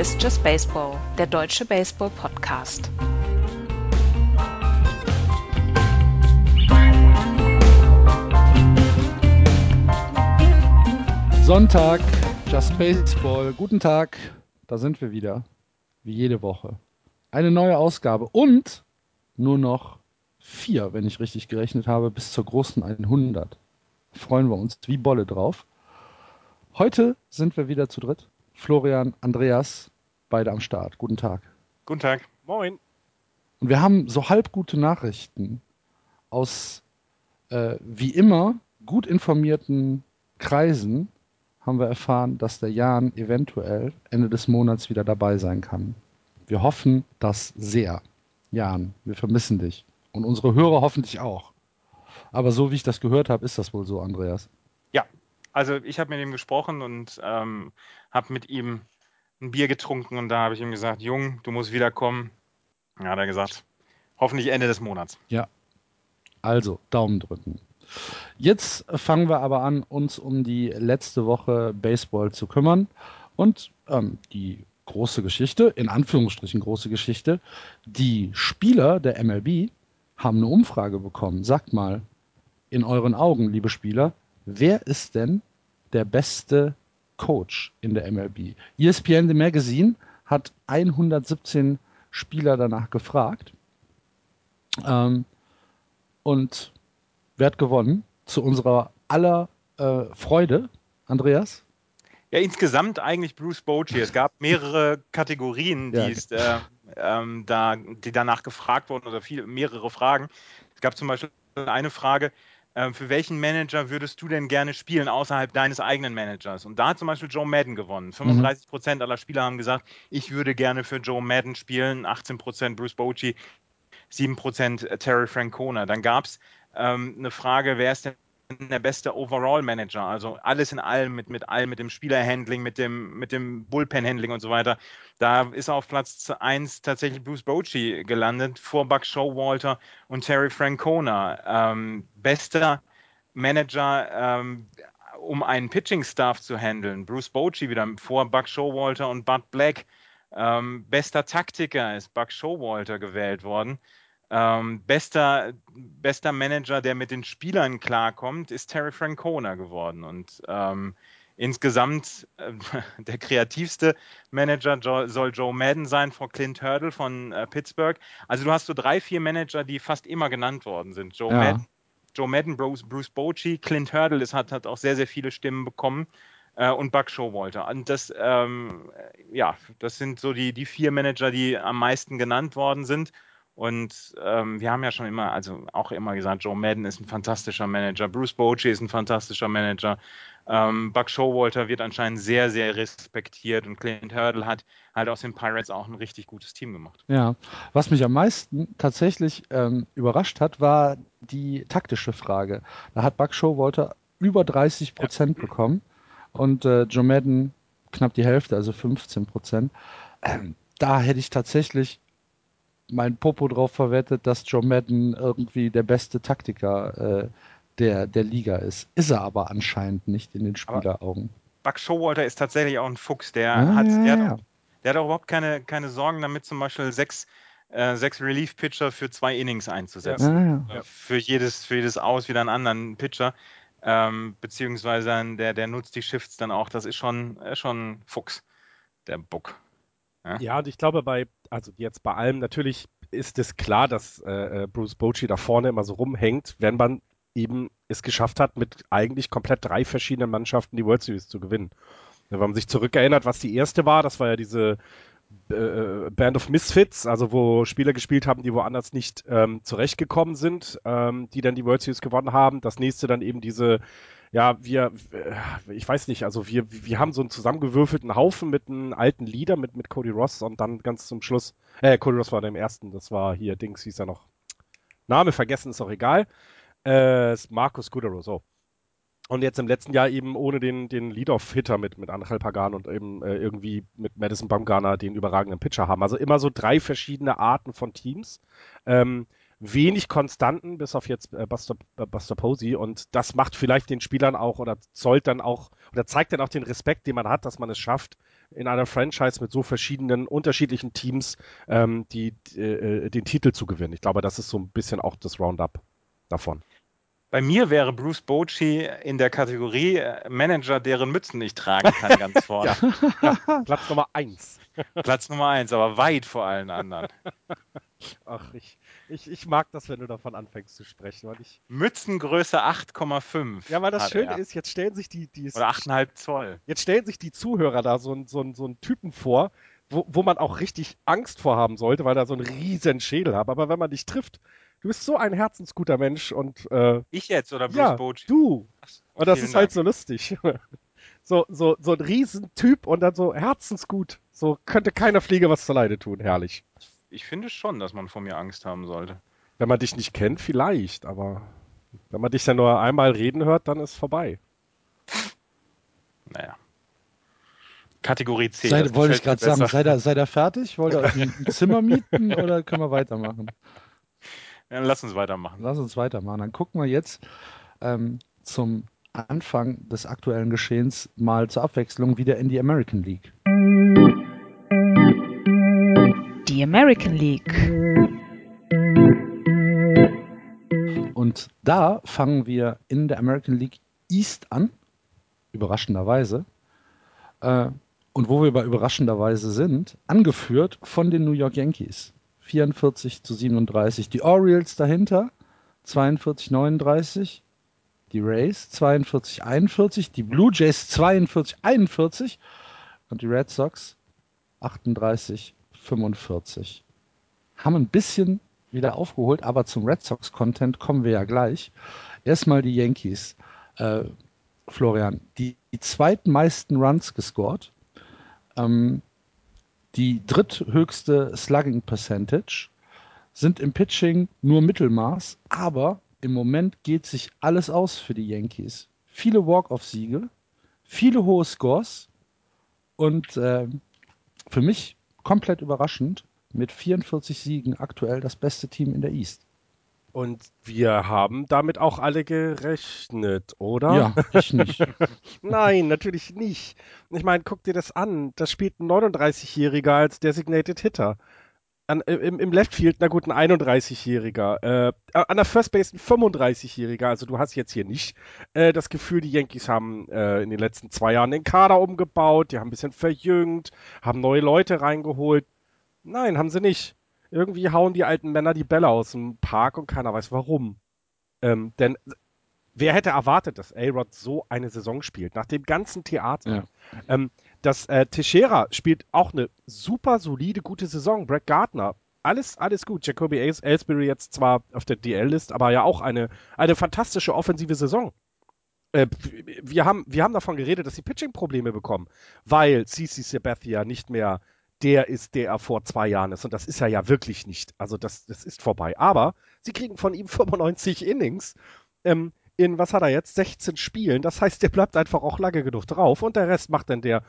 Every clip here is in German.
Ist Just Baseball, der deutsche Baseball-Podcast. Sonntag, Just Baseball. Guten Tag, da sind wir wieder. Wie jede Woche. Eine neue Ausgabe und nur noch vier, wenn ich richtig gerechnet habe, bis zur großen 100. Freuen wir uns wie Bolle drauf. Heute sind wir wieder zu dritt. Florian, Andreas, beide am Start. Guten Tag. Guten Tag. Moin. Und wir haben so halb gute Nachrichten aus äh, wie immer gut informierten Kreisen haben wir erfahren, dass der Jan eventuell Ende des Monats wieder dabei sein kann. Wir hoffen das sehr. Jan, wir vermissen dich. Und unsere Hörer hoffentlich auch. Aber so wie ich das gehört habe, ist das wohl so, Andreas. Ja, also ich habe mit ihm gesprochen und ähm, habe mit ihm ein Bier getrunken und da habe ich ihm gesagt, Jung, du musst wiederkommen. Ja, hat er gesagt, hoffentlich Ende des Monats. Ja. Also, Daumen drücken. Jetzt fangen wir aber an, uns um die letzte Woche Baseball zu kümmern. Und ähm, die große Geschichte, in Anführungsstrichen große Geschichte, die Spieler der MLB haben eine Umfrage bekommen. Sagt mal, in euren Augen, liebe Spieler, wer ist denn der beste Coach in der MLB? ESPN The Magazine hat 117 Spieler danach gefragt. Ähm, und wer hat gewonnen? Zu unserer aller äh, Freude, Andreas? Ja, insgesamt eigentlich Bruce Bochy. Es gab mehrere Kategorien, die, ja. ist, äh, ähm, da, die danach gefragt wurden oder viele, mehrere Fragen. Es gab zum Beispiel eine Frage, für welchen Manager würdest du denn gerne spielen außerhalb deines eigenen Managers? Und da hat zum Beispiel Joe Madden gewonnen. 35 mhm. Prozent aller Spieler haben gesagt, ich würde gerne für Joe Madden spielen. 18 Prozent Bruce Bochy, 7 Prozent Terry Francona. Dann gab es ähm, eine Frage, wer ist denn der beste Overall-Manager, also alles in allem, mit, mit allem, mit dem Spielerhandling, mit dem, mit dem Bullpen-Handling und so weiter. Da ist auf Platz 1 tatsächlich Bruce Bochy gelandet, vor Buck Showalter und Terry Francona. Ähm, bester Manager, ähm, um einen Pitching-Staff zu handeln. Bruce Bochy wieder vor Buck Showalter und Bud Black. Ähm, bester Taktiker ist Buck Showalter gewählt worden. Ähm, bester, bester Manager, der mit den Spielern klarkommt, ist Terry Francona geworden. Und ähm, insgesamt äh, der kreativste Manager jo soll Joe Madden sein vor Clint Hurdle von äh, Pittsburgh. Also du hast so drei, vier Manager, die fast immer genannt worden sind. Joe, ja. Madden, Joe Madden, Bruce, Bruce Bochy, Clint Hurdle ist, hat, hat auch sehr, sehr viele Stimmen bekommen äh, und Buck Showalter. Und das, ähm, ja, das sind so die, die vier Manager, die am meisten genannt worden sind. Und ähm, wir haben ja schon immer, also auch immer gesagt, Joe Madden ist ein fantastischer Manager, Bruce Bochy ist ein fantastischer Manager, ähm, Buck Showalter wird anscheinend sehr, sehr respektiert und Clint Hurdle hat halt aus den Pirates auch ein richtig gutes Team gemacht. Ja, was mich am meisten tatsächlich ähm, überrascht hat, war die taktische Frage. Da hat Buck Showalter über 30 Prozent ja. bekommen und äh, Joe Madden knapp die Hälfte, also 15 Prozent. Ähm, da hätte ich tatsächlich mein Popo drauf verwettet, dass Joe Madden irgendwie der beste Taktiker äh, der, der Liga ist. Ist er aber anscheinend nicht in den Spieleraugen. Buck Showalter ist tatsächlich auch ein Fuchs. Der, ah, hat, der, ja. Hat, auch, der hat auch überhaupt keine, keine Sorgen damit, zum Beispiel sechs, äh, sechs Relief-Pitcher für zwei Innings einzusetzen. Ah, ja. Für, jedes, für jedes Aus wieder einen anderen Pitcher. Ähm, beziehungsweise der, der nutzt die Shifts dann auch. Das ist schon, äh, schon Fuchs, der Buck. Ja? und ich glaube, bei, also jetzt bei allem, natürlich ist es klar, dass äh, äh, Bruce Bochy da vorne immer so rumhängt, wenn man eben es geschafft hat, mit eigentlich komplett drei verschiedenen Mannschaften die World Series zu gewinnen. Wenn man sich zurückerinnert, was die erste war, das war ja diese äh, Band of Misfits, also wo Spieler gespielt haben, die woanders nicht ähm, zurechtgekommen sind, ähm, die dann die World Series gewonnen haben. Das nächste dann eben diese ja, wir, äh, ich weiß nicht, also wir, wir haben so einen zusammengewürfelten Haufen mit einem alten Lieder mit, mit Cody Ross und dann ganz zum Schluss, äh, Cody Ross war der im ersten, das war hier, Dings hieß er noch. Name vergessen ist auch egal. Äh, Markus Gudero, so. Und jetzt im letzten Jahr eben ohne den, den Lead-Off-Hitter mit, mit Angel Pagan und eben äh, irgendwie mit Madison Bumgarner den überragenden Pitcher haben. Also immer so drei verschiedene Arten von Teams. Ähm, wenig Konstanten, bis auf jetzt äh, Buster, äh, Buster Posey. Und das macht vielleicht den Spielern auch oder zollt dann auch oder zeigt dann auch den Respekt, den man hat, dass man es schafft, in einer Franchise mit so verschiedenen, unterschiedlichen Teams ähm, die, äh, den Titel zu gewinnen. Ich glaube, das ist so ein bisschen auch das Roundup davon. Bei mir wäre Bruce Bochy in der Kategorie äh, Manager, deren Mützen ich tragen kann, ganz vorne. ja, ja, Platz Nummer eins. Platz Nummer eins, aber weit vor allen anderen. Ach, ich, ich, ich mag das, wenn du davon anfängst zu sprechen. Weil ich... Mützengröße 8,5. Ja, weil das Schöne er. ist, jetzt stellen sich die, die Oder 8,5 Zoll. Jetzt stellen sich die Zuhörer da so, so, so einen Typen vor, wo, wo man auch richtig Angst vor haben sollte, weil er so einen riesen Schädel hat. Aber wenn man dich trifft, Du bist so ein herzensguter Mensch und äh, ich jetzt oder Bruce ja, Bochy? Du. Und das ist halt Dank. so lustig. so, so, so ein Riesentyp und dann so herzensgut. So könnte keiner Fliege was zur Leide tun. Herrlich. Ich finde schon, dass man vor mir Angst haben sollte. Wenn man dich nicht kennt, vielleicht, aber wenn man dich dann nur einmal reden hört, dann ist vorbei. Naja. Kategorie C. Sei, wollte ich gerade sagen, seid ihr, seid ihr fertig? Wollt ihr euch ein Zimmer mieten oder können wir weitermachen? Ja, lass uns weitermachen. Lass uns weitermachen. Dann gucken wir jetzt ähm, zum Anfang des aktuellen Geschehens mal zur Abwechslung wieder in die American League. Die American League. Und da fangen wir in der American League East an, überraschenderweise. Äh, und wo wir bei überraschenderweise sind, angeführt von den New York Yankees. 44 zu 37. Die Orioles dahinter 42 39. Die Rays 42 41. Die Blue Jays 42 41. Und die Red Sox 38 45. Haben ein bisschen wieder aufgeholt, aber zum Red Sox-Content kommen wir ja gleich. Erstmal die Yankees. Äh, Florian, die, die zweitmeisten Runs gescored. Ähm, die dritthöchste Slugging Percentage, sind im Pitching nur Mittelmaß, aber im Moment geht sich alles aus für die Yankees. Viele Walk-off-Siege, viele hohe Scores und äh, für mich komplett überraschend mit 44 Siegen aktuell das beste Team in der East. Und wir haben damit auch alle gerechnet, oder? Ja, ich nicht. Nein, natürlich nicht. Ich meine, guck dir das an. Da spielt ein 39-Jähriger als Designated Hitter. An, äh, im, Im Left Field, na gut, ein 31-Jähriger. Äh, an der First Base ein 35-Jähriger. Also du hast jetzt hier nicht äh, das Gefühl, die Yankees haben äh, in den letzten zwei Jahren den Kader umgebaut, die haben ein bisschen verjüngt, haben neue Leute reingeholt. Nein, haben sie nicht. Irgendwie hauen die alten Männer die Bälle aus dem Park und keiner weiß warum. Ähm, denn wer hätte erwartet, dass A-Rod so eine Saison spielt, nach dem ganzen Theater? Ja. Ähm, dass äh, Teixeira spielt auch eine super solide, gute Saison. Brett Gardner, alles, alles gut. Jacoby Ellsbury jetzt zwar auf der DL-List, aber ja auch eine, eine fantastische offensive Saison. Äh, wir, haben, wir haben davon geredet, dass sie Pitching-Probleme bekommen, weil CC Sabathia nicht mehr der ist, der er vor zwei Jahren ist. Und das ist er ja wirklich nicht. Also das, das ist vorbei. Aber sie kriegen von ihm 95 Innings. Ähm, in, was hat er jetzt? 16 Spielen. Das heißt, der bleibt einfach auch lange genug drauf. Und der Rest macht dann der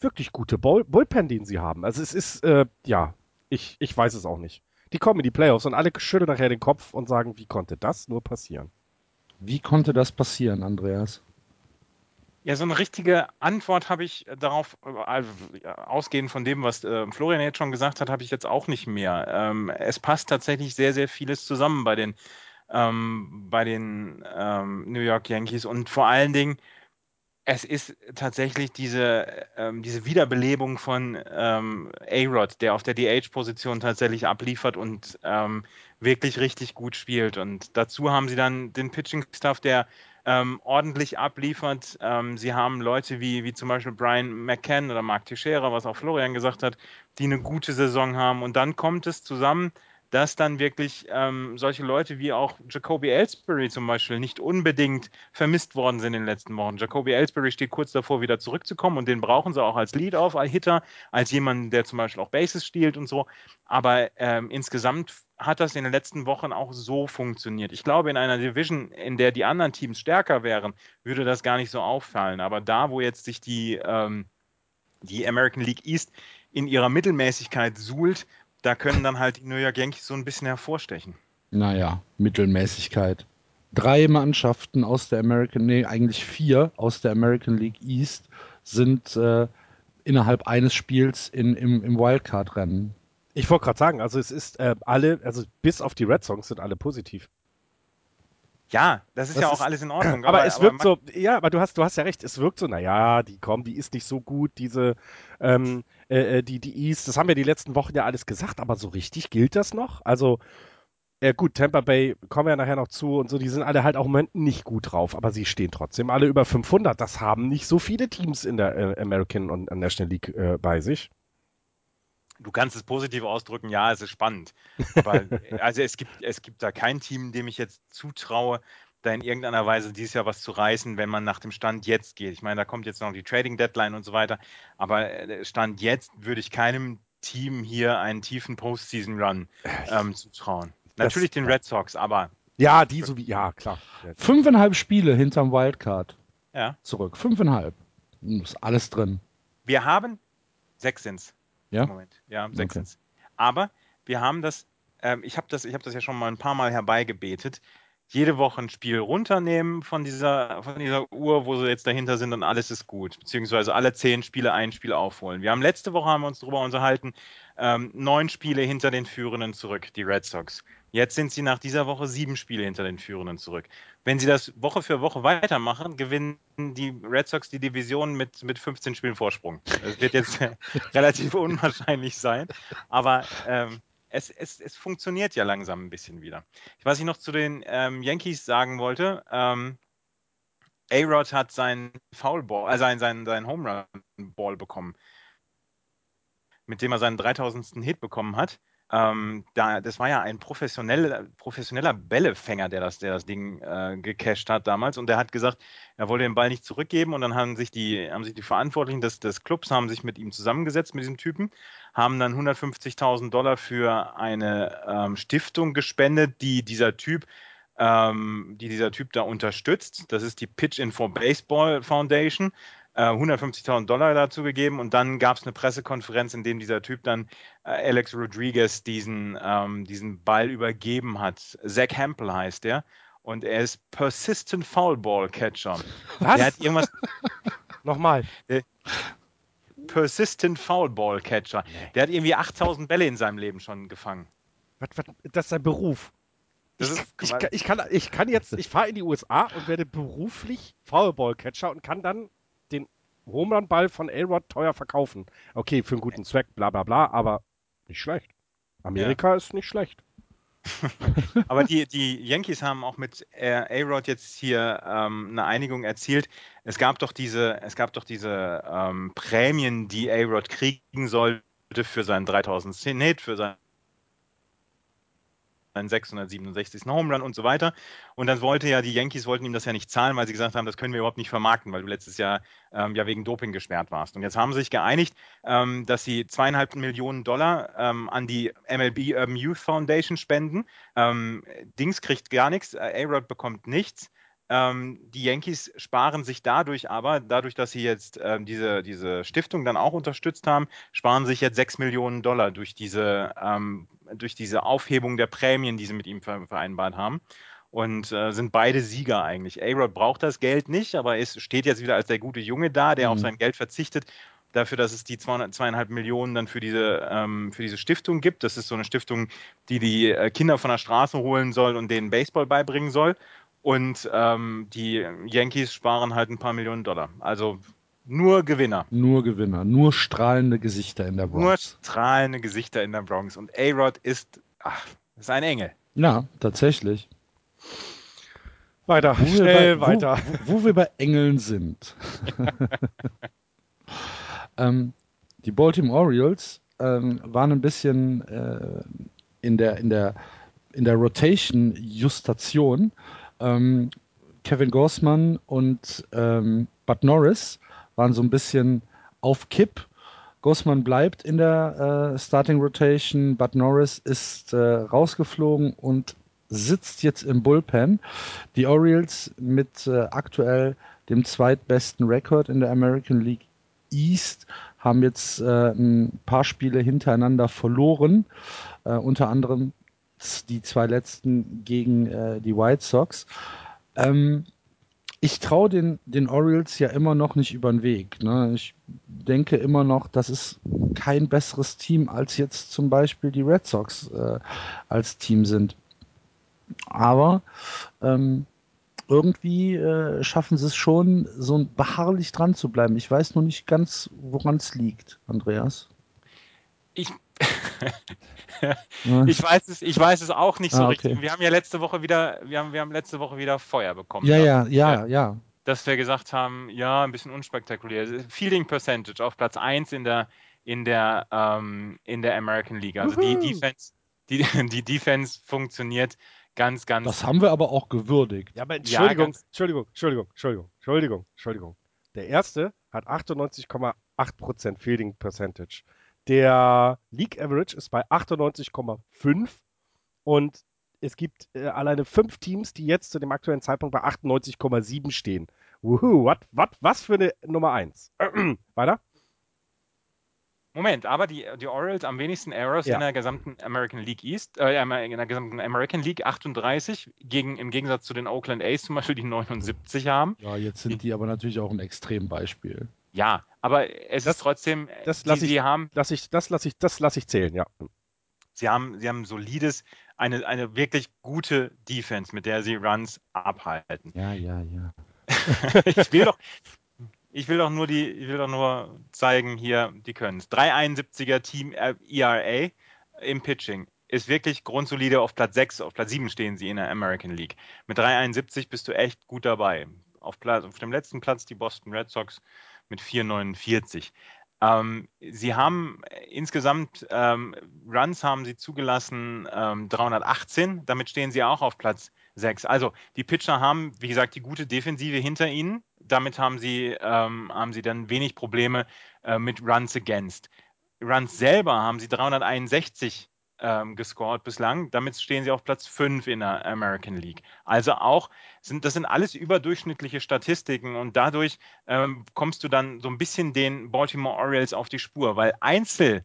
wirklich gute Bull Bullpen, den sie haben. Also es ist, äh, ja, ich, ich weiß es auch nicht. Die kommen in die Playoffs und alle schütteln nachher den Kopf und sagen, wie konnte das nur passieren? Wie konnte das passieren, Andreas? Ja, so eine richtige Antwort habe ich darauf, äh, ausgehend von dem, was äh, Florian jetzt schon gesagt hat, habe ich jetzt auch nicht mehr. Ähm, es passt tatsächlich sehr, sehr vieles zusammen bei den, ähm, bei den ähm, New York Yankees und vor allen Dingen, es ist tatsächlich diese, diese Wiederbelebung von A-Rod, der auf der DH-Position tatsächlich abliefert und wirklich richtig gut spielt. Und dazu haben sie dann den Pitching-Staff, der ähm, ordentlich abliefert. Ähm, sie haben Leute wie, wie zum Beispiel Brian McCann oder Mark Teixeira, was auch Florian gesagt hat, die eine gute Saison haben. Und dann kommt es zusammen, dass dann wirklich ähm, solche Leute wie auch Jacoby Ellsbury zum Beispiel nicht unbedingt vermisst worden sind in den letzten Wochen. Jacoby Ellsbury steht kurz davor, wieder zurückzukommen und den brauchen sie auch als Lead-Off-Hitter, als jemanden, der zum Beispiel auch Bases stiehlt und so. Aber ähm, insgesamt hat das in den letzten Wochen auch so funktioniert. Ich glaube, in einer Division, in der die anderen Teams stärker wären, würde das gar nicht so auffallen. Aber da, wo jetzt sich die, ähm, die American League East in ihrer Mittelmäßigkeit suhlt, da können dann halt die New York Yankees so ein bisschen hervorstechen. Naja, Mittelmäßigkeit. Drei Mannschaften aus der American, nee, eigentlich vier aus der American League East sind äh, innerhalb eines Spiels in, im, im Wildcard-Rennen. Ich wollte gerade sagen, also es ist äh, alle, also bis auf die Red Songs sind alle positiv. Ja, das ist das ja auch ist, alles in Ordnung. Aber, aber es wirkt aber so, ja, aber du hast, du hast ja recht, es wirkt so, naja, die kommen, die ist nicht so gut, diese, ähm, äh, äh, die, die East, das haben wir die letzten Wochen ja alles gesagt, aber so richtig gilt das noch? Also, ja gut, Tampa Bay kommen wir ja nachher noch zu und so, die sind alle halt auch im Moment nicht gut drauf, aber sie stehen trotzdem alle über 500. Das haben nicht so viele Teams in der äh, American und National League äh, bei sich. Du kannst es positiv ausdrücken, ja, es ist spannend. Aber also es gibt, es gibt da kein Team, dem ich jetzt zutraue, da in irgendeiner Weise dieses Jahr was zu reißen, wenn man nach dem Stand jetzt geht. Ich meine, da kommt jetzt noch die Trading Deadline und so weiter. Aber äh, Stand jetzt würde ich keinem Team hier einen tiefen Postseason Run ähm, zutrauen. Natürlich den Red Sox, aber. Ja, die so wie, ja, klar. Fünfeinhalb Spiele hinterm Wildcard. Ja. Zurück. Fünfeinhalb. Ist alles drin. Wir haben sechs sind's. Ja. Moment. Ja, sechs okay. Aber wir haben das, ähm, ich habe das, ich das ja schon mal ein paar Mal herbeigebetet. Jede Woche ein Spiel runternehmen von dieser, von dieser Uhr, wo sie jetzt dahinter sind und alles ist gut. Beziehungsweise alle zehn Spiele ein Spiel aufholen. Wir haben letzte Woche haben wir uns darüber unterhalten, ähm, neun Spiele hinter den Führenden zurück, die Red Sox. Jetzt sind sie nach dieser Woche sieben Spiele hinter den Führenden zurück. Wenn sie das Woche für Woche weitermachen, gewinnen die Red Sox die Division mit, mit 15 Spielen Vorsprung. Das wird jetzt relativ unwahrscheinlich sein, aber ähm, es, es, es funktioniert ja langsam ein bisschen wieder. Was ich noch zu den ähm, Yankees sagen wollte, ähm, A-Rod hat seinen Foulball, äh, seinen, seinen, seinen Home Run Ball bekommen, mit dem er seinen 3000. Hit bekommen hat. Ähm, da, das war ja ein professioneller, professioneller Bällefänger, der das, der das Ding äh, gecasht hat damals. Und der hat gesagt, er wollte den Ball nicht zurückgeben. Und dann haben sich die, haben sich die Verantwortlichen des, des Clubs haben sich mit ihm zusammengesetzt, mit diesem Typen, haben dann 150.000 Dollar für eine ähm, Stiftung gespendet, die dieser Typ ähm, die dieser Typ da unterstützt. Das ist die Pitch in for Baseball Foundation. 150.000 äh, Dollar dazu gegeben und dann gab es eine Pressekonferenz, in dem dieser Typ dann äh, Alex Rodriguez diesen, ähm, diesen Ball übergeben hat. Zach Hempel heißt der und er ist Persistent Foulball Catcher. Was? Der hat irgendwas. Nochmal. Persistent Foulball Catcher. Der hat irgendwie 8000 Bälle in seinem Leben schon gefangen. Was, was, das ist sein Beruf. Ich, ich, ich, kann, ich kann jetzt, ich fahre in die USA und werde beruflich Foulball Catcher und kann dann Home Ball von A-Rod teuer verkaufen. Okay, für einen guten Zweck, bla bla bla, aber nicht schlecht. Amerika ja. ist nicht schlecht. aber die, die Yankees haben auch mit äh, A-Rod jetzt hier ähm, eine Einigung erzielt. Es gab doch diese, es gab doch diese ähm, Prämien, die A-Rod kriegen sollte für seinen 3000 Hit, für seinen seinen 667. Home Run und so weiter. Und dann wollte ja, die Yankees wollten ihm das ja nicht zahlen, weil sie gesagt haben, das können wir überhaupt nicht vermarkten, weil du letztes Jahr ähm, ja wegen Doping gesperrt warst. Und jetzt haben sie sich geeinigt, ähm, dass sie zweieinhalb Millionen Dollar ähm, an die MLB Urban Youth Foundation spenden. Ähm, Dings kriegt gar nichts, äh, A-Rod bekommt nichts. Ähm, die Yankees sparen sich dadurch aber, dadurch, dass sie jetzt ähm, diese, diese Stiftung dann auch unterstützt haben, sparen sich jetzt 6 Millionen Dollar durch diese, durch diese Aufhebung der Prämien, die sie mit ihm vereinbart haben. Und äh, sind beide Sieger eigentlich. A-Rod braucht das Geld nicht, aber es steht jetzt wieder als der gute Junge da, der mhm. auf sein Geld verzichtet dafür, dass es die zweieinhalb Millionen dann für diese, ähm, für diese Stiftung gibt. Das ist so eine Stiftung, die die äh, Kinder von der Straße holen soll und denen Baseball beibringen soll. Und ähm, die Yankees sparen halt ein paar Millionen Dollar. Also nur Gewinner. Nur Gewinner. Nur strahlende Gesichter in der Bronx. Nur strahlende Gesichter in der Bronx. Und A-Rod ist, ach, ist ein Engel. Ja, tatsächlich. Weiter, wo schnell bei, weiter. Wo, wo, wir bei Engeln sind. ähm, die Baltimore Orioles ähm, waren ein bisschen äh, in der, in der, in der Rotation-Justation ähm, Kevin Gorsman und ähm, Bud Norris waren so ein bisschen auf Kipp. Gossman bleibt in der äh, Starting Rotation, Bud Norris ist äh, rausgeflogen und sitzt jetzt im Bullpen. Die Orioles mit äh, aktuell dem zweitbesten Rekord in der American League East haben jetzt äh, ein paar Spiele hintereinander verloren, äh, unter anderem die zwei letzten gegen äh, die White Sox. Ähm, ich traue den, den Orioles ja immer noch nicht über den Weg. Ne? Ich denke immer noch, das ist kein besseres Team als jetzt zum Beispiel die Red Sox äh, als Team sind. Aber ähm, irgendwie äh, schaffen sie es schon, so beharrlich dran zu bleiben. Ich weiß nur nicht ganz, woran es liegt, Andreas. Ich, ich, weiß es, ich weiß es auch nicht so ah, okay. richtig. Wir haben ja letzte Woche wieder, wir haben, wir haben letzte Woche wieder Feuer bekommen. Ja, ja, ja, ja. Dass wir gesagt haben, ja, ein bisschen unspektakulär. Fielding Percentage auf Platz 1 in der, in der, ähm, in der American League. Also die Defense, die, die Defense funktioniert ganz, ganz. Das haben wir aber auch gewürdigt. Ja, aber Entschuldigung, ja, Entschuldigung, Entschuldigung, Entschuldigung, Entschuldigung, Entschuldigung. Der erste hat 98,8% Fielding Percentage. Der League Average ist bei 98,5 und es gibt äh, alleine fünf Teams, die jetzt zu dem aktuellen Zeitpunkt bei 98,7 stehen. Wuhu, what, what, was für eine Nummer 1. Weiter? Moment, aber die, die Orioles am wenigsten Errors ja. in der gesamten American League East, äh, in der gesamten American League 38, gegen, im Gegensatz zu den Oakland A's zum Beispiel, die 79 haben. Ja, jetzt sind die, die aber natürlich auch ein Extrembeispiel. Ja, aber es das, ist trotzdem, das lasse ich, haben, lass ich, das lasse ich, das lasse ich zählen, ja. Sie haben, sie haben solides, eine, eine wirklich gute Defense, mit der sie Runs abhalten. Ja, ja, ja. ich will doch, ich will doch nur die, ich will doch nur zeigen hier, die können es. 371er Team ERA im Pitching ist wirklich grundsolide auf Platz 6, auf Platz 7 stehen sie in der American League. Mit 371 bist du echt gut dabei. Auf, Platz, auf dem letzten Platz die Boston Red Sox mit 449. Ähm, sie haben insgesamt ähm, Runs haben sie zugelassen ähm, 318. Damit stehen sie auch auf Platz 6. Also die Pitcher haben, wie gesagt, die gute Defensive hinter ihnen. Damit haben sie, ähm, haben sie dann wenig Probleme äh, mit Runs against. Runs selber haben sie 361 ähm, gescored bislang. Damit stehen sie auf Platz 5 in der American League. Also auch, sind, das sind alles überdurchschnittliche Statistiken und dadurch ähm, kommst du dann so ein bisschen den Baltimore Orioles auf die Spur, weil Einzel-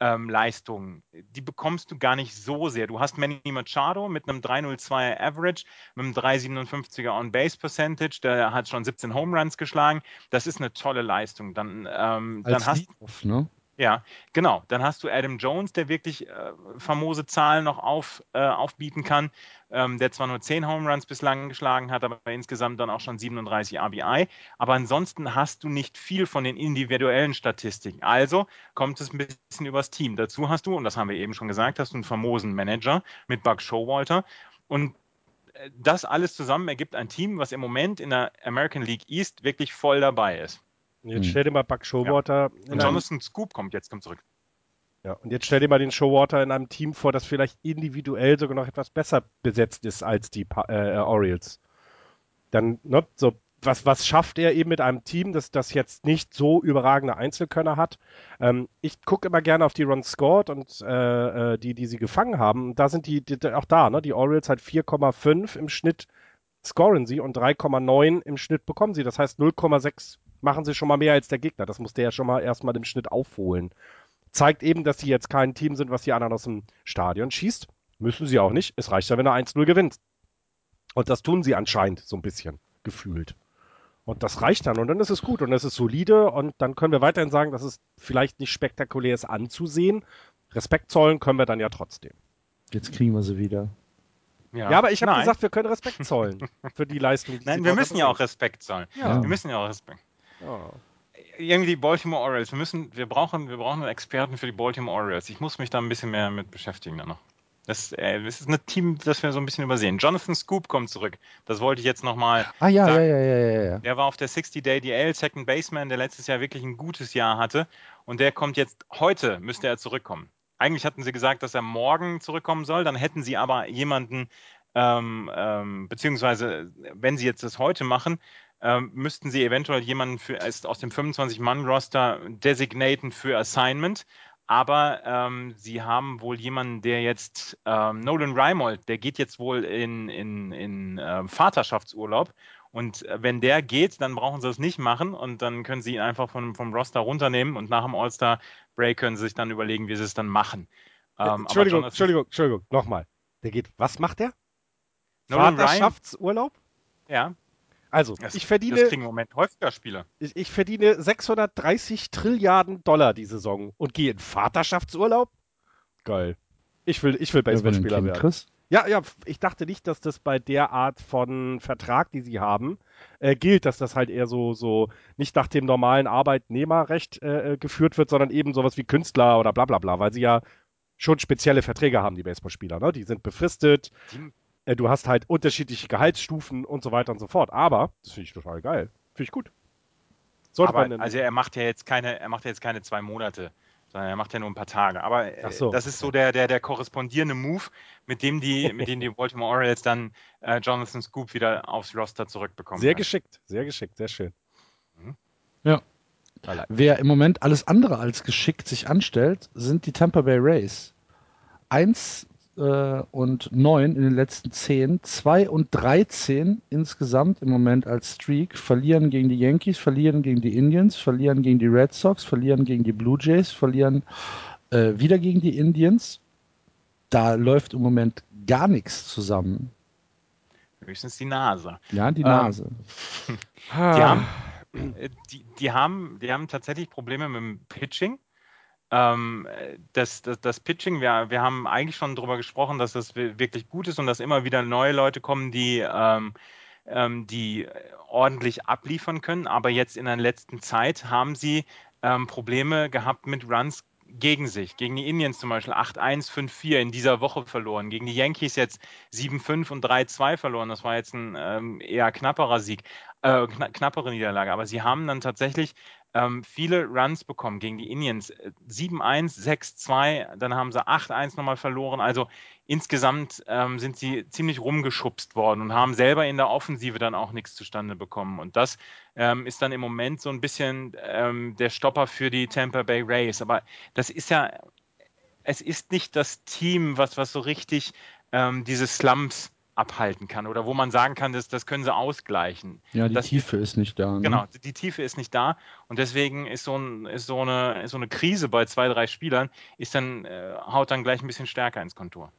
ähm, Leistungen, die bekommst du gar nicht so sehr. Du hast Manny Machado mit einem 302er Average, mit einem 357er On-Base Percentage, der hat schon 17 Home Runs geschlagen. Das ist eine tolle Leistung. Dann, ähm, dann hast du. Ne? Ja, genau. Dann hast du Adam Jones, der wirklich äh, famose Zahlen noch auf, äh, aufbieten kann, ähm, der zwar nur 10 Home Runs bislang geschlagen hat, aber insgesamt dann auch schon 37 RBI. Aber ansonsten hast du nicht viel von den individuellen Statistiken. Also kommt es ein bisschen übers Team. Dazu hast du, und das haben wir eben schon gesagt, hast du einen famosen Manager mit Buck Showalter. Und äh, das alles zusammen ergibt ein Team, was im Moment in der American League East wirklich voll dabei ist. Jetzt hm. stell dir mal Buck Showwater. Ja. Und Jonathan Scoop kommt jetzt, kommt zurück. Ja, und jetzt stell dir mal den Showwater in einem Team vor, das vielleicht individuell sogar noch etwas besser besetzt ist als die äh, Orioles. Dann, ne, so, was, was schafft er eben mit einem Team, das, das jetzt nicht so überragende Einzelkönner hat? Ähm, ich gucke immer gerne auf die Runs scored und äh, äh, die, die sie gefangen haben. Da sind die, die auch da, ne? Die Orioles halt 4,5 im Schnitt scoren sie und 3,9 im Schnitt bekommen sie. Das heißt 0,6 machen sie schon mal mehr als der Gegner. Das muss der ja schon mal erstmal im Schnitt aufholen. Zeigt eben, dass sie jetzt kein Team sind, was die anderen aus dem Stadion schießt. Müssen sie auch nicht. Es reicht ja, wenn er 1-0 gewinnt. Und das tun sie anscheinend so ein bisschen gefühlt. Und das reicht dann und dann ist es gut und es ist solide und dann können wir weiterhin sagen, dass es vielleicht nicht spektakulär ist anzusehen. Respekt zollen können wir dann ja trotzdem. Jetzt kriegen wir sie wieder. Ja, ja aber ich habe gesagt, wir können Respekt zollen für die Leistung. Die Nein, wir müssen ja auch Respekt zollen. Ja. Wir müssen ja auch Respekt. Oh. Irgendwie die Baltimore Orioles. Wir müssen, wir brauchen, wir brauchen einen Experten für die Baltimore Orioles. Ich muss mich da ein bisschen mehr mit beschäftigen dann noch. Das, äh, das ist ein Team, das wir so ein bisschen übersehen. Jonathan Scoop kommt zurück. Das wollte ich jetzt nochmal. Ah ja, sagen. ja, ja, ja, ja. Der war auf der 60-Day DL, Second Baseman, der letztes Jahr wirklich ein gutes Jahr hatte. Und der kommt jetzt, heute müsste er zurückkommen. Eigentlich hatten sie gesagt, dass er morgen zurückkommen soll. Dann hätten sie aber jemanden, ähm, ähm, beziehungsweise wenn sie jetzt das heute machen, ähm, müssten sie eventuell jemanden für, aus dem 25-Mann-Roster designaten für Assignment. Aber ähm, sie haben wohl jemanden, der jetzt, ähm, Nolan Reimold, der geht jetzt wohl in, in, in äh, Vaterschaftsurlaub. Und äh, wenn der geht, dann brauchen sie es nicht machen und dann können sie ihn einfach vom, vom Roster runternehmen und nach dem All-Star-Break können sie sich dann überlegen, wie sie es dann machen. Ähm, Entschuldigung, Entschuldigung, Entschuldigung, nochmal. Der geht, was macht der? Vaterschaftsurlaub? Ja. Also, Das, ich verdiene, das kriegen im Moment häufiger Spieler. ich, ich verdiene 630 Trilliarden Dollar die Saison und gehe in Vaterschaftsurlaub? Geil. Ich will, ich will Ja, Baseballspieler Kind werden. kriegst. Ja, ja, ich dachte nicht, dass das bei der Art von Vertrag, die sie haben, äh, gilt, dass das halt eher so, so nicht nach dem normalen Arbeitnehmerrecht äh, äh, geführt wird, sondern eben sowas wie Künstler oder bla bla bla, weil sie ja schon spezielle Verträge haben, die Baseballspieler, ne? Die sind befristet, Die, du hast halt unterschiedliche Gehaltsstufen und so weiter und so fort. Aber, das finde ich total geil. Finde ich gut. Sollte aber, man in, also er macht ja jetzt keine, er macht ja jetzt keine zwei Monate, sondern er macht ja nur ein paar Tage. Aber äh, so. das ist so der, der, der korrespondierende Move, mit dem die, mit dem die Baltimore Orioles dann äh, Jonathan Scoop wieder aufs Roster zurückbekommen. sehr können. geschickt, sehr geschickt, sehr schön. Ja. I like. Wer im Moment alles andere als geschickt sich anstellt, sind die Tampa Bay Rays. Eins äh, und neun in den letzten zehn, zwei und 13 insgesamt im Moment als Streak, verlieren gegen die Yankees, verlieren gegen die Indians, verlieren gegen die Red Sox, verlieren gegen die Blue Jays, verlieren äh, wieder gegen die Indians. Da läuft im Moment gar nichts zusammen. Höchstens die Nase. Ja, die Ähm, Nase. Die haben, äh, die, die, haben, die haben tatsächlich Probleme mit dem Pitching. Ähm, äh, das, das, das Pitching, wir, wir haben eigentlich schon darüber gesprochen, dass das wi- wirklich gut ist und dass immer wieder neue Leute kommen, die, ähm, ähm, die ordentlich abliefern können. Aber jetzt in der letzten Zeit haben sie ähm, Probleme gehabt mit Runs gegen sich. Gegen die Indians zum Beispiel 8-1, 5-4 in dieser Woche verloren. Gegen die Yankees jetzt 7-5 und 3-2 verloren. Das war jetzt ein ähm, eher knapperer Sieg, äh, kna knappere Niederlage. Aber sie haben dann tatsächlich ähm, viele Runs bekommen gegen die Indians. Äh, 7-1, 6-2, dann haben sie 8-1 nochmal verloren. Also insgesamt ähm, sind sie ziemlich rumgeschubst worden und haben selber in der Offensive dann auch nichts zustande bekommen. Und das ähm, ist dann im Moment so ein bisschen ähm, der Stopper für die Tampa Bay Rays. Aber das ist ja, es ist nicht das Team, was, was so richtig ähm, diese Slumps abhalten kann oder wo man sagen kann, das, das können sie ausgleichen. Ja, die das- Tiefe ist nicht da. Ne? Genau, die Tiefe ist nicht da und deswegen ist so, ein, ist so, eine, ist so eine Krise bei zwei, drei Spielern, ist dann, äh, haut dann gleich ein bisschen stärker ins Kontur.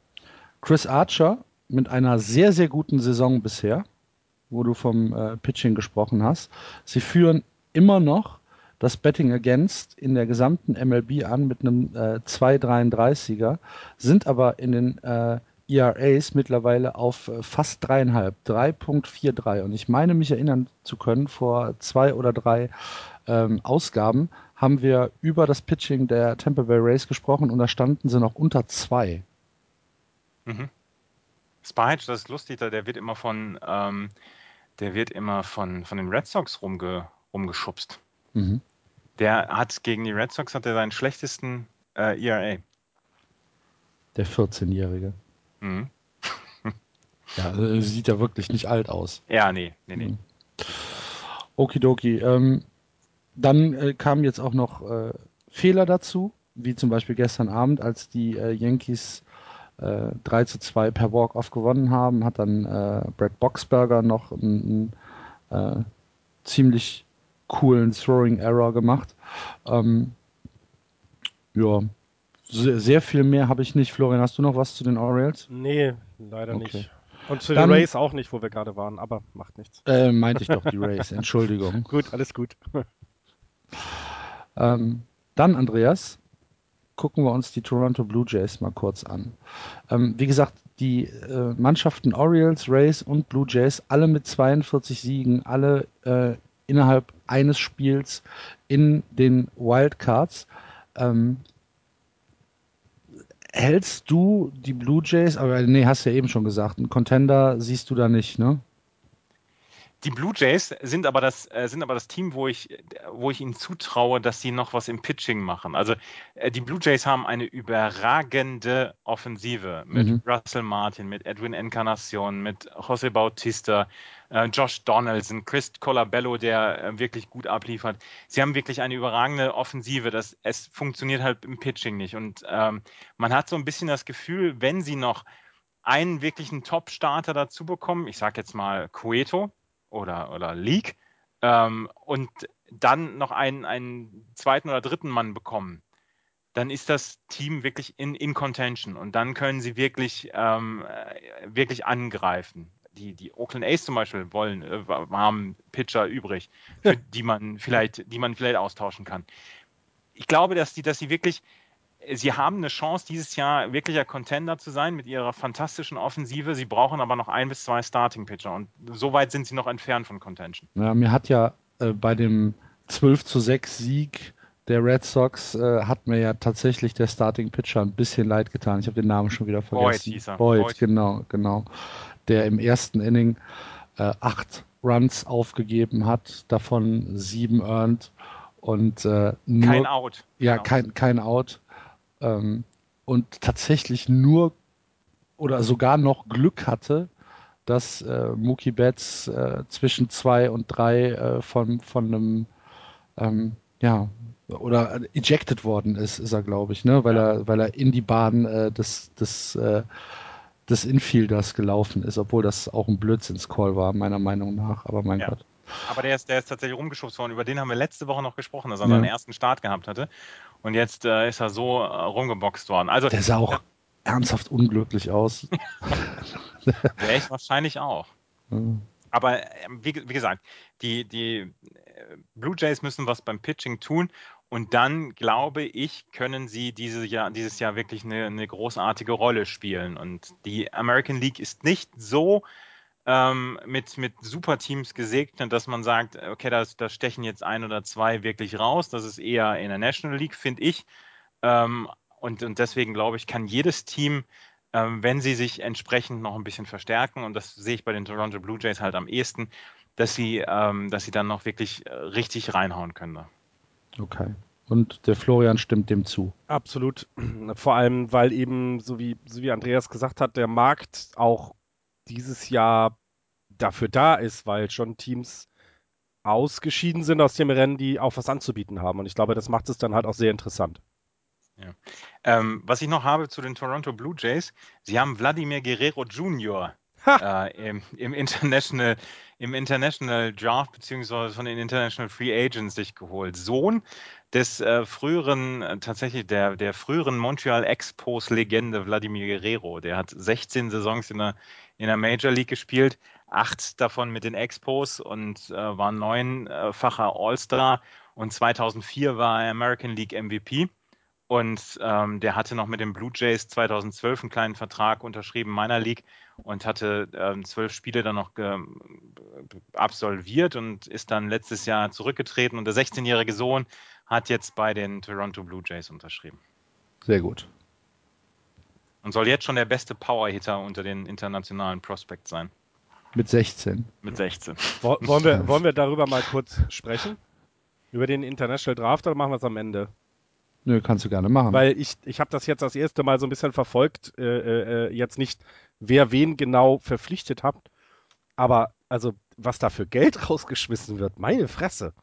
Chris Archer mit einer sehr, sehr guten Saison bisher, wo du vom äh, Pitching gesprochen hast. Sie führen immer noch das Betting Against in der gesamten MLB an mit einem äh, 2,33er, sind aber in den äh, ERAs mittlerweile auf äh, fast dreieinhalb, 3.43. Und ich meine mich erinnern zu können, vor zwei oder drei ähm, Ausgaben haben wir über das Pitching der Tampa Bay Rays gesprochen und da standen sie noch unter zwei. Mhm. Spahage, das ist lustig, der wird immer von, ähm, der wird immer von, von den Red Sox rumge, rumgeschubst. Mhm. Der hat gegen die Red Sox hat er seinen schlechtesten äh, ERA. Der 14-Jährige. Mhm. Ja, äh, sieht ja wirklich nicht alt aus. Ja, nee, nee, nee. Mhm. Okidoki. Ähm, dann äh, kamen jetzt auch noch äh, Fehler dazu, wie zum Beispiel gestern Abend, als die äh, Yankees äh, 3 zu 2 per Walk-Off gewonnen haben, hat dann äh, Brad Boxberger noch einen, einen äh, ziemlich coolen Throwing Error gemacht. Ähm, ja, sehr, sehr viel mehr habe ich nicht. Florian, hast du noch was zu den Orioles? Nee, leider Okay. nicht. Und zu Dann- den Rays auch nicht, wo wir gerade waren, aber macht nichts. Äh, meinte ich doch die Rays, Entschuldigung. Gut, alles gut. Ähm, dann, Andreas, gucken wir uns die Toronto Blue Jays mal kurz an. Ähm, wie gesagt, die äh, Mannschaften Orioles, Rays und Blue Jays, alle mit 42 Siegen, alle äh, innerhalb eines Spiels in den Wildcards. Ähm, hältst du die Blue Jays, aber nee, hast ja eben schon gesagt, einen Contender siehst du da nicht, ne? Die Blue Jays sind aber das, äh, sind aber das Team, wo ich, wo ich ihnen zutraue, dass sie noch was im Pitching machen. Also äh, die Blue Jays haben eine überragende Offensive mit Mhm. Russell Martin, mit Edwin Encarnacion, mit Jose Bautista, äh, Josh Donaldson, Chris Colabello, der wirklich gut abliefert. Sie haben wirklich eine überragende Offensive. Das, es funktioniert halt im Pitching nicht. Und ähm, man hat so ein bisschen das Gefühl, wenn sie noch einen wirklichen Top-Starter dazu bekommen, ich sage jetzt mal Cueto, oder, oder League ähm, und dann noch einen, einen zweiten oder dritten Mann bekommen, dann ist das Team wirklich in, in Contention und dann können sie wirklich, ähm, äh, wirklich angreifen. die, die Oakland A's zum Beispiel wollen, äh, haben Pitcher übrig, für die man vielleicht, die man vielleicht austauschen kann. Ich glaube, dass die, dass sie wirklich, sie haben eine Chance, dieses Jahr wirklicher Contender zu sein mit ihrer fantastischen Offensive. Sie brauchen aber noch ein bis zwei Starting-Pitcher und so weit sind sie noch entfernt von Contention. Ja, mir hat ja äh, bei dem 12 zu 6 Sieg der Red Sox äh, hat mir ja tatsächlich der Starting Pitcher ein bisschen leid getan. Ich habe den Namen schon wieder vergessen. Boyd, hieß er. Boyd, Boyd. genau, genau. Der im ersten Inning äh, acht Runs aufgegeben hat, davon sieben earned und äh, nur, kein Out. Ja, kein, kein Out. Ähm, und tatsächlich nur oder sogar noch Glück hatte, dass äh, Mookie Betts äh, zwischen zwei und drei äh, von, von einem ähm, ja, oder ejected worden ist, ist er, glaube ich, ne? Weil ja. er, weil er in die Bahn äh, des, des, äh, des Infielders gelaufen ist, obwohl das auch ein Blödsinns-Call war, meiner Meinung nach. Aber mein ja. Gott. Aber der ist, der ist tatsächlich rumgeschubst worden. Über den haben wir letzte Woche noch gesprochen, dass er ja. seinen ersten Start gehabt hatte. Und jetzt äh, ist er so äh, rumgeboxt worden. Also, der sah auch ernsthaft unglücklich aus. Wäre ich wahrscheinlich auch. Aber ähm, wie, wie, gesagt, die, die äh, Blue Jays müssen was beim Pitching tun und dann, glaube ich, können sie diese Jahr, dieses Jahr wirklich eine, eine großartige Rolle spielen. Und die American League ist nicht so ähm, mit, mit Superteams gesegnet, dass man sagt, okay, da, da stechen jetzt ein oder zwei wirklich raus. Das ist eher in der National League, finde ich. Ähm, und, und deswegen glaube ich, kann jedes Team, ähm, wenn sie sich entsprechend noch ein bisschen verstärken, und das sehe ich bei den Toronto Blue Jays halt am ehesten, dass sie, ähm, dass sie dann noch wirklich äh, richtig reinhauen können. Da. Okay. Und der Florian stimmt dem zu. Absolut. Vor allem, weil eben, so wie, so wie Andreas gesagt hat, der Markt auch dieses Jahr dafür da ist, weil schon Teams ausgeschieden sind aus dem Rennen, die auch was anzubieten haben. Und ich glaube, das macht es dann halt auch sehr interessant. Ja. Ähm, was ich noch habe zu den Toronto Blue Jays, sie haben Vladimir Guerrero Jr. Äh, im, im, International, im International Draft beziehungsweise von den International Free Agents sich geholt. Sohn des äh, früheren, äh, tatsächlich der, der früheren Montreal Expos Legende Vladimir Guerrero. Der hat 16 Saisons in der, in der Major League gespielt, acht davon mit den Expos und äh, war neunfacher All-Star und 2004 war er American League MVP. Und ähm, der hatte noch mit den Blue Jays 2012 einen kleinen Vertrag unterschrieben, meiner League, und hatte ähm, zwölf Spiele dann noch absolviert und ist dann letztes Jahr zurückgetreten. Und der 16-jährige Sohn hat jetzt bei den Toronto Blue Jays unterschrieben. Sehr gut. Und soll jetzt schon der beste Power-Hitter unter den internationalen Prospects sein. Mit 16. Mit 16. Wollen wir, wollen wir darüber mal kurz sprechen? Über den International Draft oder machen wir es am Ende? Nö, kannst du gerne machen. Weil ich, ich habe das jetzt das erste Mal so ein bisschen verfolgt, äh, äh, jetzt nicht, wer wen genau verpflichtet habt, aber also was da für Geld rausgeschmissen wird, meine Fresse.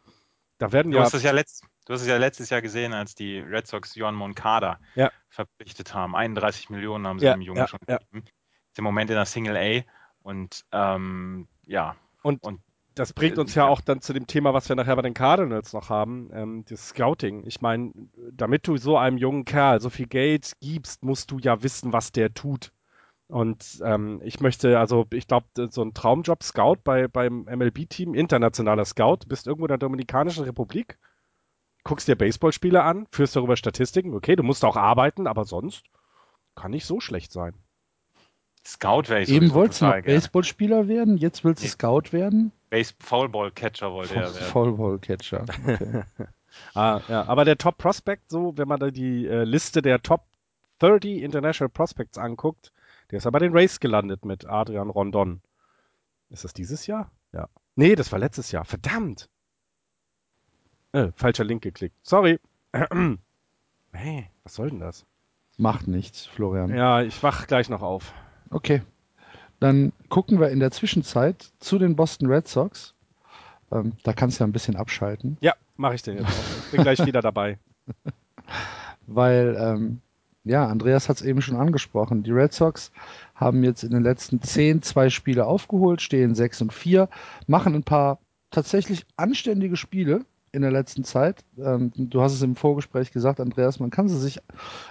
Da werden du ja. Hast es ja letzt, du hast es ja letztes Jahr gesehen, als die Red Sox Johan Moncada ja. verpflichtet haben. 31 Millionen haben sie ja, dem Jungen ja, schon gegeben. Ist im Moment in der Single A und ähm, ja. Und, und das bringt uns ja auch dann zu dem Thema, was wir nachher bei den Cardinals noch haben, ähm, das Scouting. Ich meine, damit du so einem jungen Kerl so viel Geld gibst, musst du ja wissen, was der tut. Und ähm, ich möchte, also ich glaube, so ein Traumjob Scout bei, beim MLB-Team, internationaler Scout, bist irgendwo in der Dominikanischen Republik, guckst dir Baseballspiele an, führst darüber Statistiken, okay, du musst auch arbeiten, aber sonst kann nicht so schlecht sein. Scout wäre ich Eben wolltest du noch Baseballspieler werden, jetzt willst du nee. Scout werden? Base Foulball Catcher wollte er werden. Foulball Catcher. Okay. ah, ja, aber der Top Prospect, so, wenn man da die äh, Liste der Top 30 International Prospects anguckt, der ist aber den Race gelandet mit Adrian Rondon. Ist das dieses Jahr? Ja. Nee, das war letztes Jahr. Verdammt! Äh, falscher Link geklickt. Sorry. hey, was soll denn das? Macht nichts, Florian. Ja, ich wach gleich noch auf. Okay. Dann gucken wir in der Zwischenzeit zu den Boston Red Sox. Ähm, da kannst du ja ein bisschen abschalten. Ja, mache ich den jetzt auch. Ich bin gleich wieder dabei. Weil, ähm, ja, Andreas hat es eben schon angesprochen. Die Red Sox haben jetzt in den letzten zehn zwei Spiele aufgeholt, stehen 6 und 4, machen ein paar tatsächlich anständige Spiele, in der letzten Zeit. Ähm, du hast es im Vorgespräch gesagt, Andreas, man kann sie sich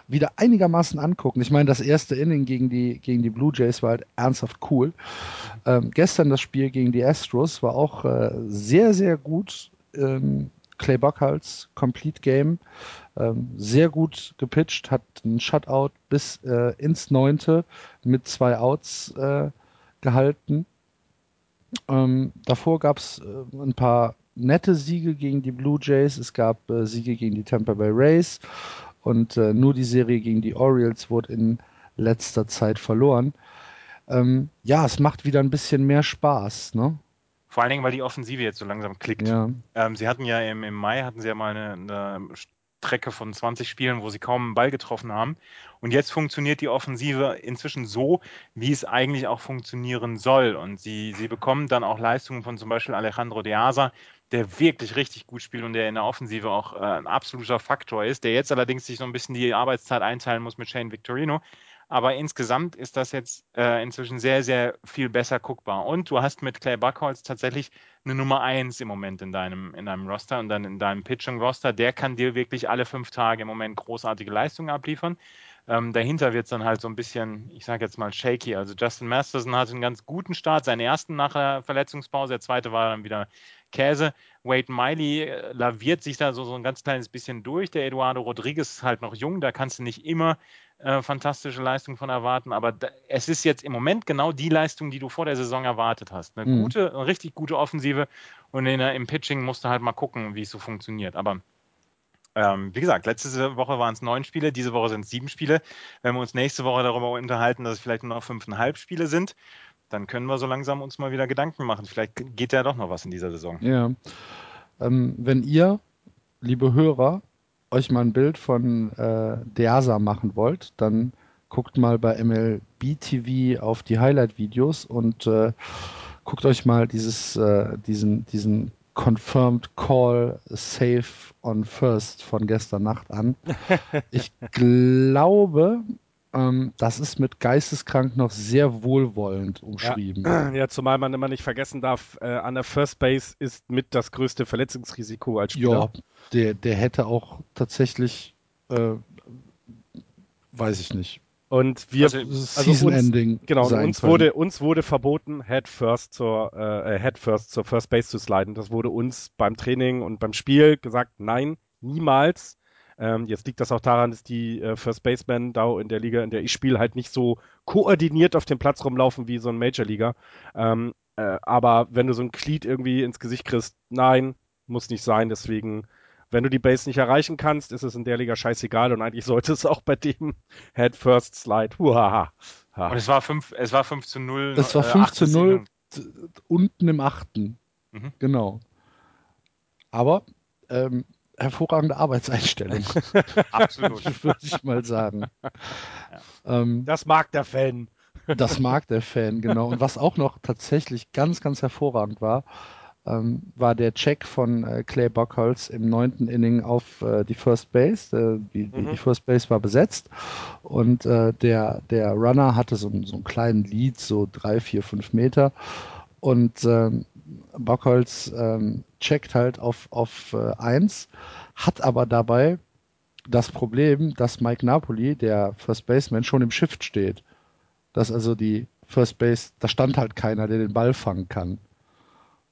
wieder einigermaßen angucken. Ich meine, das erste Inning gegen die, gegen die Blue Jays war halt ernsthaft cool. Ähm, gestern das Spiel gegen die Astros war auch äh, sehr, sehr gut. Ähm, Clay Buckholz, Complete Game, ähm, sehr gut gepitcht, hat einen Shutout bis äh, ins Neunte mit zwei Outs äh, gehalten. Ähm, davor gab es äh, ein paar nette Siege gegen die Blue Jays, es gab äh, Siege gegen die Tampa Bay Rays und äh, nur die Serie gegen die Orioles wurde in letzter Zeit verloren. Ähm, ja, es macht wieder ein bisschen mehr Spaß, ne? Vor allen Dingen, weil die Offensive jetzt so langsam klickt. Ja. Ähm, sie hatten ja im, im Mai hatten sie ja mal eine, eine Strecke von 20 Spielen, wo sie kaum einen Ball getroffen haben. Und jetzt funktioniert die Offensive inzwischen so, wie es eigentlich auch funktionieren soll. Und sie, sie bekommen dann auch Leistungen von zum Beispiel Alejandro De Asa, der wirklich richtig gut spielt und der in der Offensive auch äh, ein absoluter Faktor ist, der jetzt allerdings sich so ein bisschen die Arbeitszeit einteilen muss mit Shane Victorino. Aber insgesamt ist das jetzt äh, inzwischen sehr, sehr viel besser guckbar. Und du hast mit Clay Buckholz tatsächlich eine Nummer 1 im Moment in deinem, in deinem Roster und dann in deinem Pitching-Roster. Der kann dir wirklich alle fünf Tage im Moment großartige Leistungen abliefern. Ähm, dahinter wird es dann halt so ein bisschen, ich sage jetzt mal, shaky. Also Justin Masterson hatte einen ganz guten Start, seinen ersten nach der Verletzungspause, der zweite war dann wieder Käse. Wade Miley äh, laviert sich da so, so ein ganz kleines bisschen durch. Der Eduardo Rodriguez ist halt noch jung, da kannst du nicht immer äh, fantastische Leistung von erwarten, aber da, es ist jetzt im Moment genau die Leistung, die du vor der Saison erwartet hast. Eine mhm. gute, eine richtig gute Offensive und in, im Pitching musst du halt mal gucken, wie es so funktioniert. Aber ähm, wie gesagt, letzte Woche waren es neun Spiele, diese Woche sind es sieben Spiele. Wenn wir uns nächste Woche darüber unterhalten, dass es vielleicht nur noch fünfeinhalb Spiele sind, dann können wir so langsam uns mal wieder Gedanken machen. Vielleicht geht ja doch noch was in dieser Saison. Ja. Ähm, wenn ihr, liebe Hörer, euch mal ein Bild von äh, Deasa machen wollt, dann guckt mal bei MLB TV auf die Highlight-Videos und äh, guckt euch mal dieses, äh, diesen, diesen Confirmed Call Safe on First von gestern Nacht an. Ich glaube, ähm, das ist mit geisteskrank noch sehr wohlwollend umschrieben. Ja, ja zumal man immer nicht vergessen darf, äh, an der First Base ist mit das größte Verletzungsrisiko als Spieler. Ja, der, der hätte auch tatsächlich, äh, weiß ich nicht. Und wir, also, also uns, Ending genau, uns wurde uns wurde verboten, Head First zur äh, Head First zur First Base zu sliden. Das wurde uns beim Training und beim Spiel gesagt, nein, niemals. Ähm, jetzt liegt das auch daran, dass die äh, First Basemen da in der Liga, in der ich spiele, halt nicht so koordiniert auf dem Platz rumlaufen wie so ein Major Liga. Ähm, äh, aber wenn du so ein Glied irgendwie ins Gesicht kriegst, nein, muss nicht sein. Deswegen, wenn du die Base nicht erreichen kannst, ist es in der Liga scheißegal und eigentlich sollte es auch bei dem Head First Slide. Huhaha. Und es war 5, es war 5 zu 0. Es war 5 äh, zu 0 unten im achten. Mhm. Genau. Aber ähm, hervorragende Arbeitseinstellung. Absolut. Würde ich mal sagen. Ja. Ähm, das mag der Fan. Das mag der Fan, genau. Und was auch noch tatsächlich ganz, ganz hervorragend war, ähm, war der Check von äh, Clay Buckholz im neunten Inning auf äh, die First Base. Äh, die, mhm. die, First Base war besetzt und äh, der, der Runner hatte so, so einen kleinen Lead, so drei, vier, fünf Meter. Und ähm, Bockholz ähm, checkt halt auf, auf äh, 1, hat aber dabei das Problem, dass Mike Napoli, der First Baseman, schon im Shift steht. Dass also die First Base, da stand halt keiner, der den Ball fangen kann.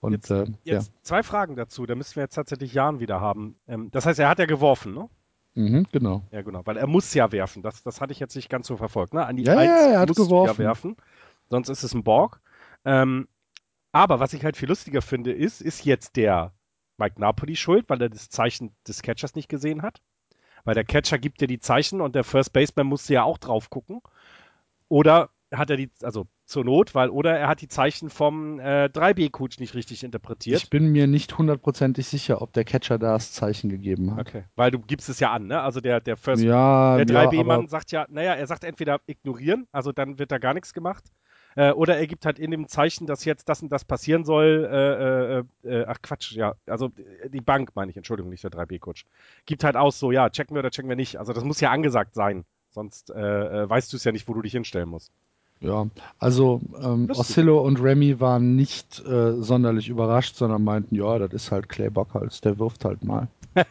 Und, jetzt, äh, jetzt ja. zwei Fragen dazu, da müssen wir jetzt tatsächlich Jan wieder haben. Ähm, das heißt, er hat ja geworfen, ne? Mhm, genau. Ja, genau, weil er muss ja werfen. Das, das hatte ich jetzt nicht ganz so verfolgt. Ne? An die ja, 1 ja, er hat geworfen. ja werfen, sonst ist es ein Borg. Ähm, aber was ich halt viel lustiger finde, ist, ist jetzt der Mike Napoli schuld, weil er das Zeichen des Catchers nicht gesehen hat? Weil der Catcher gibt dir die Zeichen und der First Baseman musste ja auch drauf gucken. Oder hat er die, also zur Not, weil, oder er hat die Zeichen vom äh, 3B-Coach nicht richtig interpretiert. Ich bin mir nicht hundertprozentig sicher, ob der Catcher da das Zeichen gegeben hat. Okay, weil du gibst es ja an, ne? Also der, der First, ja, der 3B-Mann ja, sagt ja, naja, er sagt entweder ignorieren, also dann wird da gar nichts gemacht, äh, oder er gibt halt in dem Zeichen, dass jetzt das und das passieren soll, äh, äh, äh ach Quatsch, ja, also die Bank meine ich, Entschuldigung, nicht der 3B-Coach, gibt halt aus so, ja, checken wir oder checken wir nicht. Also das muss ja angesagt sein, sonst weißt du es ja nicht, wo du dich hinstellen musst. Ja, also ähm, Oscillo und Remy waren nicht äh, sonderlich überrascht, sondern meinten, ja, das ist halt Clay Bockhals, der wirft halt mal.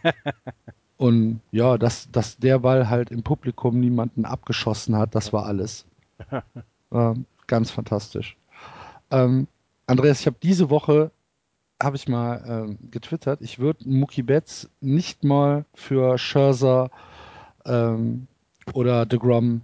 und ja, dass, dass der Ball halt im Publikum niemanden abgeschossen hat, das war alles. äh, ganz fantastisch. Ähm, Andreas, ich habe diese Woche habe ich mal ähm, getwittert, ich würde Mookie Betts nicht mal für Scherzer ähm, oder DeGrom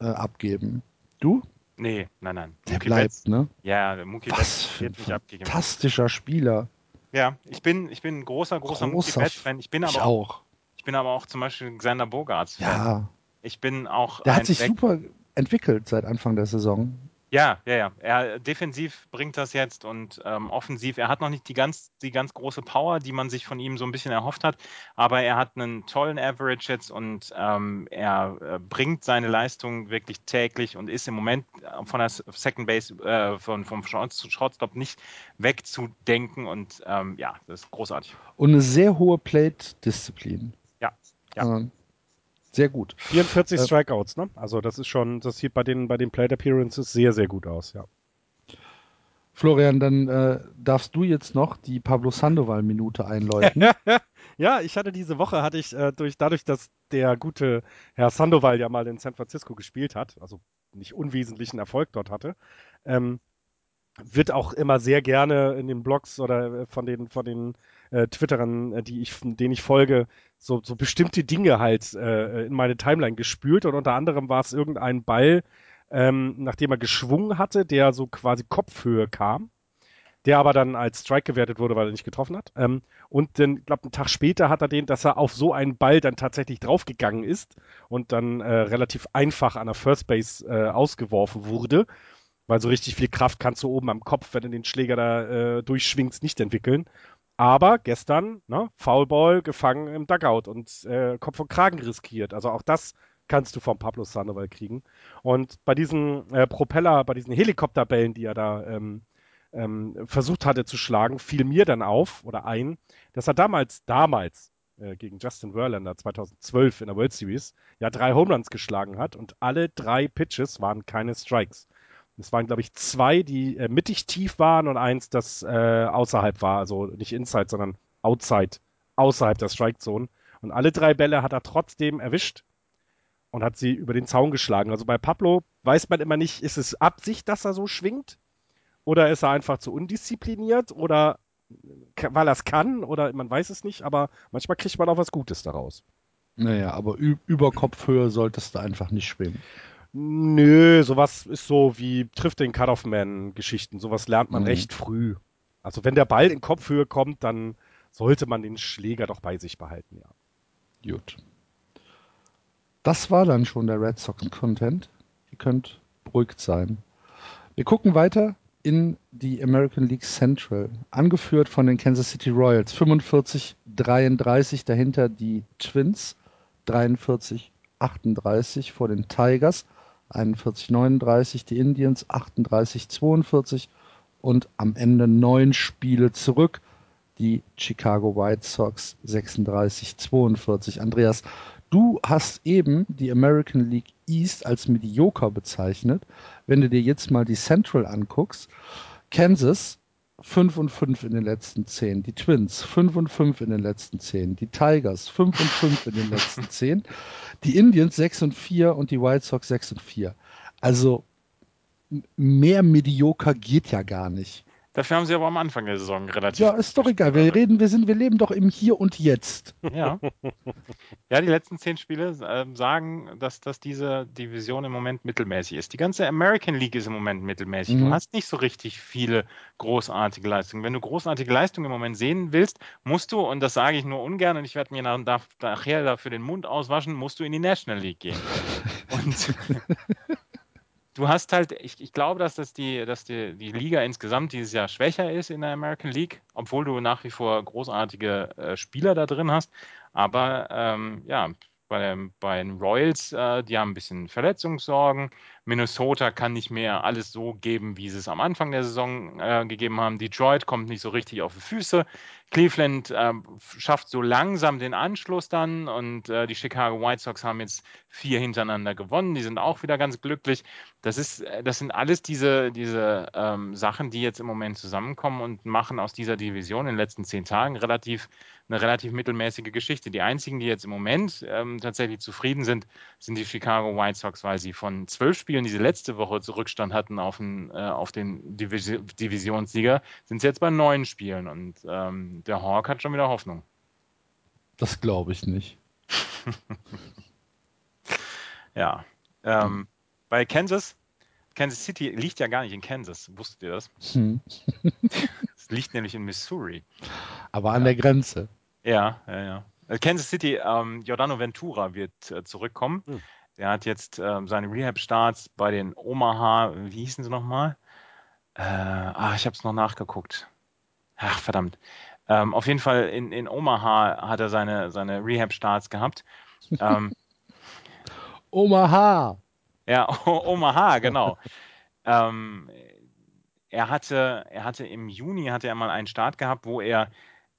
äh, abgeben. Du? Nee, nein, nein. Der Mookie bleibt, Betts, ne? Ja, Mookie Was Betts für ein fantastischer Spieler. Ja, ich bin, ich bin ein großer, großer, großer Mookie Betts-Fan. Ich bin aber ich auch. Ich bin aber auch zum Beispiel Xander Bogarts-Fan. Ja. Ich bin auch. Der hat sich Back super entwickelt seit Anfang der Saison. Ja, ja, ja. Er defensiv bringt das jetzt und ähm, offensiv. Er hat noch nicht die ganz, die ganz große Power, die man sich von ihm so ein bisschen erhofft hat, aber er hat einen tollen Average jetzt und ähm, er äh, bringt seine Leistung wirklich täglich und ist im Moment von der Second Base, äh, von, vom Shortstop nicht wegzudenken und ähm, ja, das ist großartig. Und eine sehr hohe Plate-Disziplin. Ja, ja. Sehr gut. 44 äh, Strikeouts, ne? Also das ist schon, das sieht bei den, bei den Plate Appearances sehr, sehr gut aus, ja. Florian, dann äh, darfst du jetzt noch die Pablo Sandoval-Minute einläuten. ja, ich hatte diese Woche, hatte ich äh, durch, dadurch, dass der gute Herr Sandoval ja mal in San Francisco gespielt hat, also nicht unwesentlichen Erfolg dort hatte, ähm, wird auch immer sehr gerne in den Blogs oder äh, von den, von den äh, Twitterern, äh, die ich, denen ich folge, so, so bestimmte Dinge halt äh, in meine Timeline gespült und unter anderem war es irgendein Ball, ähm, nachdem er geschwungen hatte, der so quasi Kopfhöhe kam, der aber dann als Strike gewertet wurde, weil er nicht getroffen hat. Ähm, und dann, ich glaube, einen Tag später hat er den, dass er auf so einen Ball dann tatsächlich draufgegangen ist und dann äh, relativ einfach an der First Base äh, ausgeworfen wurde. Weil so richtig viel Kraft kannst du oben am Kopf, wenn du den Schläger da äh, durchschwingst, nicht entwickeln. Aber gestern, ne, Foulball gefangen im Dugout und äh, Kopf und Kragen riskiert. Also auch das kannst du vom Pablo Sandoval kriegen. Und bei diesen äh, Propeller, bei diesen Helikopterbällen, die er da ähm, ähm, versucht hatte zu schlagen, fiel mir dann auf oder ein, dass er damals, damals äh, gegen Justin Verlander 2012 in der World Series ja drei Homeruns geschlagen hat und alle drei Pitches waren keine Strikes. Es waren, glaube ich, zwei, die äh, mittig tief waren und eins, das äh, außerhalb war, also nicht inside, sondern outside, außerhalb der Strike Zone. Und alle drei Bälle hat er trotzdem erwischt und hat sie über den Zaun geschlagen. Also bei Pablo weiß man immer nicht, ist es Absicht, dass er so schwingt? Oder ist er einfach zu undiszipliniert? Oder weil er es kann? Oder man weiß es nicht, aber manchmal kriegt man auch was Gutes daraus. Naja, aber über Kopfhöhe solltest du einfach nicht schwingen. Nö, sowas ist so wie trifft den Cut-Off-Man-Geschichten. Sowas lernt man mhm. recht früh. Also wenn der Ball in Kopfhöhe kommt, dann sollte man den Schläger doch bei sich behalten, ja. Gut. Das war dann schon der Red Sox-Content. Ihr könnt beruhigt sein. Wir gucken weiter in die American League Central, angeführt von den Kansas City Royals. 45-33 dahinter die Twins, 43-38 vor den Tigers 41-39 die Indians, 38-42 und am Ende neun Spiele zurück die Chicago White Sox 36-42. Andreas, du hast eben die American League East als medioker bezeichnet. Wenn du dir jetzt mal die Central anguckst, Kansas 5 und 5 in den letzten 10. Die Twins 5 und 5 in den letzten 10. Die Tigers 5 und 5 in den letzten 10. Die Indians 6 und 4 und die White Sox 6 und 4. Also mehr medioker geht ja gar nicht. Dafür haben sie aber am Anfang der Saison relativ. Ja, ist doch egal. Wir reden, wir sind, wir leben doch im Hier und Jetzt. Ja. Ja, die letzten zehn Spiele äh, sagen, dass, dass diese Division im Moment mittelmäßig ist. Die ganze American League ist im Moment mittelmäßig. Mhm. Du hast nicht so richtig viele großartige Leistungen. Wenn du großartige Leistungen im Moment sehen willst, musst du, und das sage ich nur ungern, und ich werde mir nach, nachher dafür den Mund auswaschen, musst du in die National League gehen. Und du hast halt, ich, ich glaube, dass das die, dass die, die Liga insgesamt dieses Jahr schwächer ist in der American League, obwohl du nach wie vor großartige äh, Spieler da drin hast. Aber ähm, ja, bei, bei den Royals, äh, die haben ein bisschen Verletzungssorgen. Minnesota kann nicht mehr alles so geben, wie sie es am Anfang der Saison äh, gegeben haben. Detroit kommt nicht so richtig auf die Füße. Cleveland äh, schafft so langsam den Anschluss dann und äh, die Chicago White Sox haben jetzt vier hintereinander gewonnen. Die sind auch wieder ganz glücklich. Das ist, äh, das sind alles diese, diese ähm, Sachen, die jetzt im Moment zusammenkommen und machen aus dieser Division in den letzten zehn Tagen relativ eine relativ mittelmäßige Geschichte. Die einzigen, die jetzt im Moment ähm, tatsächlich zufrieden sind, sind die Chicago White Sox, weil sie von zwölf Spielen, die sie letzte Woche Rückstand hatten auf den, äh, auf den Divis Divisionssieger, sind sie jetzt bei neun Spielen und ähm, der Hawk hat schon wieder Hoffnung. Das glaube ich nicht. ja. Ähm, bei Kansas, Kansas City liegt ja gar nicht in Kansas, wusstet ihr das? Hm. es liegt nämlich in Missouri. Aber an ja. der Grenze. Ja, ja, ja. Kansas City, ähm, Giordano Ventura wird äh, zurückkommen. Hm. Der hat jetzt ähm, seine Rehab-Starts bei den Omaha, wie hießen sie nochmal? Äh, ah, ich habe es noch nachgeguckt. Ach, verdammt. Ähm, auf jeden Fall in, in Omaha hat er seine, seine Rehab-Starts gehabt. Ähm, Omaha! Ja, Omaha, genau. ähm, er hatte, er hatte im Juni hatte er mal einen Start gehabt, wo er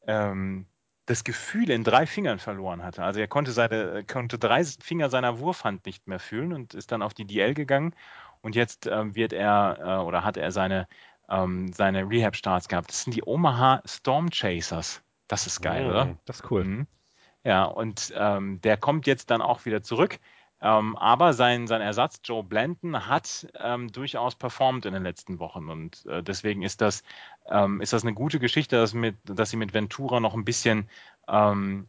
ähm, das Gefühl in drei Fingern verloren hatte. Also er konnte, seine, konnte drei Finger seiner Wurfhand nicht mehr fühlen und ist dann auf die DL gegangen. Und jetzt ähm, wird er äh, oder hat er seine, ähm, seine Rehab-Starts gehabt. Das sind die Omaha Storm Chasers. Das ist geil, oh, oder? Das ist cool. Mhm. Ja, und ähm, der kommt jetzt dann auch wieder zurück. Ähm, aber sein, sein Ersatz, Joe Blanton, hat ähm, durchaus performt in den letzten Wochen. Und äh, deswegen ist das, ähm, ist das eine gute Geschichte, dass, mit, dass sie mit Ventura noch ein bisschen ähm,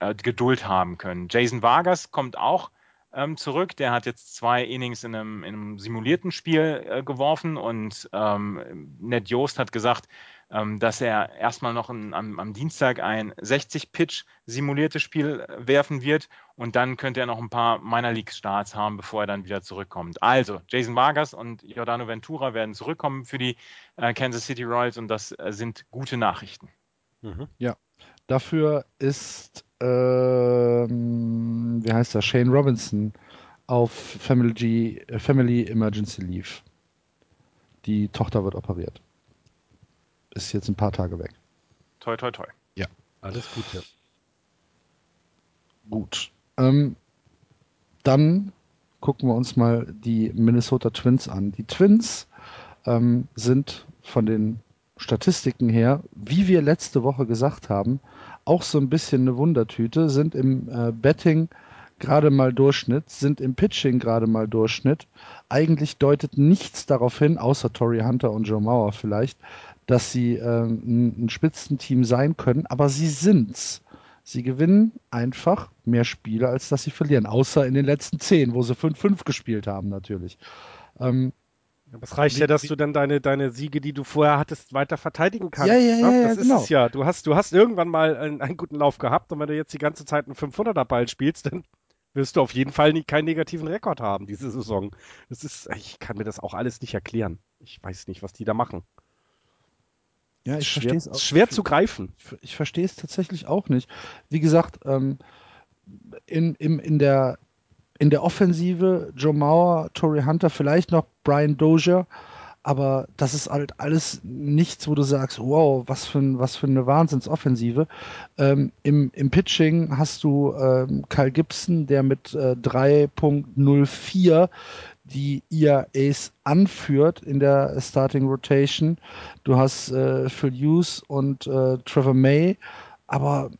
äh, Geduld haben können. Jason Vargas kommt auch ähm, zurück. Der hat jetzt zwei Innings in einem, in einem simulierten Spiel äh, geworfen und ähm, Ned Joost hat gesagt, dass er erstmal noch ein, am, am, Dienstag ein 60-Pitch simuliertes Spiel äh, werfen wird und dann könnte er noch ein paar Minor League Starts haben, bevor er dann wieder zurückkommt. Also, Jason Vargas und Giordano Ventura werden zurückkommen für die äh, Kansas City Royals und das äh, sind gute Nachrichten. Mhm. Ja, dafür ist, ähm, wie heißt er, Shane Robinson auf Family, Family Emergency Leave. Die Tochter wird operiert ist jetzt ein paar Tage weg. Toi, toi, toi. Ja. Alles Gute. Gut. Ähm, dann gucken wir uns mal die Minnesota Twins an. Die Twins ähm, sind von den Statistiken her, wie wir letzte Woche gesagt haben, auch so ein bisschen eine Wundertüte, sind im äh, Betting gerade mal Durchschnitt, sind im Pitching gerade mal Durchschnitt. Eigentlich deutet nichts darauf hin, außer Tory Hunter und Joe Mauer vielleicht, dass sie äh, ein, Spitzenteam sein können, aber sie sind's. Sie gewinnen einfach mehr Spiele, als dass sie verlieren. Außer in den letzten zehn, wo sie 5-5 gespielt haben, natürlich. Ähm, aber es reicht ja, dass du dann deine, deine Siege, die du vorher hattest, weiter verteidigen kannst. Ja, ja, ja, ne? ja das genau. ist es ja. Du hast, du hast irgendwann mal einen, einen, guten Lauf gehabt und wenn du jetzt die ganze Zeit einen 500er Ball spielst, dann wirst du auf jeden Fall nie, keinen negativen Rekord haben diese Saison. Das ist, ich kann mir das auch alles nicht erklären. Ich weiß nicht, was die da machen. Ja, ich verstehe es auch. Schwer zu greifen. Ich verstehe es tatsächlich auch nicht. Wie gesagt, ähm, in, in, in, der, in der Offensive Joe Mauer, Tory Hunter, vielleicht noch Brian Dozier, aber das ist halt alles nichts, wo du sagst, wow, was für, ein, was für eine Wahnsinnsoffensive. Ähm, im, Im Pitching hast du ähm, Kyle Gibson, der mit äh, 3.04 die ERAs anführt in der Starting Rotation. Du hast äh, Phil Hughes und äh, Trevor May, aber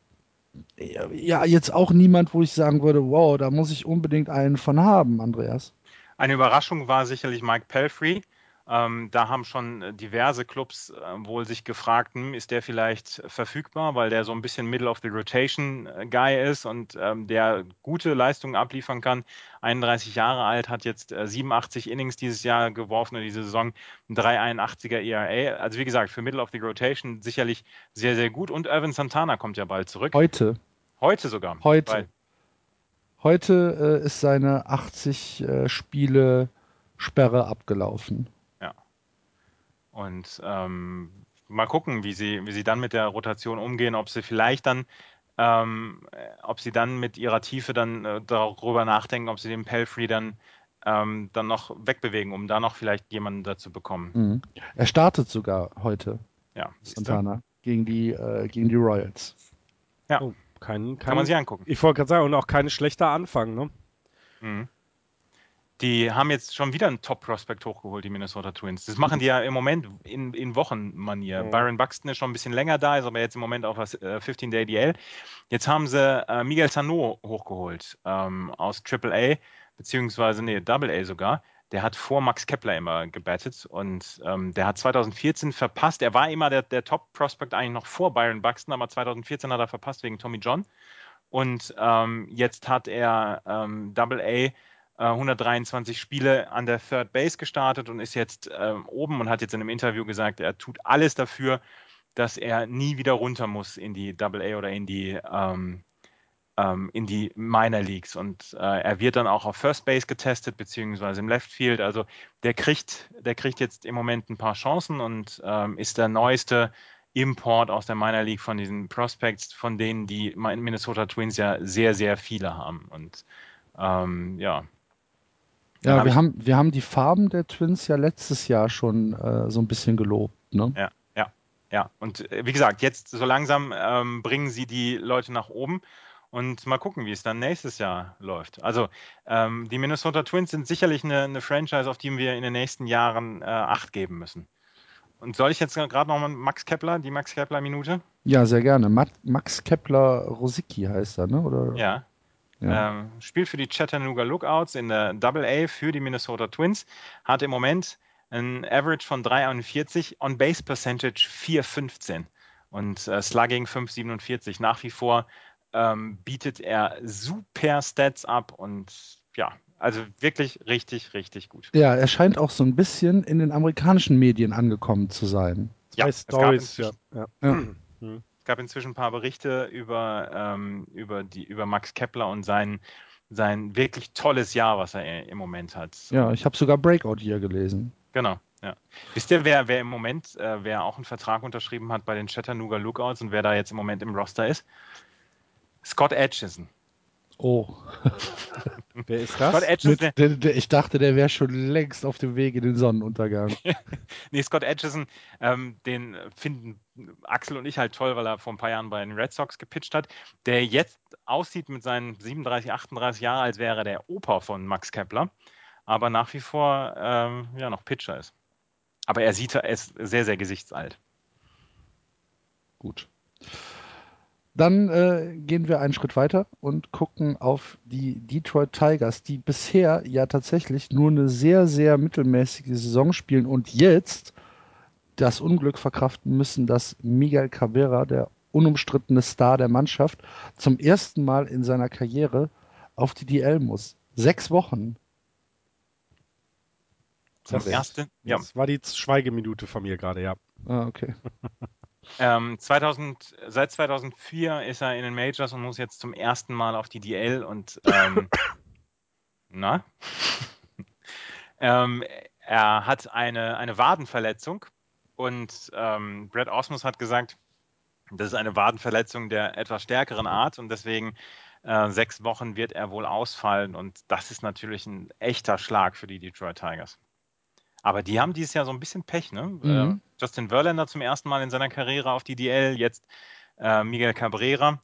ja, jetzt auch niemand, wo ich sagen würde, wow, da muss ich unbedingt einen von haben, Andreas. Eine Überraschung war sicherlich Mike Pelfrey, ähm, da haben schon äh, diverse Clubs äh, wohl sich gefragt, hm, ist der vielleicht verfügbar, weil der so ein bisschen Middle of the Rotation äh, Guy ist und ähm, der gute Leistungen abliefern kann. 31 Jahre alt, hat jetzt äh, 87 Innings dieses Jahr geworfen in dieser Saison, ein 381er ERA. Also wie gesagt, für Middle of the Rotation sicherlich sehr, sehr gut. Und Irvin Santana kommt ja bald zurück. Heute. Heute sogar. Heute. Weil Heute äh, ist seine 80 äh, Spiele Sperre abgelaufen. Und ähm, mal gucken, wie sie, wie sie dann mit der Rotation umgehen, ob sie vielleicht dann, ähm, ob sie dann mit ihrer Tiefe dann äh, darüber nachdenken, ob sie den Pelfrey dann ähm, dann noch wegbewegen, um da noch vielleicht jemanden dazu bekommen. Mhm. Er startet sogar heute, Ja, Santana, gegen die, äh, gegen die Royals. Ja. Oh, kein, kein, kann man sich angucken. Ich wollte gerade sagen, und auch kein schlechter Anfang, ne? Mhm. Die haben jetzt schon wieder einen Top-Prospect hochgeholt, die Minnesota Twins. Das machen die ja im Moment in, in Wochenmanier. Mhm. Byron Buxton ist schon ein bisschen länger da, ist aber jetzt im Moment auf das äh, 15-Day DL. Jetzt haben sie äh, Miguel Sano hochgeholt ähm, aus AAA, beziehungsweise, nee, Double A sogar. Der hat vor Max Kepler immer gebattet und ähm, der hat 2014 verpasst. Er war immer der, der Top-Prospect eigentlich noch vor Byron Buxton, aber 2014 hat er verpasst wegen Tommy John. Und ähm, jetzt hat er ähm, Double A 123 Spiele an der Third Base gestartet und ist jetzt ähm, oben und hat jetzt in einem Interview gesagt, er tut alles dafür, dass er nie wieder runter muss in die Double A oder in die ähm, ähm, in die Minor Leagues und äh, er wird dann auch auf First Base getestet beziehungsweise im Left Field. Also der kriegt, der kriegt jetzt im Moment ein paar Chancen und ähm, ist der neueste Import aus der Minor League von diesen Prospects, von denen die Minnesota Twins ja sehr sehr viele haben und ähm, ja, Ja, hab wir haben, wir haben die Farben der Twins ja letztes Jahr schon äh, so ein bisschen gelobt. Ne? Ja, ja, ja. Und äh, wie gesagt, jetzt so langsam ähm, bringen sie die Leute nach oben und mal gucken, wie es dann nächstes Jahr läuft. Also ähm, die Minnesota Twins sind sicherlich eine, eine Franchise, auf die wir in den nächsten Jahren äh, Acht geben müssen. Und soll ich jetzt gerade nochmal Max Kepler, die Max Kepler-Minute? Ja, sehr gerne. Ma Max Kepler-Rosicki heißt er, ne? Oder? Ja. Ja. Ähm, spielt für die Chattanooga Lookouts in der Double A für die Minnesota Twins. Hat im Moment ein Average von 3,41, On-Base Percentage 4,15 und äh, Slugging 5,47. Nach wie vor ähm, bietet er super Stats ab und ja, also wirklich richtig, richtig gut. Ja, er scheint auch so ein bisschen in den amerikanischen Medien angekommen zu sein. Ja, Zwei es gab Stories, ja. ja. Ja. Hm. Es gab inzwischen ein paar Berichte über, ähm, über, die, über Max Kepler und sein, sein wirklich tolles Jahr, was er im Moment hat. Ja, ich habe sogar Breakout hier gelesen. Genau, ja. Wisst ihr, wer, wer im Moment, äh, wer auch einen Vertrag unterschrieben hat bei den Chattanooga Lookouts und wer da jetzt im Moment im Roster ist? Scott Atchison. Oh, Wer ist das? Scott Atchison, mit, ich dachte, der wäre schon längst auf dem Weg in den Sonnenuntergang. nee, Scott Atchison, ähm, den finden Axel und ich halt toll, weil er vor ein paar Jahren bei den Red Sox gepitcht hat, der jetzt aussieht mit seinen 37, 38 Jahren, als wäre er der Opa von Max Kepler, aber nach wie vor ähm, ja noch Pitcher ist. Aber er sieht, er ist sehr, sehr gesichtsalt. Gut. Dann äh, gehen wir einen Schritt weiter und gucken auf die Detroit Tigers, die bisher ja tatsächlich nur eine sehr, sehr mittelmäßige Saison spielen und jetzt das Unglück verkraften müssen, dass Miguel Cabrera, der unumstrittene Star der Mannschaft, zum ersten Mal in seiner Karriere auf die DL muss. Sechs Wochen. Das- ersten, ja, Das war die Schweigeminute von mir gerade, ja. Ah, okay. Ähm, 2000, seit 2004 ist er in den Majors und muss jetzt zum ersten Mal auf die DL und ähm, na? ähm, er hat eine, eine Wadenverletzung und ähm, Brad Osmus hat gesagt, das ist eine Wadenverletzung der etwas stärkeren Art und deswegen äh, sechs Wochen wird er wohl ausfallen und das ist natürlich ein echter Schlag für die Detroit Tigers. Aber die haben dieses Jahr so ein bisschen Pech, ne? Mhm. Äh, Justin Verlander zum ersten Mal in seiner Karriere auf die DL, jetzt äh, Miguel Cabrera.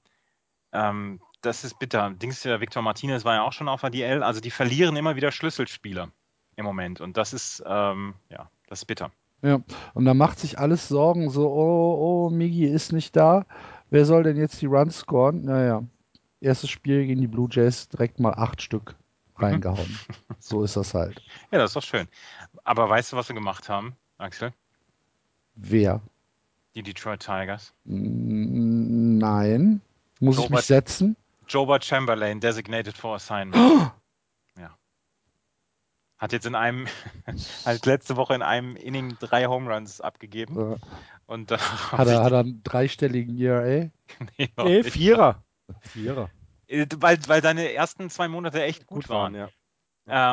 Ähm, das ist bitter. Dings, Victor Martinez war ja auch schon auf der DL. Also die verlieren immer wieder Schlüsselspieler im Moment. Und das ist, ähm, ja, das ist bitter. Ja, und da macht sich alles Sorgen, so, oh, oh, Migi ist nicht da. Wer soll denn jetzt die Runs scoren? Naja, erstes Spiel gegen die Blue Jays direkt mal acht Stück reingehauen. so ist das halt. Ja, das ist doch schön. Aber weißt du, was sie gemacht haben, Axel? Wer? Die Detroit Tigers. Nein. Muss ich mich Robert- setzen? Joba Chamberlain, designated for assignment. ja. Hat jetzt in einem, als letzte Woche in einem Inning drei Home Runs abgegeben. Äh, Und hat, er, hat er einen dreistelligen ERA? Nee, Nee. Vierer. Vierer. Äh, Weil, weil seine ersten zwei Monate echt gut, Gut waren. waren, ja.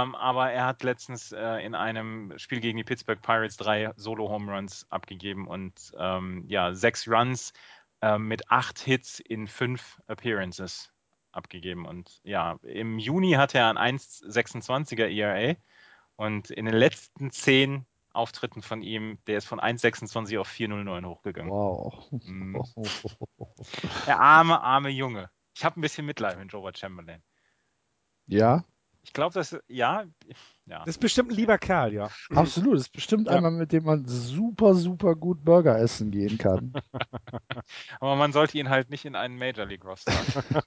Ähm, aber er hat letztens äh, in einem Spiel gegen die Pittsburgh Pirates drei Solo-Home Runs abgegeben und ähm, ja, sechs Runs äh, mit acht Hits in fünf Appearances. abgegeben. Und ja, im Juni hatte er ein 1,26er ERA und in den letzten zehn Auftritten von ihm, der ist von 1,26 auf 4,09 hochgegangen. Wow. Mhm. Der arme, arme Junge. Ich habe ein bisschen Mitleid mit Robert Chamberlain. Ja, Ich glaube, dass, ja, ja. Das ist bestimmt ein lieber Kerl, ja. absolut. Das ist bestimmt Ja. einmal, mit dem man super, super gut Burger essen gehen kann. Aber man sollte ihn halt nicht in einen Major League Roster.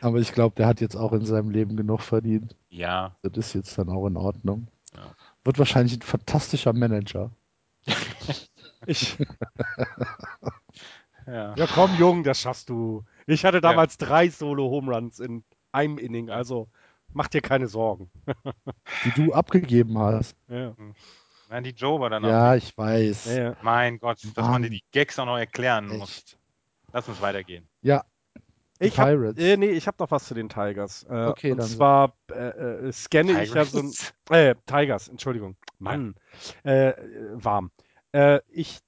Aber ich glaube, der hat jetzt auch in seinem Leben genug verdient. ja, Das ist jetzt dann auch in Ordnung. Ja. Wird wahrscheinlich ein fantastischer Manager. Ich, ja. ja, komm, Jung, das schaffst du. Ich hatte damals drei Solo-Home-Runs in einem Inning, also mach dir keine Sorgen. Die du abgegeben hast. Ja, Nein, die Joe war dann Ja, auch. ich weiß. ja, ja. Mein Gott, dass man Mann. die Gags auch noch erklären muss. Echt. Lass uns weitergehen. Ja, Die Ich hab, Pirates. äh, nee, ich habe noch was zu den Tigers. Äh, Okay, und dann- zwar äh, äh, scanne ich ja so ein, Tigers. äh, Tigers, Entschuldigung, Mann, äh, warm. Äh, ich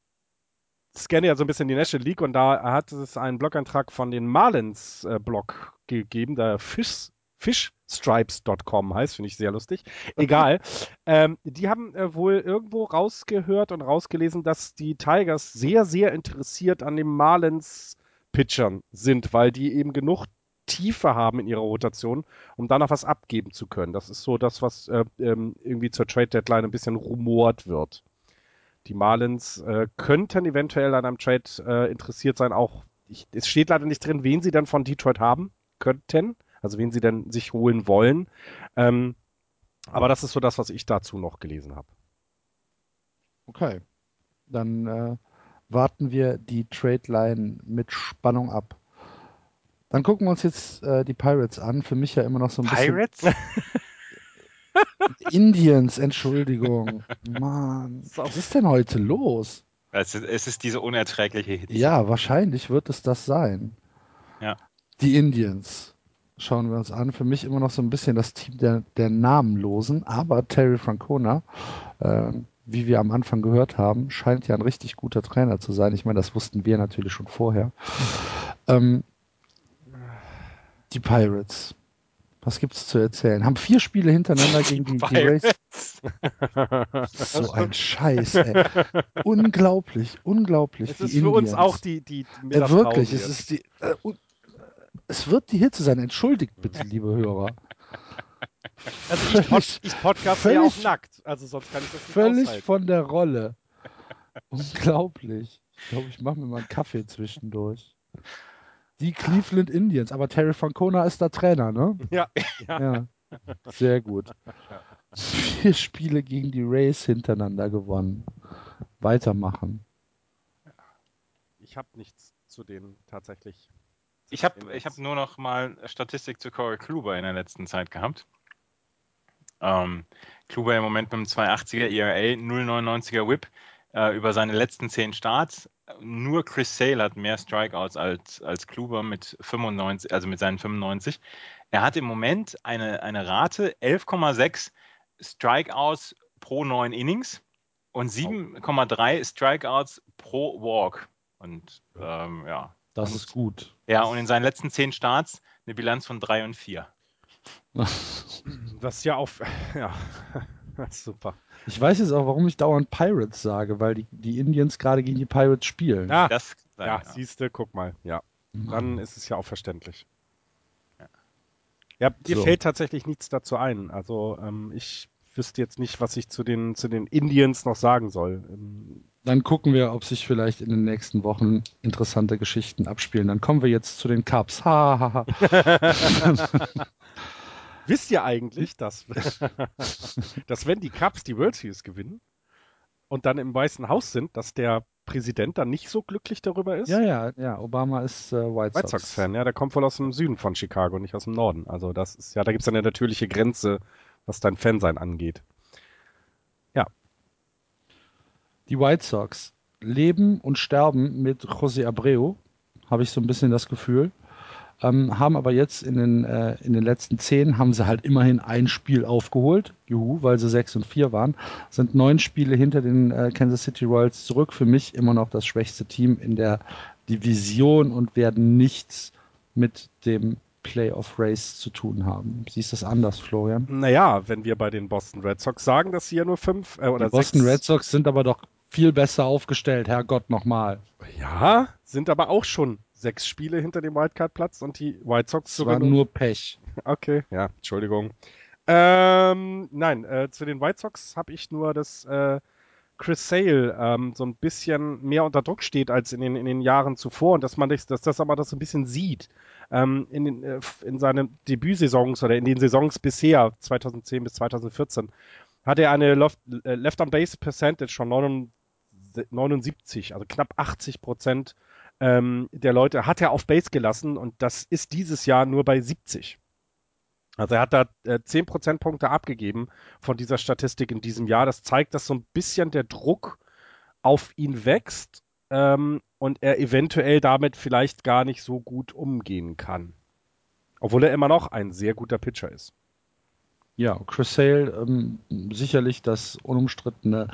scanne ja so ein bisschen die National League und da hat es einen Blog-Eintrag von den Marlins äh, Blog gegeben, der Fish, fishstripes.com heißt, finde ich sehr lustig. Egal. ähm, die haben äh, wohl irgendwo rausgehört und rausgelesen, dass die Tigers sehr, sehr interessiert an den Marlins Pitchern sind, weil die eben genug Tiefe haben in ihrer Rotation, um da noch was abgeben zu können. Das ist so das, was äh, ähm, irgendwie zur Trade Deadline ein bisschen rumort wird. Die Marlins äh, könnten eventuell an einem Trade äh, interessiert sein, auch ich, es steht leider nicht drin, wen sie dann von Detroit haben könnten, also wen sie dann sich holen wollen. Ähm, aber das ist so das, was ich dazu noch gelesen habe. okay. Dann äh, warten wir die Trade Line mit Spannung ab. Dann gucken wir uns jetzt äh, die Pirates an. Für mich ja immer noch so ein bisschen. Pirates? Indians, Entschuldigung. Mann, was ist denn heute los? Es ist, es ist diese unerträgliche Hitze. Ja, wahrscheinlich wird es das sein. Ja. Die Indians schauen wir uns an. Für mich immer noch so ein bisschen das Team der, der Namenlosen, aber Terry Francona, äh, wie wir am Anfang gehört haben, scheint ja ein richtig guter Trainer zu sein. Ich meine, das wussten wir natürlich schon vorher. Ähm, die Pirates. Was gibt's zu erzählen? Haben vier Spiele hintereinander gegen die, die Rays. So ein Scheiß, ey. Unglaublich, unglaublich. Es die ist für uns Indians. auch die, die Ja, wirklich, es ist die. Äh, un- es wird die Hitze sein. Entschuldigt bitte, liebe Hörer. Also ich, pod, völlig- ich podcaste ja auch nackt, also sonst kann ich das nicht Völlig aushalten. von der Rolle. Unglaublich. Ich glaube, ich mache mir mal einen Kaffee zwischendurch. Die Cleveland Indians, aber Terry Francona ist da Trainer, ne? Ja, ja. Ja. Sehr gut. Vier Spiele gegen die Rays hintereinander gewonnen. Weitermachen. Ich habe nichts zu denen tatsächlich. Ich habe ich hab nur noch mal Statistik zu Corey Kluber in der letzten Zeit gehabt. Ähm, Kluber im Moment mit einem 280er ERA, 0,99er Whip äh, über seine letzten zehn Starts. Nur Chris Sale hat mehr Strikeouts als, als Kluber mit 95, also mit seinen 95. Er hat im Moment eine, eine Rate 11,6 Strikeouts pro neun Innings und 7,3 Strikeouts pro Walk. Und ähm, ja, Das Und- ist gut. ja, und in seinen letzten zehn Starts eine Bilanz von 3 und 4. Das ist ja auf. Ja, das ist super. Ich weiß jetzt auch, warum ich dauernd Pirates sage, weil die, die Indians gerade gegen die Pirates spielen. Ja, Das ja, ja. siehst du, guck mal. Ja, Mann. dann ist es ja auch verständlich. Ja, dir So. fällt tatsächlich nichts dazu ein. Also ähm, ich wüsste jetzt nicht, was ich zu den, zu den Indians noch sagen soll. Ähm, Dann gucken wir, ob sich vielleicht in den nächsten Wochen interessante Geschichten abspielen. Dann kommen wir jetzt zu den Cubs. Ha, ha, ha. Wisst ihr eigentlich, dass, dass wenn die Cubs die World Series gewinnen und dann im Weißen Haus sind, dass der Präsident dann nicht so glücklich darüber ist? ja, ja, ja. Obama ist äh, White White Sox. Sox-Fan, ja, der kommt wohl aus dem Süden von Chicago, nicht aus dem Norden. Also das ist ja, da gibt es eine natürliche Grenze, was dein Fansein angeht. Die White Sox leben und sterben mit José Abreu, habe ich so ein bisschen das Gefühl. Ähm, haben aber jetzt in den, äh, in den letzten zehn haben sie halt immerhin ein Spiel aufgeholt. Juhu, weil sie sechs und vier waren. Sind neun Spiele hinter den äh, Kansas City Royals zurück. Für mich immer noch das schwächste Team in der Division und werden nichts mit dem Playoff Race zu tun haben. Siehst du das anders, Florian? Naja, wenn wir bei den Boston Red Sox sagen, dass sie ja nur fünf äh, oder Die Boston Red Sox sind aber doch viel besser aufgestellt, Herrgott nochmal. Ja, sind aber auch schon sechs Spiele hinter dem Wildcard-Platz und die White Sox war nur Pech. Okay, ja, Entschuldigung. Ähm, nein, äh, zu den White Sox habe ich nur, dass äh, Chris Sale ähm, so ein bisschen mehr unter Druck steht als in den, in den Jahren zuvor und dass man das, dass das aber das so ein bisschen sieht. Ähm, in, den, äh, in seinen Debütsaisons oder in den Saisons bisher, 2010 bis 2014, hat er eine äh, Left-on-Base-Percentage von 79, also knapp 80 Prozent ähm, der Leute hat er auf Base gelassen und das ist dieses Jahr nur bei 70. Also er hat da äh, 10 Prozentpunkte abgegeben von dieser Statistik in diesem Jahr. Das zeigt, dass so ein bisschen der Druck auf ihn wächst ähm, und er eventuell damit vielleicht gar nicht so gut umgehen kann. Obwohl er immer noch ein sehr guter Pitcher ist. Ja, Chris Sale ähm, sicherlich das unumstrittene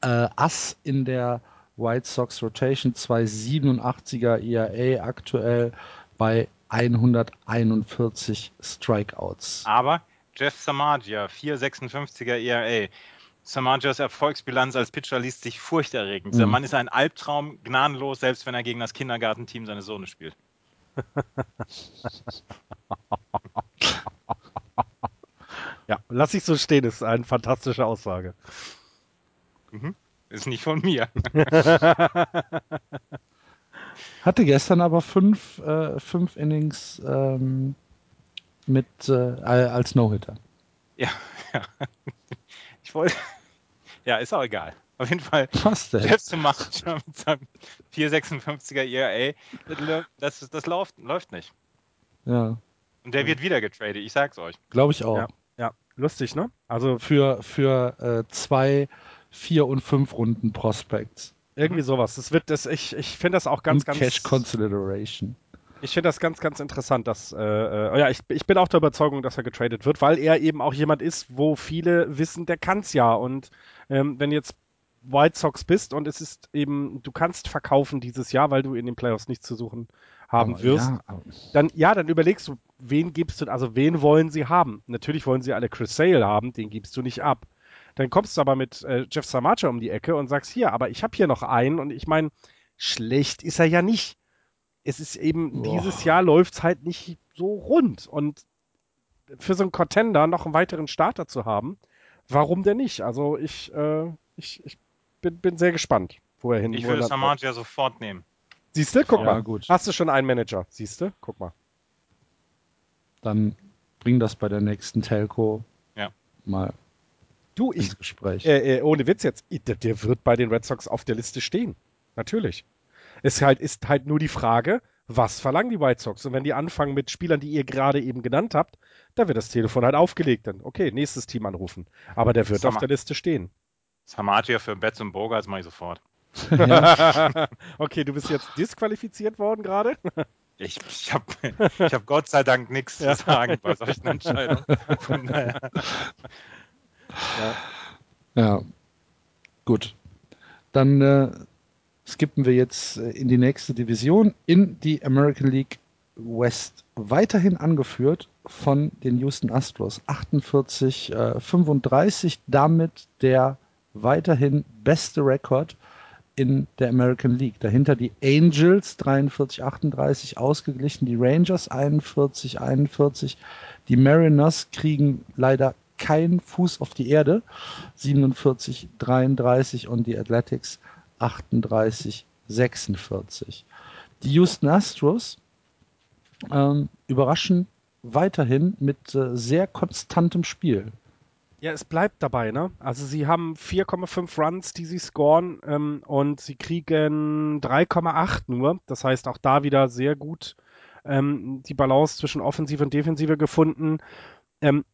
äh, Ass in der White Sox Rotation, 287er ERA aktuell bei 141 Strikeouts. Aber Jeff Samagia, 4,56er ERA. Samagias Erfolgsbilanz als Pitcher liest sich furchterregend. Mhm. Der Mann ist ein Albtraum, gnadenlos, selbst wenn er gegen das Kindergartenteam seines Sohnes spielt. ja, lass ich so stehen, ist eine fantastische Aussage. Mhm. Ist nicht von mir. Hatte gestern aber fünf, äh, fünf Innings ähm, mit äh, als No-Hitter. Ja, ja. Ich wollte. Ja, ist auch egal. Auf jeden Fall. Was denn? Jeff macht schon mit seinem 456er ERA. Das, das, das läuft, läuft nicht. Ja. Und der wird wieder getradet, ich sag's euch. Glaube ich auch. Ja, ja, lustig, ne? Also für, für äh, zwei, vier und fünf Runden Prospects. Irgendwie sowas. Das wird das, ich, ich finde das auch ganz, und ganz. Cash Consideration. Ich finde das ganz, ganz interessant, dass, äh, äh, ja, ich, ich bin auch der Überzeugung, dass er getradet wird, weil er eben auch jemand ist, wo viele wissen, der kann's ja. Und ähm, wenn jetzt White Sox bist und es ist eben, du kannst verkaufen dieses Jahr, weil du in den Playoffs nichts zu suchen haben aber wirst, ja, dann ja, dann überlegst du, wen gibst du, also wen wollen sie haben? Natürlich wollen sie alle Chris Sale haben, den gibst du nicht ab. Dann kommst du aber mit äh, Jeff Samacha um die Ecke und sagst, hier, aber ich habe hier noch einen und ich meine, schlecht ist er ja nicht. Es ist eben, Boah. dieses Jahr läuft es halt nicht so rund. Und für so einen Contender noch einen weiteren Starter zu haben, warum denn nicht? Also ich, äh, ich, ich bin, bin sehr gespannt, wo er hin Ich würde Samaja sofort nehmen. Siehst du? Guck ja, mal. Gut. Hast du schon einen Manager? Siehst du? Guck mal. Dann bring das bei der nächsten Telco ja. mal Du, ich, Gespräch. Äh, äh, ohne Witz jetzt, der, der, wird bei den Red Sox auf der Liste stehen. Natürlich. Es halt, ist halt nur die Frage, was verlangen die White Sox? Und wenn die anfangen mit Spielern, die ihr gerade eben genannt habt, da wird das Telefon halt aufgelegt. Dann, okay, nächstes Team anrufen. Aber der wird Sama auf der Liste stehen. Samatia für Betts und Bogart mache ich sofort. okay, du bist jetzt disqualifiziert worden gerade? Ich, ich habe ich hab Gott sei Dank nichts ja. zu sagen bei solchen Entscheidungen. Von daher. Ja. ja. Gut. Dann äh, skippen wir jetzt äh, in die nächste Division, in die American League West. Weiterhin angeführt von den Houston Astros. 48, äh, 35, damit der weiterhin beste Rekord in der American League. Dahinter die Angels 43, 38 ausgeglichen, die Rangers 41, 41. Die Mariners kriegen leider kein Fuß auf die Erde. 47, 33 und die Athletics 38, 46. Die Houston Astros ähm, überraschen weiterhin mit äh, sehr konstantem Spiel. Ja, es bleibt dabei, ne? Also sie haben 4,5 Runs, die sie scoren ähm, und sie kriegen 3,8 nur. Das heißt auch da wieder sehr gut ähm, die Balance zwischen Offensive und Defensive gefunden. Ähm,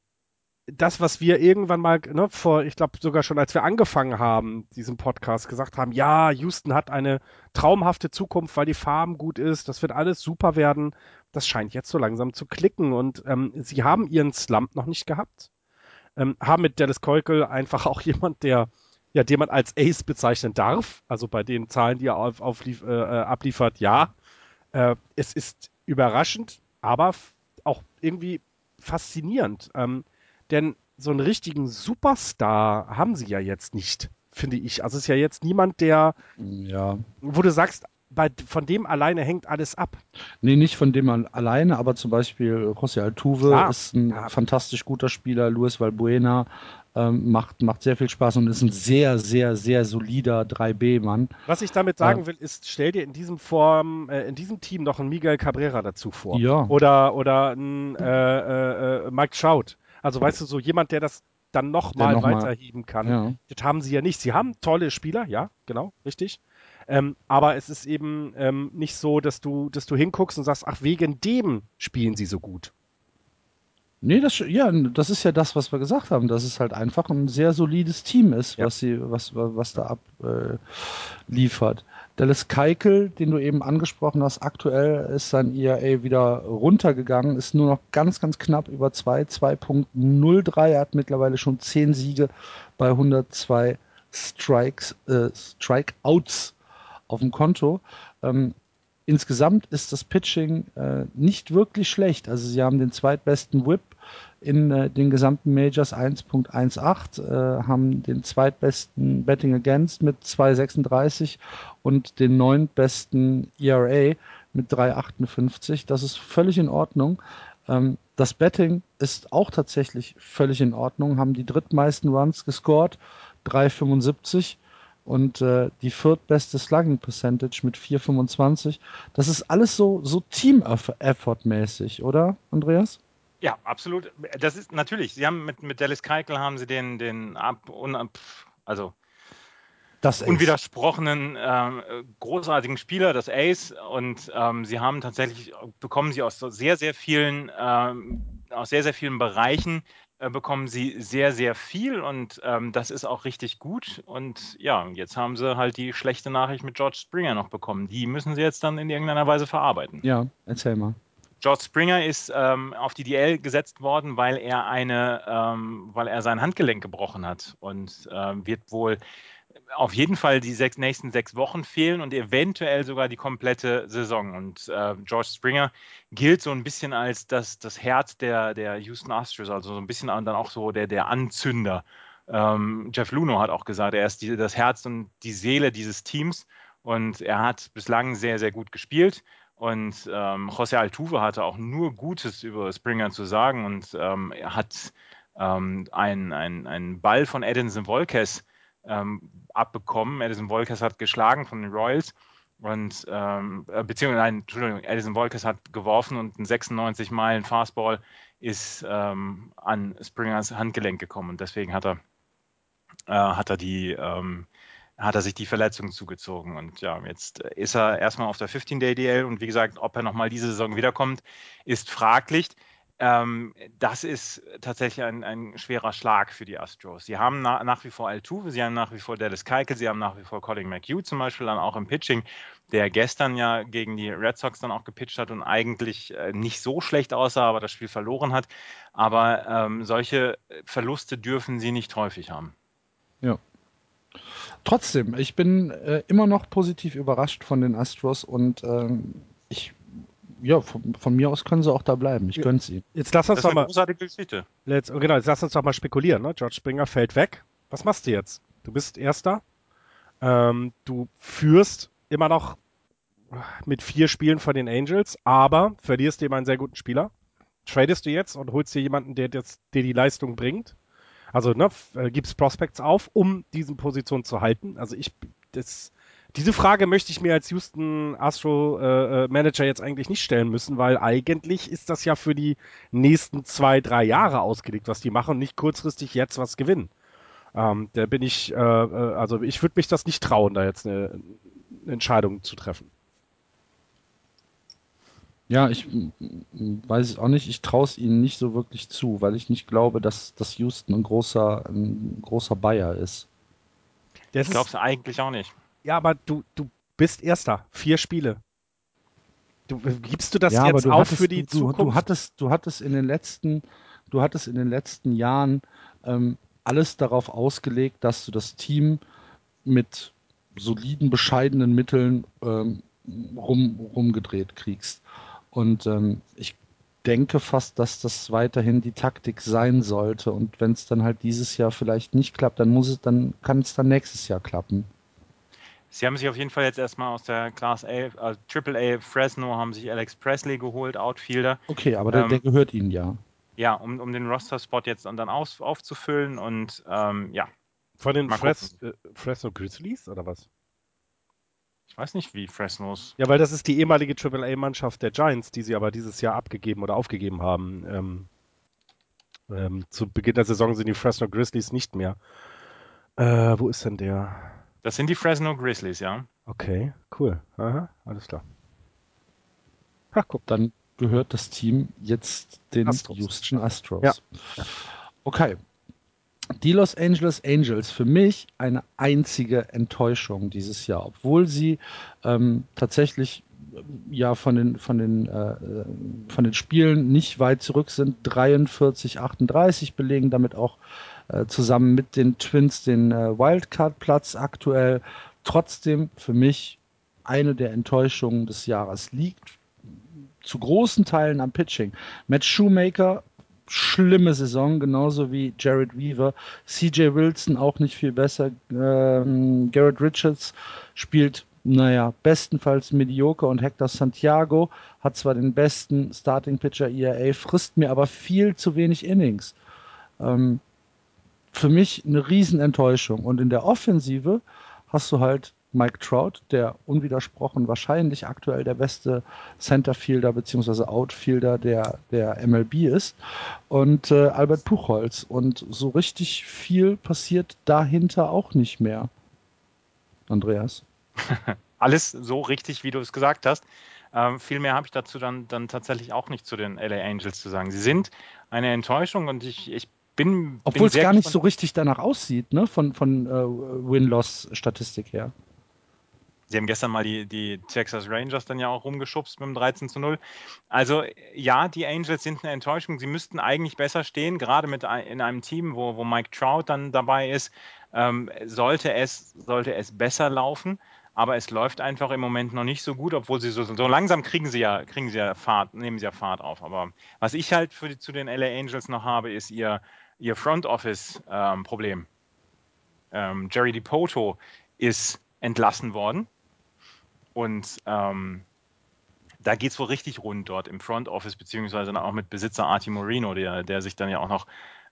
das, was wir irgendwann mal, ne, vor, ich glaube sogar schon, als wir angefangen haben, diesen Podcast, gesagt haben, ja, Houston hat eine traumhafte Zukunft, weil die Farm gut ist, das wird alles super werden. Das scheint jetzt so langsam zu klicken und ähm, sie haben ihren Slump noch nicht gehabt. Ähm, haben mit Dallas Keukel einfach auch jemand, der, ja, den man als Ace bezeichnen darf, also bei den Zahlen, die er auf, auf, äh, abliefert, ja. Äh, es ist überraschend, aber auch irgendwie faszinierend. Ähm, denn so einen richtigen Superstar haben sie ja jetzt nicht, finde ich. Also es ist ja jetzt niemand, der, ja. wo du sagst, bei, von dem alleine hängt alles ab. Nee, nicht von dem alleine, aber zum Beispiel José Altuve Klar. ist ein ja. fantastisch guter Spieler, Luis Valbuena ähm, macht, macht sehr viel Spaß und ist ein sehr, sehr, sehr solider 3B-Mann. Was ich damit sagen äh, will, ist, stell dir in diesem Form, äh, in diesem Team noch einen Miguel Cabrera dazu vor. Ja. Oder, oder ein äh, äh, äh Mike Trout. Also weißt du, so jemand, der das dann nochmal noch weiterheben kann. Ja. Das haben sie ja nicht. Sie haben tolle Spieler, ja, genau, richtig. Ähm, aber es ist eben ähm, nicht so, dass du, dass du hinguckst und sagst, ach, wegen dem spielen sie so gut. Nee, das, ja, das ist ja das, was wir gesagt haben, dass es halt einfach ein sehr solides Team ist, ja. was sie, was, was da abliefert. Äh, Dallas Keikel, den du eben angesprochen hast, aktuell ist sein ERA wieder runtergegangen, ist nur noch ganz, ganz knapp über 2, 2.03. Er hat mittlerweile schon 10 Siege bei 102 Strikes, äh, Strikeouts auf dem Konto. Ähm, insgesamt ist das Pitching äh, nicht wirklich schlecht. Also sie haben den zweitbesten Whip in äh, den gesamten Majors 1.18, äh, haben den zweitbesten Betting Against mit 2,36 und den neuntbesten ERA mit 3,58. Das ist völlig in Ordnung. Ähm, das Betting ist auch tatsächlich völlig in Ordnung, haben die drittmeisten Runs gescored, 3,75 und äh, die viertbeste Slugging Percentage mit 4,25. Das ist alles so, so Team-Effort-mäßig, oder, Andreas? Ja, absolut. Das ist natürlich, sie haben mit, mit Dallas Keuchel haben sie den, den ab, un, also das unwidersprochenen äh, großartigen Spieler, das Ace, und ähm, sie haben tatsächlich, bekommen sie aus sehr, sehr vielen, ähm, aus sehr, sehr vielen Bereichen äh, bekommen sie sehr, sehr viel und ähm, das ist auch richtig gut. Und ja, jetzt haben sie halt die schlechte Nachricht mit George Springer noch bekommen. Die müssen sie jetzt dann in irgendeiner Weise verarbeiten. Ja, erzähl mal. George Springer ist ähm, auf die DL gesetzt worden, weil er eine, ähm, weil er sein Handgelenk gebrochen hat und ähm, wird wohl auf jeden Fall die sechs, nächsten sechs Wochen fehlen und eventuell sogar die komplette Saison. Und äh, George Springer gilt so ein bisschen als das, das Herz der, der Houston Astros, also so ein bisschen dann auch so der, der Anzünder. Ähm, Jeff Luno hat auch gesagt, er ist die, das Herz und die Seele dieses Teams und er hat bislang sehr, sehr gut gespielt. Und ähm, José Altuve hatte auch nur Gutes über Springer zu sagen und ähm, er hat ähm, einen ein Ball von Edinson Volquez ähm, abbekommen. Edison Volquez hat geschlagen von den Royals und ähm, äh, beziehungsweise nein, Entschuldigung, Edison Volquez hat geworfen und ein 96 Meilen Fastball ist ähm, an Springers Handgelenk gekommen und deswegen hat er äh, hat er die ähm, hat er sich die Verletzung zugezogen. Und ja, jetzt ist er erstmal auf der 15-Day-DL und wie gesagt, ob er nochmal diese Saison wiederkommt, ist fraglich. Ähm, das ist tatsächlich ein, ein, schwerer Schlag für die Astros. Sie haben na, nach wie vor Altuve, sie haben nach wie vor Dallas Keuchel, sie haben nach wie vor Colin McHugh zum Beispiel dann auch im Pitching, der gestern ja gegen die Red Sox dann auch gepitcht hat und eigentlich äh, nicht so schlecht aussah, aber das Spiel verloren hat. Aber ähm, solche Verluste dürfen sie nicht häufig haben. Ja, Trotzdem, ich bin äh, immer noch positiv überrascht von den Astros und ähm, ich, ja, von, von, mir aus können sie auch da bleiben. Ich gönn's ihnen. Jetzt lass uns das doch mal. Großartige Geschichte. Let's, oh, genau, jetzt lass uns doch mal spekulieren. Ne? George Springer fällt weg. Was machst du jetzt? Du bist Erster. Ähm, du führst immer noch mit vier Spielen von den Angels, aber verlierst eben einen sehr guten Spieler. Tradest du jetzt und holst dir jemanden, der, jetzt, der die Leistung bringt? Also ne, äh, gibst Prospects auf, um diese Position zu halten. Also ich, das, diese Frage möchte ich mir als Houston Astro äh, äh, Manager jetzt eigentlich nicht stellen müssen, weil eigentlich ist das ja für die nächsten zwei, drei Jahre ausgelegt, was die machen, nicht kurzfristig jetzt was gewinnen. Ähm, da bin ich, äh, äh also ich würde mich das nicht trauen, da jetzt eine, eine Entscheidung zu treffen. Ja, ich weiß es auch nicht. Ich traue es ihnen nicht so wirklich zu, weil ich nicht glaube, dass, dass Houston ein großer, ein großer Bayer ist. Das ich glaube es eigentlich auch nicht. Ja, aber du, du bist Erster. Vier Spiele. Du, gibst du das ja, jetzt auf hattest, für die du, Zukunft? Du hattest, du hattest in den letzten, du hattest in den letzten Jahren ähm, alles darauf ausgelegt, dass du das Team mit soliden, bescheidenen Mitteln ähm, rum, rumgedreht kriegst. Und ähm, ich denke fast, dass das weiterhin die Taktik sein sollte. Und wenn es dann halt dieses Jahr vielleicht nicht klappt, dann muss es, dann kann es dann nächstes Jahr klappen. Sie haben sich auf jeden Fall jetzt erstmal aus der Class A, äh, Triple A Fresno haben sich Alex Presley geholt, Outfielder. Okay, aber der, ähm, der gehört Ihnen ja. Ja, um, um den Roster-Spot jetzt dann auf, aufzufüllen und ähm, ja. Von den Fres äh, Fresno Grizzlies oder was? Ich weiß nicht, wie Fresnos. Ja, weil das ist die ehemalige Triple A-Mannschaft der Giants, die sie aber dieses Jahr abgegeben oder aufgegeben haben. Ähm, ähm, zu Beginn der Saison sind die Fresno Grizzlies nicht mehr. Äh, wo ist denn der? Das sind die Fresno Grizzlies, ja. Okay, cool. Aha, alles klar. Ha, guck. Dann gehört das Team jetzt den Astros. Houston Astros. Ja. Okay. Die Los Angeles Angels für mich eine einzige Enttäuschung dieses Jahr, obwohl sie ähm, tatsächlich äh, ja von den von den äh, von den Spielen nicht weit zurück sind 43 38 belegen damit auch äh, zusammen mit den Twins den äh, Wildcard Platz aktuell trotzdem für mich eine der Enttäuschungen des Jahres liegt zu großen Teilen am Pitching. Matt Shoemaker, schlimme Saison, genauso wie Jared Weaver. CJ Wilson auch nicht viel besser. Ähm, Garrett Richards spielt, naja, bestenfalls mediocre und Hector Santiago hat zwar den besten Starting Pitcher ERA, frisst mir aber viel zu wenig Innings. Ähm, für mich eine Riesenenttäuschung. Und in der Offensive hast du halt Mike Trout, der unwidersprochen wahrscheinlich aktuell der beste Centerfielder bzw. Outfielder der, der MLB ist. Und äh, Albert Puchholz. Und so richtig viel passiert dahinter auch nicht mehr. Andreas. Alles so richtig, wie du es gesagt hast. Ähm, viel mehr habe ich dazu dann, dann tatsächlich auch nicht zu den LA Angels zu sagen. Sie sind eine Enttäuschung und ich, ich bin. Obwohl es gar nicht so richtig danach aussieht, ne? Von, von äh, Win-Loss-Statistik her. Sie haben gestern mal die, die Texas Rangers dann ja auch rumgeschubst mit dem 13 zu 0. Also ja, die Angels sind eine Enttäuschung. Sie müssten eigentlich besser stehen, gerade mit in einem Team, wo, wo Mike Trout dann dabei ist. Ähm, sollte, es, sollte es besser laufen, aber es läuft einfach im Moment noch nicht so gut, obwohl sie so, so langsam kriegen sie ja, kriegen sie ja Fahrt, nehmen sie ja Fahrt auf. Aber was ich halt für zu den LA Angels noch habe, ist ihr, ihr Front Office-Problem. Ähm, ähm, Jerry DiPoto ist entlassen worden und ähm, da geht es wohl richtig rund dort im Front Office, beziehungsweise auch mit Besitzer Artie Moreno, der, der sich dann ja auch noch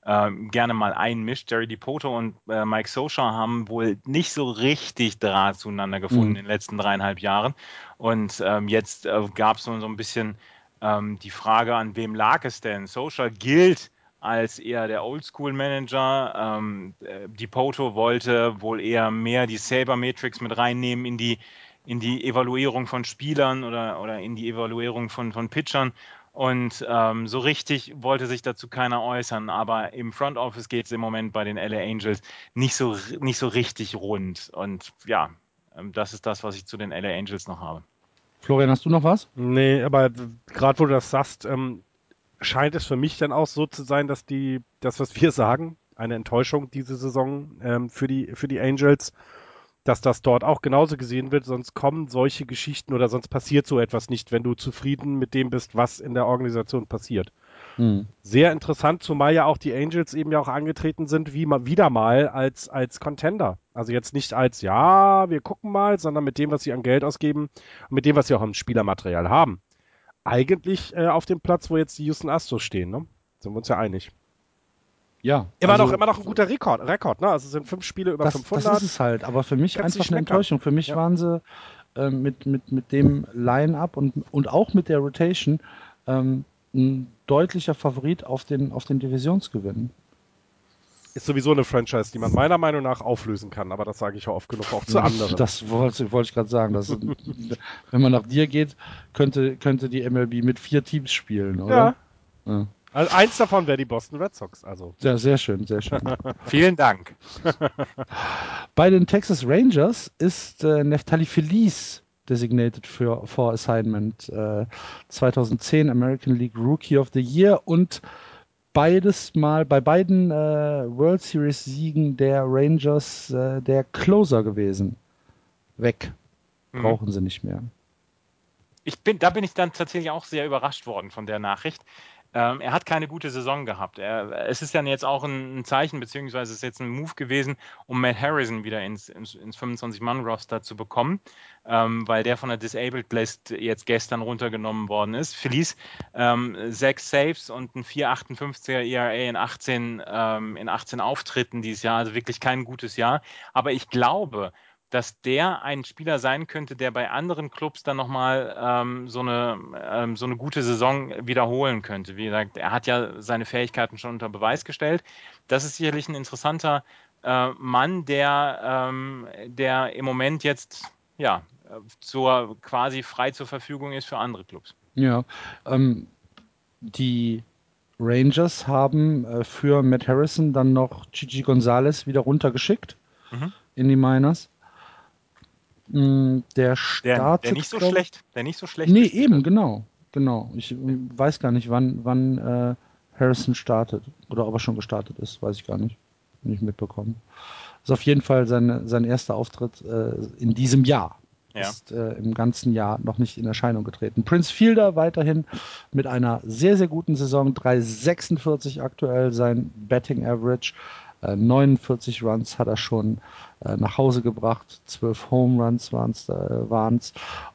ähm, gerne mal einmischt. Jerry DiPoto und äh, Mike Sosha haben wohl nicht so richtig Draht zueinander gefunden mhm. in den letzten dreieinhalb Jahren. Und ähm, jetzt äh, gab es so, so ein bisschen ähm, die Frage, an wem lag es denn? Sosha gilt als eher der Oldschool-Manager. Ähm, äh, DiPoto wollte wohl eher mehr die Saber-Matrix mit reinnehmen in die in die Evaluierung von Spielern oder, oder in die Evaluierung von, von Pitchern. Und ähm, so richtig wollte sich dazu keiner äußern. Aber im Front Office geht es im Moment bei den LA Angels nicht so, nicht so richtig rund. Und ja, ähm, das ist das, was ich zu den LA Angels noch habe. Florian, hast du noch was? Nee, aber gerade wo du das sagst, ähm, scheint es für mich dann auch so zu sein, dass die, das, was wir sagen, eine Enttäuschung diese Saison ähm, für, die, für die Angels dass das dort auch genauso gesehen wird, sonst kommen solche Geschichten oder sonst passiert so etwas nicht, wenn du zufrieden mit dem bist, was in der Organisation passiert. Hm. Sehr interessant, zumal ja auch die Angels eben ja auch angetreten sind, wie mal wieder mal als, als Contender. Also jetzt nicht als, ja, wir gucken mal, sondern mit dem, was sie an Geld ausgeben und mit dem, was sie auch am Spielermaterial haben. Eigentlich äh, auf dem Platz, wo jetzt die Houston Astros stehen, ne? Sind wir uns ja einig. Ja. Immer also, noch, immer noch ein guter Rekord, Rekord, ne? Also es sind fünf Spiele über das, 500. Das ist es halt, aber für mich einfach eine Enttäuschung. Für mich ja. waren sie äh, mit, mit, mit dem Line-Up und, und auch mit der Rotation ähm, ein deutlicher Favorit auf den, auf den Divisionsgewinn. Ist sowieso eine Franchise, die man meiner Meinung nach auflösen kann, aber das sage ich ja oft genug auch zu anderen. Das wollte, wollte ich gerade sagen. Dass, wenn man nach dir geht, könnte, könnte die MLB mit vier Teams spielen, oder? Ja. ja. Also eins davon wäre die Boston Red Sox. Also. Ja, sehr schön, sehr schön. Vielen Dank. Bei den Texas Rangers ist äh, Neftali Feliz designated für for Assignment äh, 2010 American League Rookie of the Year und beides mal bei beiden äh, World Series Siegen der Rangers äh, der Closer gewesen. Weg. Mhm. Brauchen mhm. sie nicht mehr. Ich bin, da bin ich dann tatsächlich auch sehr überrascht worden von der Nachricht. Ähm, er hat keine gute Saison gehabt. Er, es ist dann jetzt auch ein, ein, Zeichen, beziehungsweise es ist jetzt ein Move gewesen, um Matt Harrison wieder ins, ins, ins 25-Mann-Roster zu bekommen, ähm, weil der von der Disabled List jetzt gestern runtergenommen worden ist. Felice, ähm, sechs Saves und ein 4,58er ERA in 18, ähm, in 18 Auftritten dieses Jahr, also wirklich kein gutes Jahr. Aber ich glaube, dass der ein Spieler sein könnte, der bei anderen Clubs dann nochmal ähm, so, eine, ähm, so eine gute Saison wiederholen könnte. Wie gesagt, er hat ja seine Fähigkeiten schon unter Beweis gestellt. Das ist sicherlich ein interessanter äh, Mann, der, ähm, der im Moment jetzt ja, zur, quasi frei zur Verfügung ist für andere Clubs. Ja, ähm, die Rangers haben äh, für Matt Harrison dann noch Gigi Gonzalez wieder runtergeschickt mhm. in die Miners. Mm, der startet. Der, der nicht so glaub, schlecht. Der nicht so schlecht. Nee, ist, eben, genau. Genau. Ich weiß gar nicht, wann, wann äh, Harrison startet. Oder ob er schon gestartet ist, weiß ich gar nicht. Nicht mitbekommen. Ist auf jeden Fall sein, sein erster Auftritt äh, in diesem Jahr. Ja. Ist äh, im ganzen Jahr noch nicht in Erscheinung getreten. Prince Fielder weiterhin mit einer sehr, sehr guten Saison. 3,46 aktuell sein Betting Average. 49 äh, Runs hat er schon äh, nach Hause gebracht. 12 Home Runs waren es.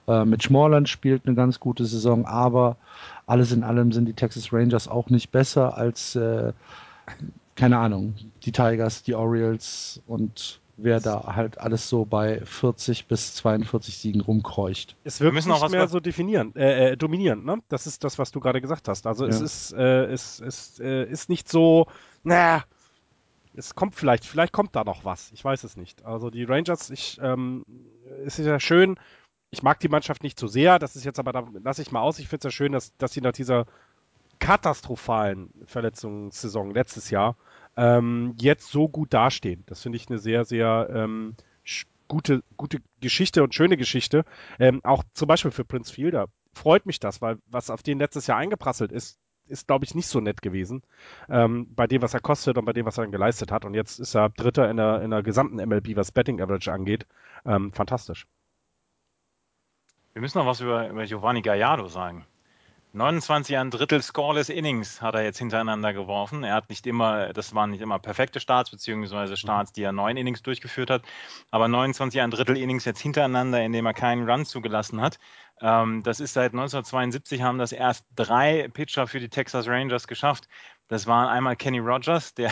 Äh, Mitch Moreland spielt eine ganz gute Saison, aber alles in allem sind die Texas Rangers auch nicht besser als, äh, keine Ahnung, die Tigers, die Orioles und wer da halt alles so bei 40 bis 42 Siegen rumkreucht. Es wird nicht auch mehr so definieren, äh, äh, dominieren, ne? Das ist das, was du gerade gesagt hast. Also ja. es ist, äh, es, es äh, ist nicht so, naja, es kommt vielleicht, vielleicht kommt da noch was. Ich weiß es nicht. Also die Rangers, ich, ähm, es ist ja schön. Ich mag die Mannschaft nicht so sehr. Das ist jetzt aber, da lasse ich mal aus. Ich finde es ja schön, dass, dass sie nach dieser katastrophalen Verletzungssaison letztes Jahr ähm, jetzt so gut dastehen. Das finde ich eine sehr, sehr ähm, gute, gute Geschichte und schöne Geschichte. Ähm, auch zum Beispiel für Prince Fielder freut mich das, weil was auf den letztes Jahr eingeprasselt ist, ist, glaube ich, nicht so nett gewesen. Ähm, bei dem, was er kostet und bei dem, was er dann geleistet hat. Und jetzt ist er Dritter in der, in der gesamten MLB, was Betting Average angeht. Ähm, fantastisch. Wir müssen noch was über, über Giovanni Gallardo sagen. 29 ein Drittel scoreless Innings hat er jetzt hintereinander geworfen. Er hat nicht immer, das waren nicht immer perfekte Starts, beziehungsweise Starts, die er neun Innings durchgeführt hat, aber 29 ein Drittel Innings jetzt hintereinander, indem er keinen Run zugelassen hat. Ähm, das ist seit 1972 haben das erst drei Pitcher für die Texas Rangers geschafft. Das waren einmal Kenny Rogers, der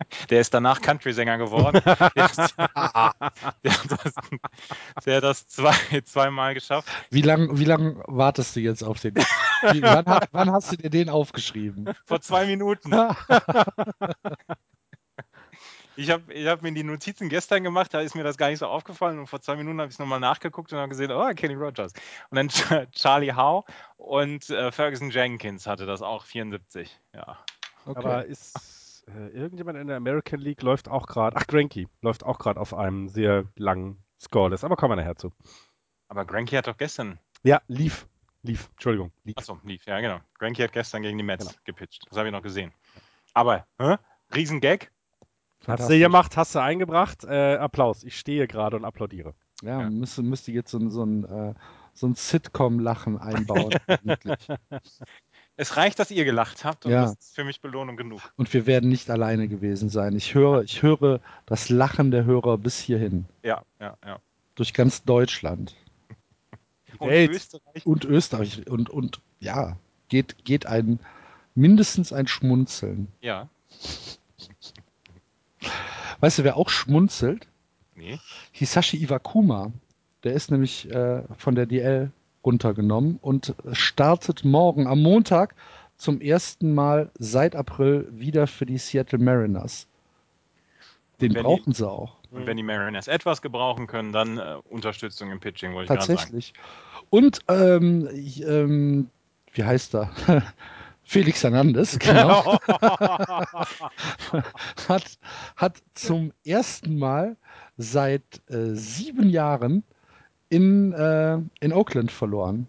der ist danach Country-Sänger geworden. der, hat das, der hat das zwei, zweimal geschafft. Wie lange wie lang wartest du jetzt auf den? Wie, wann, wann, hast du dir den aufgeschrieben? Vor zwei Minuten. Ich habe ich hab mir die Notizen gestern gemacht, da ist mir das gar nicht so aufgefallen und vor zwei Minuten habe ich es nochmal nachgeguckt und habe gesehen, oh, Kenny Rogers. Und dann Charlie Howe und äh, Ferguson Jenkins hatte das auch 74. Ja. Okay. Aber ist äh, irgendjemand in der American League läuft auch gerade, ach, Granky läuft auch gerade auf einem sehr langen Scoreless, aber kommen wir nachher zu. Aber Granky hat doch gestern. Ja, lief. Lief, Entschuldigung. Lief. Achso, lief, ja, genau. Granky hat gestern gegen die Mets genau. gepitcht. Das habe ich noch gesehen. Aber, hä? Riesengag. Hast du gemacht, hast du eingebracht. Äh, Applaus. Ich stehe gerade und applaudiere. Ja, ja. Müsste, müsste jetzt so, so ein, äh, so ein Sitcom-Lachen einbauen. es reicht, dass ihr gelacht habt und ja. das ist für mich Belohnung genug. Und wir werden nicht alleine gewesen sein. Ich höre, ich höre das Lachen der Hörer bis hierhin. Ja, ja, ja. Durch ganz Deutschland. und Welt. Österreich. Und Österreich. Und, und ja, geht, geht ein mindestens ein Schmunzeln. Ja. Weißt du, wer auch schmunzelt? Nee. Hisashi Iwakuma. Der ist nämlich äh, von der DL runtergenommen und startet morgen am Montag zum ersten Mal seit April wieder für die Seattle Mariners. Den brauchen die, sie auch. Und wenn die Mariners etwas gebrauchen können, dann äh, Unterstützung im Pitching, wollte ich Tatsächlich. Und ähm, ich, ähm, wie heißt er? Felix Hernandez, genau, hat, hat zum ersten Mal seit äh, sieben Jahren in, äh, in Oakland verloren.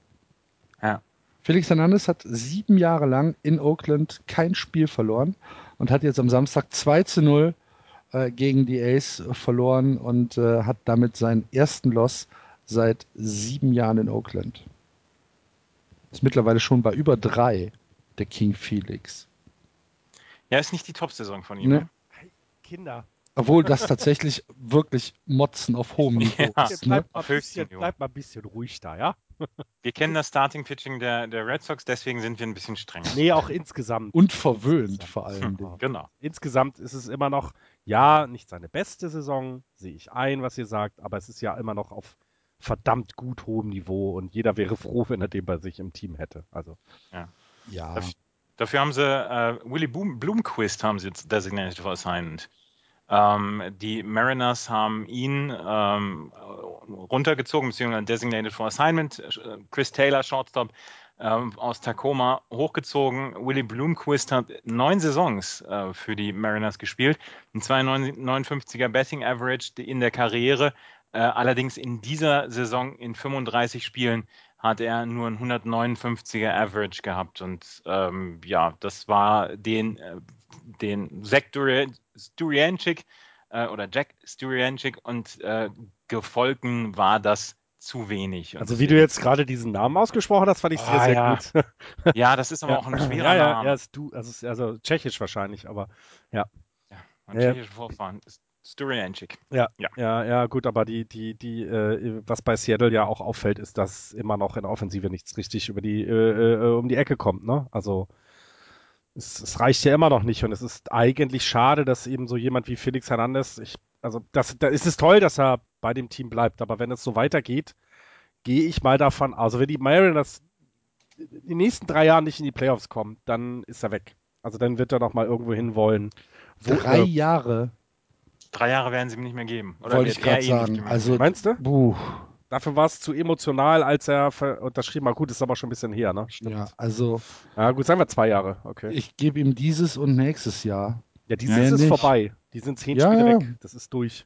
Ja. Felix Hernandez hat sieben Jahre lang in Oakland kein Spiel verloren und hat jetzt am Samstag 2 zu 0 äh, gegen die Ace verloren und äh, hat damit seinen ersten Loss seit sieben Jahren in Oakland. Ist mittlerweile schon bei über drei, der King Felix. Ja, ist nicht die Top-Saison von ihm. Ne? Ne? Kinder. Obwohl das tatsächlich wirklich Motzen auf hohem Niveau Ja. ist. Ne? Bleib, mal bisschen, bleib mal ein bisschen ruhig da, ja? Wir kennen das Starting-Pitching der, der Red Sox, deswegen sind wir ein bisschen strenger. Nee, auch insgesamt. Und verwöhnt vor allem. Genau. Insgesamt ist es immer noch, ja, nicht seine beste Saison, sehe ich ein, was ihr sagt, aber es ist ja immer noch auf verdammt gut hohem Niveau und jeder wäre froh, wenn er den bei sich im Team hätte. Also, Ja, Darf- Dafür haben sie äh, Willy Bloom, Bloomquist haben sie jetzt designated for assignment. Ähm, die Mariners haben ihn ähm, runtergezogen, beziehungsweise designated for assignment. Äh, Chris Taylor, Shortstop ähm, aus Tacoma, hochgezogen. Willy Bloomquist hat neun Saisons äh, für die Mariners gespielt. Ein 259er Betting Average in der Karriere. Äh, allerdings in dieser Saison in 35 Spielen hat er nur ein 159er Average gehabt. Und ähm, ja, das war den, äh, den Duri- Sturianchik äh, oder Jack Sturianchik und äh, gefolgen war das zu wenig. Und also wie du jetzt gerade diesen Namen ausgesprochen hast, fand ich sehr, Ah, sehr ja. gut. Ja, das ist aber auch ein schwerer ja, ja, Name. ja, ist du, also, ist- also tschechisch wahrscheinlich, aber Ein Ja. tschechischer Vorfahren. Sturianchik. Ja, Ja. ja, ja, gut, aber die, die, die, äh, was bei Seattle ja auch auffällt, ist, dass immer noch in der Offensive nichts richtig über die, äh, äh, um die Ecke kommt, ne? Also es, es reicht ja immer noch nicht und es ist eigentlich schade, dass eben so jemand wie Felix Hernandez, ich, also das, da ist es toll, dass er bei dem Team bleibt, aber wenn es so weitergeht, gehe ich mal davon, also wenn die Mariners in den nächsten drei Jahren nicht in die Playoffs kommen, dann ist er weg. Also dann wird er noch mal irgendwo hin wollen. wo- drei äh, Jahre, Drei Jahre werden sie ihm nicht mehr geben. Oder wollte ich gerade er nicht sagen. mehr Also. Meinst du? buh, Dafür war es zu emotional, als er unterschrieben hat. Gut, ist aber schon ein bisschen her, ne? Stimmt. ja, also Ja, gut, sagen wir zwei Jahre. Okay. ich gebe ihm dieses und nächstes Jahr. Ja, die Mehr Saison ist nicht. vorbei. Die sind zehn Ja, Spiele ja. weg. Das ist durch.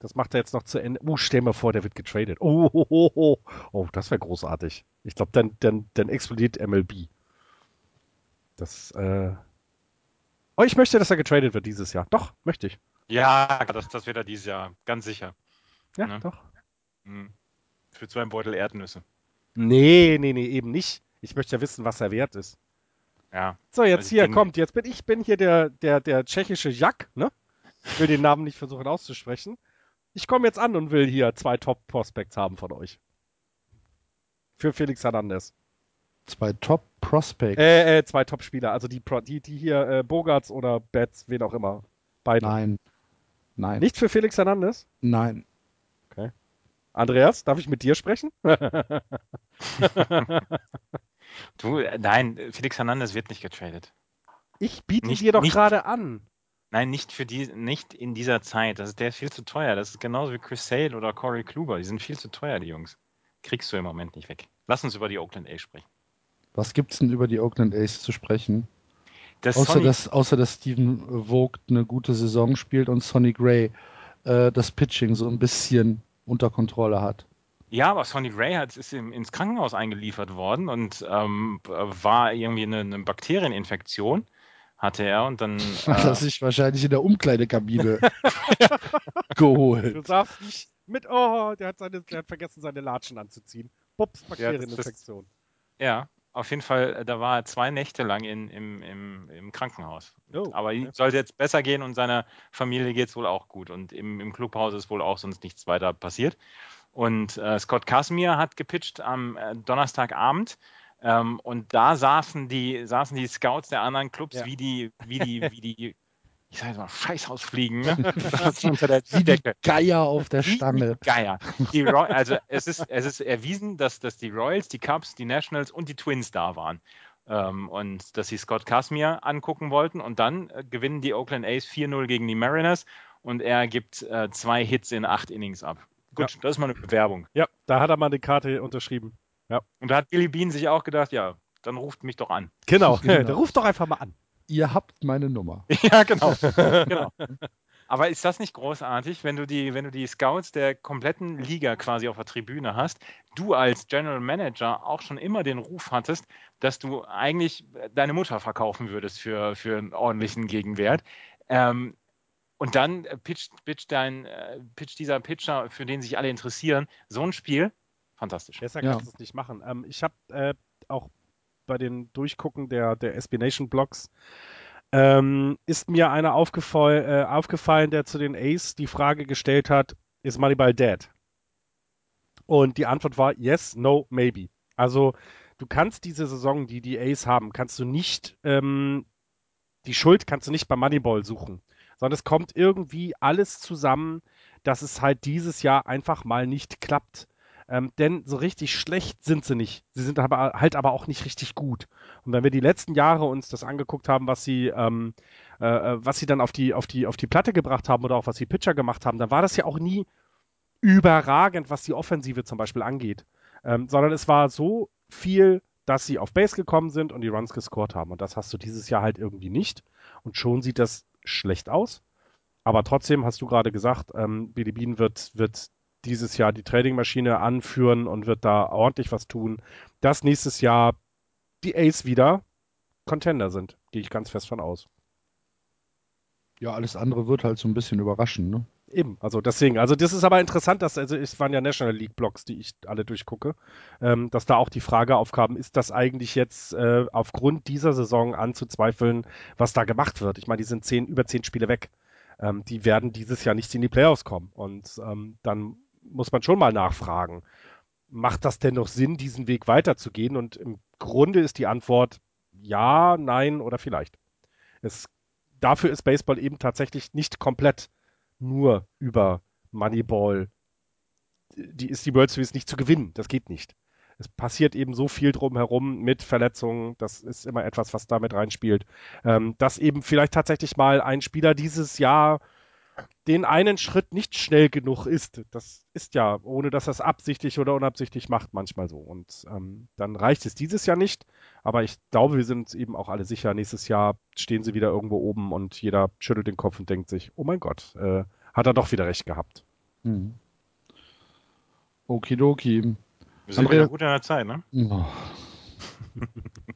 Das macht er jetzt noch zu Ende. Oh, stell mir vor, der wird getradet. Oh, oh, oh, oh. oh das wäre großartig. Ich glaube, dann, dann, dann explodiert MLB. Das, äh. Oh, ich möchte, dass er getradet wird dieses Jahr. Doch, möchte ich. Ja, das, das wird er dieses Jahr. Ganz sicher. Ja, Ne? doch. Hm. Für zwei Beutel Erdnüsse. Nee, nee, nee, eben nicht. Ich möchte ja wissen, was er wert ist. Ja. So, jetzt Also hier, kommt, jetzt bin ich bin hier der, der, der tschechische Jack, ne? Ich will den Namen nicht versuchen auszusprechen. Ich komme jetzt an und will hier zwei Top-Prospects haben von euch. Für Felix Hernandez. Zwei Top Prospects. Äh, äh, zwei Top-Spieler, also die, die, die hier, äh, Bogarts oder Betts, wen auch immer. Beide. Nein. Nein. Nicht für Felix Hernandez? Nein. Andreas, darf ich mit dir sprechen? Du, nein, Felix Hernandez wird nicht getradet. Ich biete Nicht- dir doch gerade an. Nein, nicht für die, nicht in dieser Zeit. Das ist, der ist viel zu teuer. Das ist genauso wie Chris Sale oder Corey Kluber. Die sind viel zu teuer, die Jungs. Kriegst du im Moment nicht weg. Lass uns über die Oakland A's sprechen. Was gibt's denn über die Oakland A's zu sprechen? Das Außer Sonny- dass, außer dass Steven Vogt eine gute Saison spielt und Sonny Gray äh, das Pitching so ein bisschen unter Kontrolle hat. Ja, aber Sonny Gray hat, ist im, ins Krankenhaus eingeliefert worden und ähm, war irgendwie eine, eine Bakterieninfektion, hatte er und dann. Hat er Äh, sich wahrscheinlich in der Umkleidekabine geholt. Du darfst nicht mit, oh, der hat, seine, der hat vergessen, seine Latschen anzuziehen. Bups, Bakterieninfektion. ja, auf jeden Fall, äh, da war er zwei Nächte lang in, im, im, im Krankenhaus. Oh, Aber ihm okay. sollte jetzt besser gehen und seiner Familie geht es wohl auch gut. Und im, im Clubhaus ist wohl auch sonst nichts weiter passiert. Und äh, Scott Casimir hat gepitcht am äh, Donnerstagabend. Ähm, und da saßen die, saßen die Scouts der anderen Clubs Ja. wie die, wie die, wie die, ich sag jetzt mal, Scheißhausfliegen, ne? Saßen unter der Decke. Geier auf der Stange. Geier. Die Roy also es ist, es ist erwiesen, dass, dass die Royals, die Cubs, die Nationals und die Twins da waren. Ähm, und dass sie Scott Casimir angucken wollten. Und dann äh, gewinnen die Oakland A's 4-0 gegen die Mariners und er gibt äh, zwei Hits in acht Innings ab. Gut, das ist mal eine Bewerbung. Ja, da hat er mal die Karte unterschrieben. Und da hat Billy Bean sich auch gedacht, ja, dann ruft mich doch an. Genau, Genau. der ruft doch einfach mal an. Ihr habt meine Nummer. ja, genau. genau. Aber ist das nicht großartig, wenn du die, wenn du die Scouts der kompletten Liga quasi auf der Tribüne hast, du als General Manager auch schon immer den Ruf hattest, dass du eigentlich deine Mutter verkaufen würdest für, für einen ordentlichen Gegenwert. Ähm, Und dann pitcht, pitcht, dein, äh, pitcht dieser Pitcher, für den sich alle interessieren, so ein Spiel. Fantastisch. Besser kannst du es nicht machen. Ähm, ich habe äh, auch bei den Durchgucken der, der SB Nation Blogs ähm, ist mir einer aufgefall, äh, aufgefallen, der zu den Ace die Frage gestellt hat, ist Moneyball dead? Und die Antwort war yes, no, maybe. Also du kannst diese Saison, die die Ace haben, kannst du nicht, ähm, die Schuld kannst du nicht bei Moneyball suchen, sondern es kommt irgendwie alles zusammen, dass es halt dieses Jahr einfach mal nicht klappt. Ähm, denn so richtig schlecht sind sie nicht. Sie sind aber halt aber auch nicht richtig gut. Und wenn wir die letzten Jahre uns das angeguckt haben, was sie, ähm, äh, äh, was sie dann auf die, auf die, auf die Platte gebracht haben oder auch was die Pitcher gemacht haben, dann war das ja auch nie überragend, was die Offensive zum Beispiel angeht. Ähm, sondern es war so viel, dass sie auf Base gekommen sind und die Runs gescored haben. Und das hast du dieses Jahr halt irgendwie nicht. Und schon sieht das schlecht aus. Aber trotzdem hast du gerade gesagt, ähm, Billy Bean wird, wird dieses Jahr die Tradingmaschine anführen und wird da ordentlich was tun, dass nächstes Jahr die Ace wieder Contender sind. Gehe ich ganz fest von aus. Ja, alles andere wird halt so ein bisschen überraschen, ne? Eben, also deswegen, also das ist aber interessant, dass, also es waren ja National League Blogs, die ich alle durchgucke, ähm, dass da auch die Frage aufkam, ist das eigentlich jetzt äh, aufgrund dieser Saison anzuzweifeln, was da gemacht wird? Ich meine, die sind zehn, über zehn Spiele weg. Ähm, die werden dieses Jahr nicht in die Playoffs kommen. Und ähm, dann muss man schon mal nachfragen, macht das denn noch Sinn, diesen Weg weiterzugehen? Und im Grunde ist die Antwort ja, nein oder vielleicht. Es, dafür ist Baseball eben tatsächlich nicht komplett nur über Moneyball. Die ist die World Series nicht zu gewinnen. Das geht nicht. Es passiert eben so viel drumherum mit Verletzungen. Das ist immer etwas, was damit reinspielt. Ähm, dass eben vielleicht tatsächlich mal ein Spieler dieses Jahr den einen Schritt nicht schnell genug ist. Das ist ja, ohne dass er es absichtlich oder unabsichtlich macht, manchmal so. Und ähm, dann reicht es dieses Jahr nicht. Aber ich glaube, wir sind eben auch alle sicher, nächstes Jahr stehen sie wieder irgendwo oben und jeder schüttelt den Kopf und denkt sich, oh mein Gott, äh, hat er doch wieder recht gehabt. Hm. Okidoki. Wir sind Andrea... wieder gut in der Zeit, ne? Oh.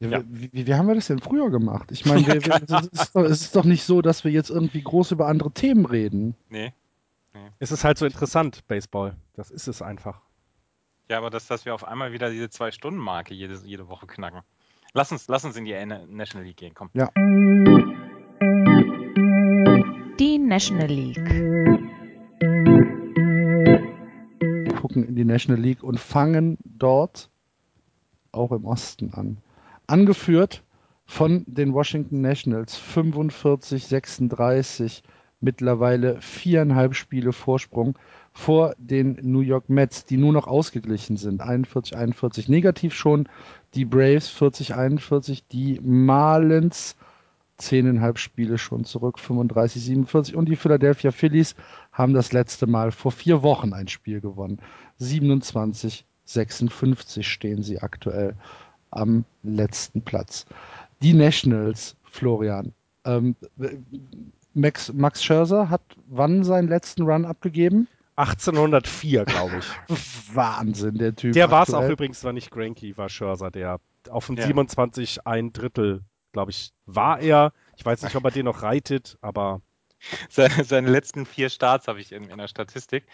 Ja. Wie, wie, haben wir das denn früher gemacht? Ich meine, ja, es, ist doch, es ist doch nicht so, dass wir jetzt irgendwie groß über andere Themen reden. Nee. nee. Es ist halt so interessant, Baseball. Das ist es einfach. Ja, aber dass, dass wir auf einmal wieder diese Zwei-Stunden-Marke jede, jede Woche knacken. Lass uns, lass uns in die National League gehen, komm. Ja. Die National League. Wir gucken in die National League und fangen dort auch im Osten an angeführt von den Washington Nationals 45, 36, mittlerweile viereinhalb Spiele Vorsprung vor den New York Mets, die nur noch ausgeglichen sind. 41, 41 negativ schon. Die Braves 40, 41. Die Marlins zehneinhalb Spiele schon zurück, 35, 47. Und die Philadelphia Phillies haben das letzte Mal vor vier Wochen ein Spiel gewonnen. 27, 56 stehen sie aktuell am letzten Platz. Die Nationals, Florian. Ähm, Max, Max Scherzer hat wann seinen letzten Run abgegeben? 1804, glaube ich. Wahnsinn, der Typ. Der war es auch übrigens, war nicht Granky, war Scherzer, der auf dem ja. 27 ein Drittel, glaube ich, war er. Ich weiß nicht, ob er den noch reitet, aber. Seine, letzten vier Starts habe ich in, in der Statistik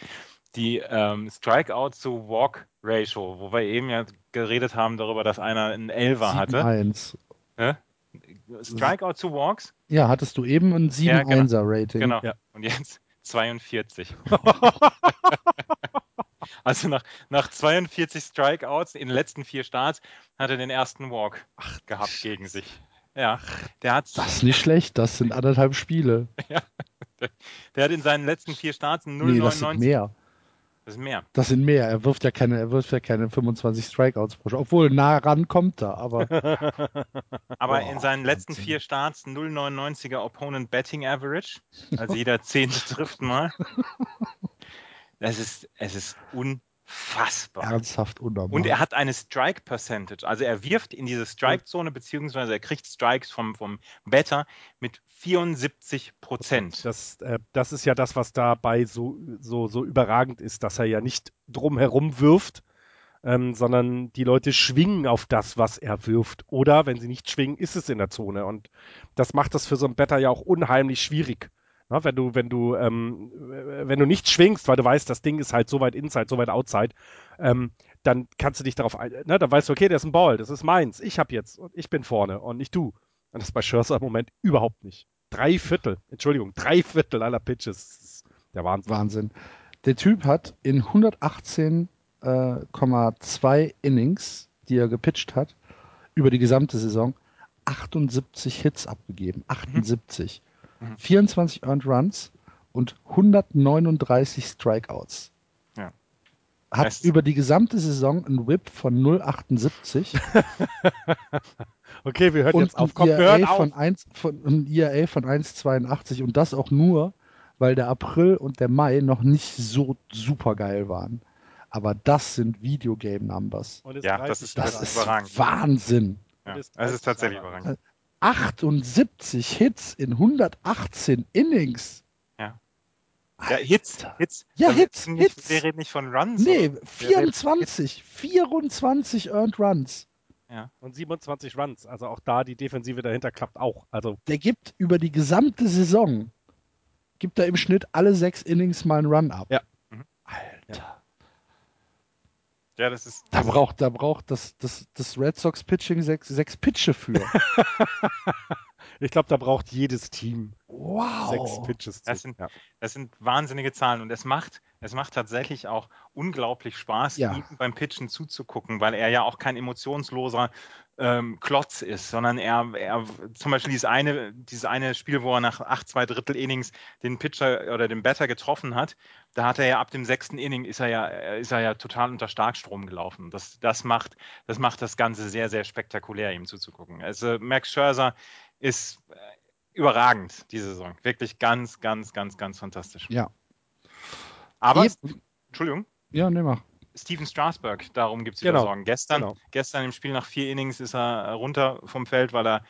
die ähm, Strikeout zu Walk Ratio, wo wir eben ja geredet haben darüber, dass einer einen Elver hatte. 1. Ja? Strikeout zu Walks? Ja, hattest du eben ein 7-1er ja, genau. Rating. Genau. Ja. Und jetzt 42. also nach, nach 42 Strikeouts in den letzten vier Starts hat er den ersten Walk Ach, gehabt gegen sich. Ja, der hat. Das ist nicht schlecht, das sind anderthalb Spiele. ja, der, der hat in seinen letzten vier Starts 0,99. Nee, das sind mehr. Das sind mehr. Das sind mehr. Er wirft ja keine, er wirft ja keine 25 Strikeouts pro Spiel. Obwohl nah ran kommt er, aber. aber Boah, in seinen letzten Wahnsinn. vier Starts 0,99er Opponent Betting Average. Also jeder Zehnte trifft mal. Das ist, es ist un unfassbar. Ernsthaft unnormal. Und er hat eine Strike Percentage. Also er wirft in diese Strike-Zone, beziehungsweise er kriegt Strikes vom, vom Batter mit 74 Prozent. Das, äh, das ist ja das, was dabei so, so, so überragend ist, dass er ja nicht drumherum wirft, ähm, sondern die Leute schwingen auf das, was er wirft. Oder wenn sie nicht schwingen, ist es in der Zone. Und das macht das für so einen Better ja auch unheimlich schwierig. Na, wenn du, wenn du, ähm, wenn du nicht schwingst, weil du weißt, das Ding ist halt so weit inside, so weit outside, ähm, dann kannst du dich darauf, ein, ne, dann weißt du, okay, der ist ein Ball, das ist meins, ich hab jetzt und ich bin vorne und nicht du. Und das ist bei Scherzer im Moment überhaupt nicht. Drei Viertel, Entschuldigung, drei Viertel aller Pitches. Der Wahnsinn. Wahnsinn. Der Typ hat in 118,2 äh, Innings, die er gepitcht hat, über die gesamte Saison 78 Hits abgegeben. 78. Mhm. 24 Earned Runs und 139 Strikeouts. Ja. Hat Heißt über die gesamte Saison einen Whip von 0,78. okay, wir hören und jetzt auf. Komm, wir hören auf. Von 1, von, ein ERA von 1,82 und das auch nur, weil der April und der Mai noch nicht so super geil waren. Aber das sind Videogame-Numbers. Ja, das ist, das ist Wahnsinn. Ja, das ist tatsächlich überragend. 78 Hits in 118 Innings. Ja. Ja, Hits, Hits. Ja, Hits, nicht, Hits. Wir reden nicht von Runs. Nee, 24, 24 Earned Runs. Ja. Und 27 Runs. Also auch da die Defensive dahinter klappt auch. Also der gibt über die gesamte Saison, gibt er im Schnitt alle sechs Innings mal einen Run ab. Ja. Mhm. Alter. Ja. Ja, das ist. Da braucht, da braucht das, das, das Red Sox Pitching sechs, sechs Pitche für. ich glaube, da braucht jedes Team wow. sechs Pitches. Das sind, ja. das sind wahnsinnige Zahlen und es macht, es macht tatsächlich auch unglaublich Spaß, ja. ihm beim Pitchen zuzugucken, weil er ja auch kein emotionsloser ähm, Klotz ist, sondern er, er zum Beispiel dieses eine, dieses eine Spiel, wo er nach acht, zwei Drittel Innings den Pitcher oder den Batter getroffen hat, da hat er ja ab dem sechsten Inning ist er ja, ist er ja total unter Starkstrom gelaufen. Das, das macht, das macht das Ganze sehr, sehr spektakulär, ihm zuzugucken. Also Max Scherzer ist äh, überragend diese Saison. Wirklich ganz, ganz, ganz, ganz fantastisch. Ja. Aber, Entschuldigung. Ja, ne, mach. Steven Strasberg, darum gibt es genau. Sorgen. Gestern, genau. gestern im Spiel nach vier Innings ist er runter vom Feld, weil er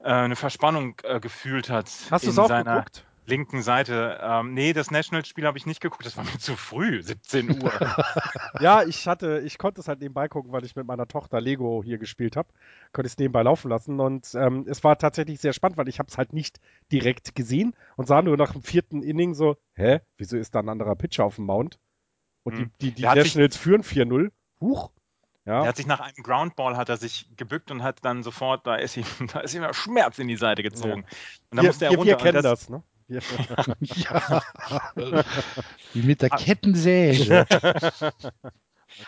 äh, eine Verspannung äh, gefühlt hat. Hast du es auch geguckt? linken Seite. Ähm, nee, das National-Spiel habe ich nicht geguckt, das war mir zu früh, 17 Uhr. ja, ich hatte, ich konnte es halt nebenbei gucken, weil ich mit meiner Tochter Lego hier gespielt habe. Konnte es nebenbei laufen lassen und ähm, es war tatsächlich sehr spannend, weil ich habe es halt nicht direkt gesehen und sah nur nach dem vierten Inning so, hä, wieso ist da ein anderer Pitcher auf dem Mount? Und die, hm. die, die Nationals führen 4-0. Huch. Ja. Er hat sich nach einem Groundball hat er sich gebückt und hat dann sofort, da ist ihm, da ist ihm der Schmerz in die Seite gezogen. Ja. Und dann wir, musste er wir, runter. Wir kennen das, das, ne? Ja. ja. Wie mit der Kettensäge.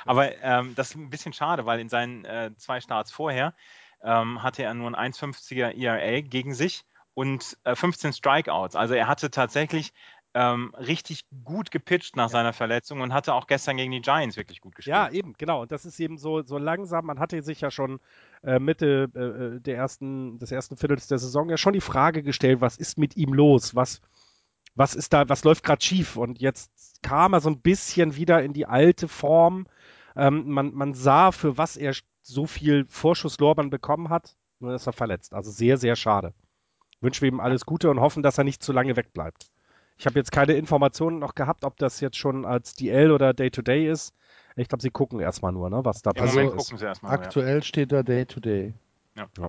Aber ähm, das ist ein bisschen schade, weil in seinen äh, zwei Starts vorher ähm, hatte er nur ein 1,50er ERA gegen sich und äh, 15 Strikeouts. Also er hatte tatsächlich ähm, richtig gut gepitcht nach ja. seiner Verletzung und hatte auch gestern gegen die Giants wirklich gut gespielt. Ja, eben, genau. Und das ist eben so, so langsam, man hatte sich ja schon äh, Mitte äh, äh, der ersten, des ersten Viertels der Saison ja schon die Frage gestellt, was ist mit ihm los? Was, was ist da, was läuft gerade schief? Und jetzt kam er so ein bisschen wieder in die alte Form. Ähm, man, man sah, für was er so viel Vorschusslorbeeren bekommen hat, nur ist er verletzt. Also sehr, sehr schade. Wünschen wir ihm alles Gute und hoffen, dass er nicht zu lange wegbleibt. Ich habe jetzt keine Informationen noch gehabt, ob das jetzt schon als DL oder Day-to-Day -Day ist. Ich glaube, sie gucken erstmal nur, ne, was da Im passiert ist. Erstmal, Aktuell ja. steht da Day-to-Day. Ja. ja.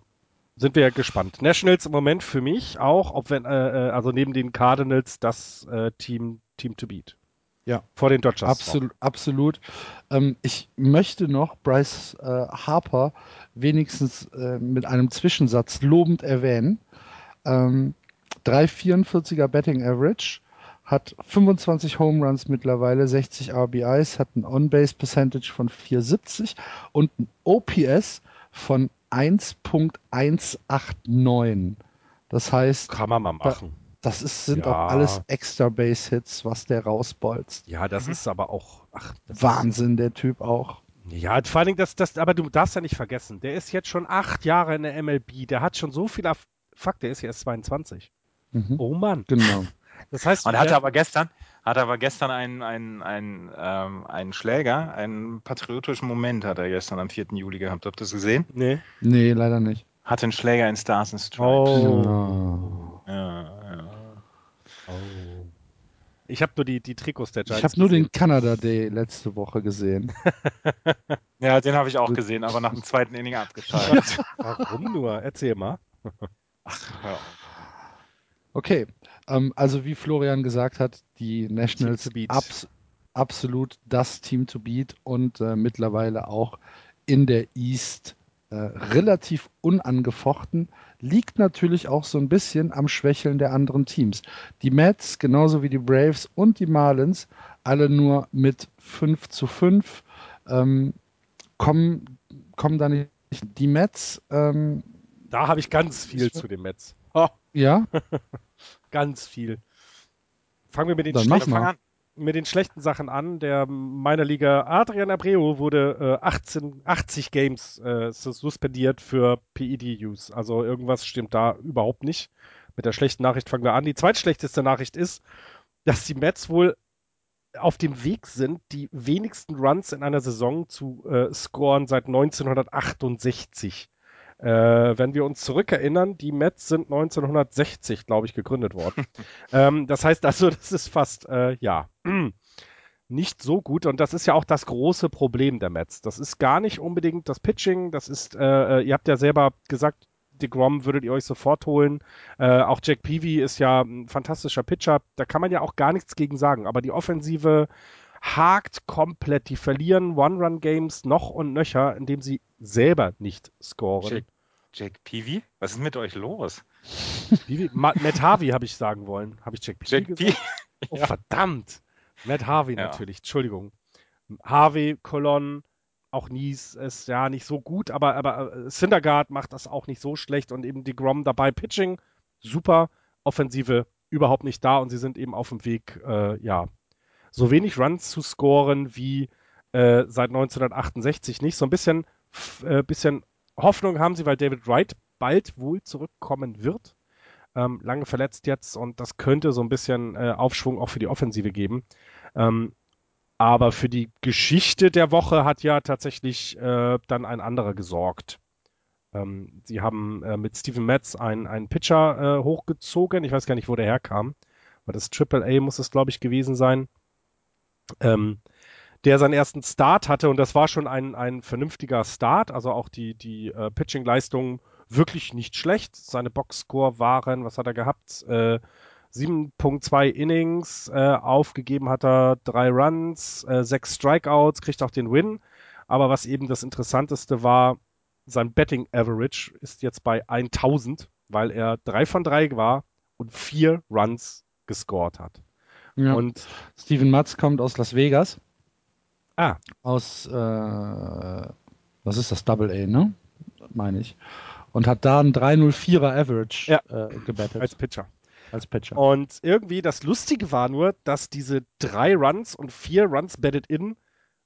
Sind wir gespannt. Nationals im Moment für mich auch, ob wenn, äh, äh, also neben den Cardinals das äh, Team, Team to beat. Ja. Vor den Dodgers. Absolut. absolut. Ähm, ich möchte noch Bryce äh, Harper wenigstens äh, mit einem Zwischensatz lobend erwähnen. Ähm, 3,44er Betting Average, hat 25 Home Runs mittlerweile, 60 RBIs, hat ein On-Base Percentage von 470 und ein OPS von 1.189. Das heißt, kann man mal machen. Das ist, sind ja. auch alles extra Base Hits, was der rausbolzt. Ja, das mhm. ist aber auch ach, Wahnsinn, der Typ auch. Ja, vor allem das, das, aber du darfst ja nicht vergessen, der ist jetzt schon acht Jahre in der MLB, der hat schon so viel, Fakt, der ist jetzt 22. Mhm. Oh Mann. Genau. Das heißt, und hatte aber gestern, hatte aber gestern einen, einen, einen, ähm, einen Schläger, einen patriotischen Moment hat er gestern am 4. Juli gehabt. Habt ihr das gesehen? Nee. Nee, leider nicht. Hatte einen Schläger in Stars and Stripes. Oh. Ja, ja. Oh. Ich habe nur die, die Trikots der Giants. Ich habe nur den Canada Day letzte Woche gesehen. ja, den habe ich auch gesehen, aber nach dem zweiten Inning abgeschaltet. Warum nur? Erzähl mal. Ach, hör auf. Okay, ähm, also wie Florian gesagt hat, die Nationals abs absolut das Team to beat und äh, mittlerweile auch in der East äh, relativ unangefochten. Liegt natürlich auch so ein bisschen am Schwächeln der anderen Teams. Die Mets, genauso wie die Braves und die Marlins, alle nur mit 5 zu 5, ähm, kommen, kommen da nicht. Die Mets. Ähm, da habe ich ganz viel zu den Mets. Ja? ganz viel. Fangen wir mit den Dann schlechten an. Mit den schlechten Sachen an. Der meiner Liga Adrian Abreu wurde äh, 18, 80 Games äh, suspendiert für PED-Use. Also irgendwas stimmt da überhaupt nicht. Mit der schlechten Nachricht fangen wir an. Die zweitschlechteste Nachricht ist, dass die Mets wohl auf dem Weg sind, die wenigsten Runs in einer Saison zu äh, scoren seit 1968. Äh, wenn wir uns zurückerinnern, die Mets sind 1960, glaube ich, gegründet worden. ähm, das heißt also, das ist fast, äh, ja, nicht so gut. Und das ist ja auch das große Problem der Mets. Das ist gar nicht unbedingt das Pitching. Das ist, äh, äh ihr habt ja selber gesagt, DeGrom würdet ihr euch sofort holen. Äh, auch Jack Peavy ist ja ein fantastischer Pitcher. Da kann man ja auch gar nichts gegen sagen. Aber die Offensive hakt komplett. Die verlieren One-Run-Games noch und nöcher, indem sie selber nicht scoren. Jack, Jack Peavy? Was ist mit euch los? Peavy? Matt Harvey habe ich sagen wollen. Habe ich Jack Peavy Jack gesagt? P oh, verdammt. Matt Harvey ja. natürlich, Entschuldigung. Harvey, Colon, auch Nies ist ja nicht so gut, aber, aber äh, Syndergaard macht das auch nicht so schlecht und eben die Grom dabei. Pitching, super. Offensive überhaupt nicht da und sie sind eben auf dem Weg, äh, ja, so wenig Runs zu scoren wie äh, seit 1968 nicht. So ein bisschen, äh, bisschen Hoffnung haben sie, weil David Wright bald wohl zurückkommen wird. Ähm, lange verletzt jetzt und das könnte so ein bisschen äh, Aufschwung auch für die Offensive geben. Ähm, aber für die Geschichte der Woche hat ja tatsächlich äh, dann ein anderer gesorgt. Ähm, sie haben äh, mit Steven Metz einen, einen Pitcher äh, hochgezogen. Ich weiß gar nicht, wo der herkam. Aber das Triple A muss es, glaube ich, gewesen sein ähm, der seinen ersten Start hatte und das war schon ein, ein vernünftiger Start, also auch die, die äh, Pitching-Leistung wirklich nicht schlecht. Seine Boxscore waren, was hat er gehabt? Äh, 7.2 Innings, äh, aufgegeben hat er drei Runs, äh, sechs Strikeouts, kriegt auch den Win. Aber was eben das Interessanteste war, sein Betting Average ist jetzt bei 1000, weil er drei von drei war und vier Runs gescored hat. Ja. Und Steven Matz kommt aus Las Vegas. Ah. Aus, äh, was ist das, Double A, ne? Meine ich. Und hat da ein 304er Average ja. äh, gebettet. Als Pitcher. Als Pitcher. Und irgendwie das Lustige war nur, dass diese drei Runs und vier Runs betted in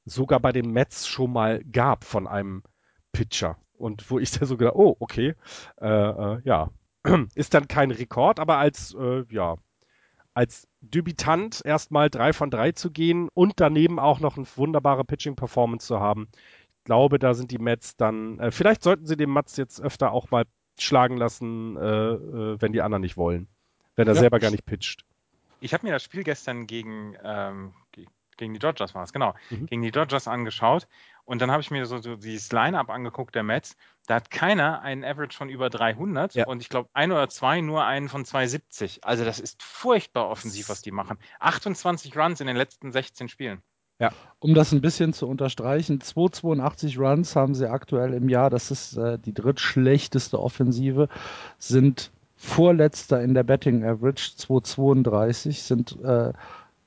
sogar bei den Mets schon mal gab von einem Pitcher. Und wo ich da so gedacht, oh, okay, äh, äh, ja, ist dann kein Rekord, aber als, äh, ja, als Debütant erstmal drei von drei zu gehen und daneben auch noch eine wunderbare Pitching-Performance zu haben. Ich glaube, da sind die Mets dann, äh, vielleicht sollten sie den Mats jetzt öfter auch mal schlagen lassen, äh, äh, wenn die anderen nicht wollen. Wenn er ja. selber gar nicht pitcht. Ich habe mir das Spiel gestern gegen, ähm, gegen die Dodgers war es, genau, mhm. gegen die Dodgers angeschaut und dann habe ich mir so, so dieses Line-Up angeguckt der Mets. Da hat keiner einen Average von über 300 ja. und ich glaube ein oder zwei nur einen von 270. Also das ist furchtbar offensiv, was die machen. 28 Runs in den letzten 16 Spielen. Ja. Um das ein bisschen zu unterstreichen, 282 Runs haben sie aktuell im Jahr. Das ist äh, die drittschlechteste Offensive. Sind Vorletzter in der Betting Average, 232, sind äh,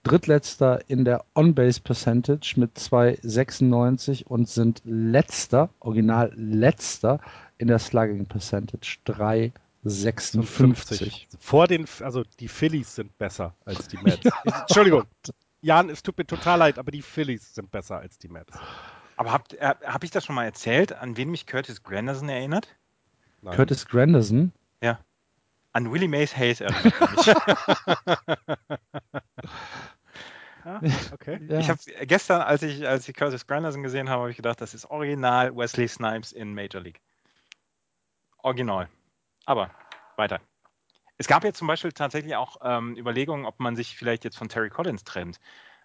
Drittletzter in der On-Base Percentage mit 2,96 und sind letzter, original letzter in der Slugging Percentage 3,56. Vor den, also die Phillies sind besser als die Mets. Entschuldigung. Jan, es tut mir total leid, aber die Phillies sind besser als die Mets. Aber habt, äh, hab ich das schon mal erzählt, an wen mich Curtis Granderson erinnert? Nein. Curtis Granderson? Ja. An Willie Mays Hayes erinnert mich. Ah, okay. Ja. Ich habe gestern, als ich, als ich Curtis Granderson gesehen habe, habe ich gedacht, das ist original Wesley Snipes in Major League. Original. Aber weiter. es gab jetzt zum Beispiel tatsächlich auch ähm, Überlegungen, ob man sich vielleicht jetzt von Terry Collins trennt.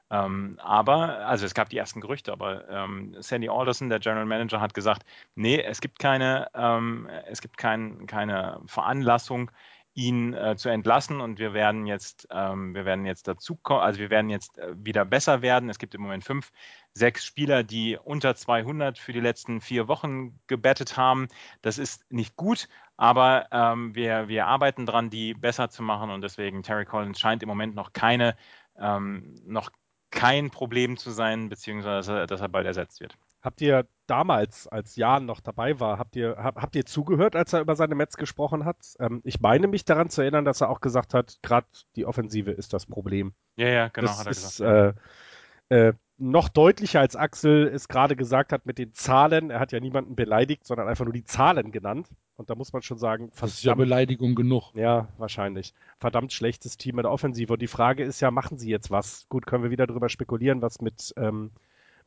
Ähm, aber, also es gab die ersten Gerüchte, aber ähm, Sandy Alderson, der General Manager, hat gesagt, nee, es gibt keine, ähm, es gibt kein, keine Veranlassung, ihn äh, zu entlassen und wir werden jetzt, ähm, wir werden jetzt dazu kommen, also wir werden jetzt äh, wieder besser werden. Es gibt im Moment fünf, sechs Spieler, die unter 200 für die letzten vier Wochen gebettet haben. Das ist nicht gut, aber ähm, wir, wir arbeiten dran, die besser zu machen und deswegen Terry Collins scheint im Moment noch keine, ähm, noch kein Problem zu sein, beziehungsweise dass er bald ersetzt wird. Habt ihr damals, als Jan noch dabei war, habt ihr, hab, habt ihr zugehört, als er über seine Mets gesprochen hat? Ähm, ich meine mich daran zu erinnern, dass er auch gesagt hat, gerade die Offensive ist das Problem. Ja, ja, genau, das hat er ist, gesagt. Äh, äh, noch deutlicher als Axel es gerade gesagt hat mit den Zahlen. Er hat ja niemanden beleidigt, sondern einfach nur die Zahlen genannt. Und da muss man schon sagen, das ist ja Beleidigung genug. Ja, wahrscheinlich. Verdammt schlechtes Team in der Offensive. Und die Frage ist ja, machen sie jetzt was? Gut, können wir wieder darüber spekulieren, was mit ähm,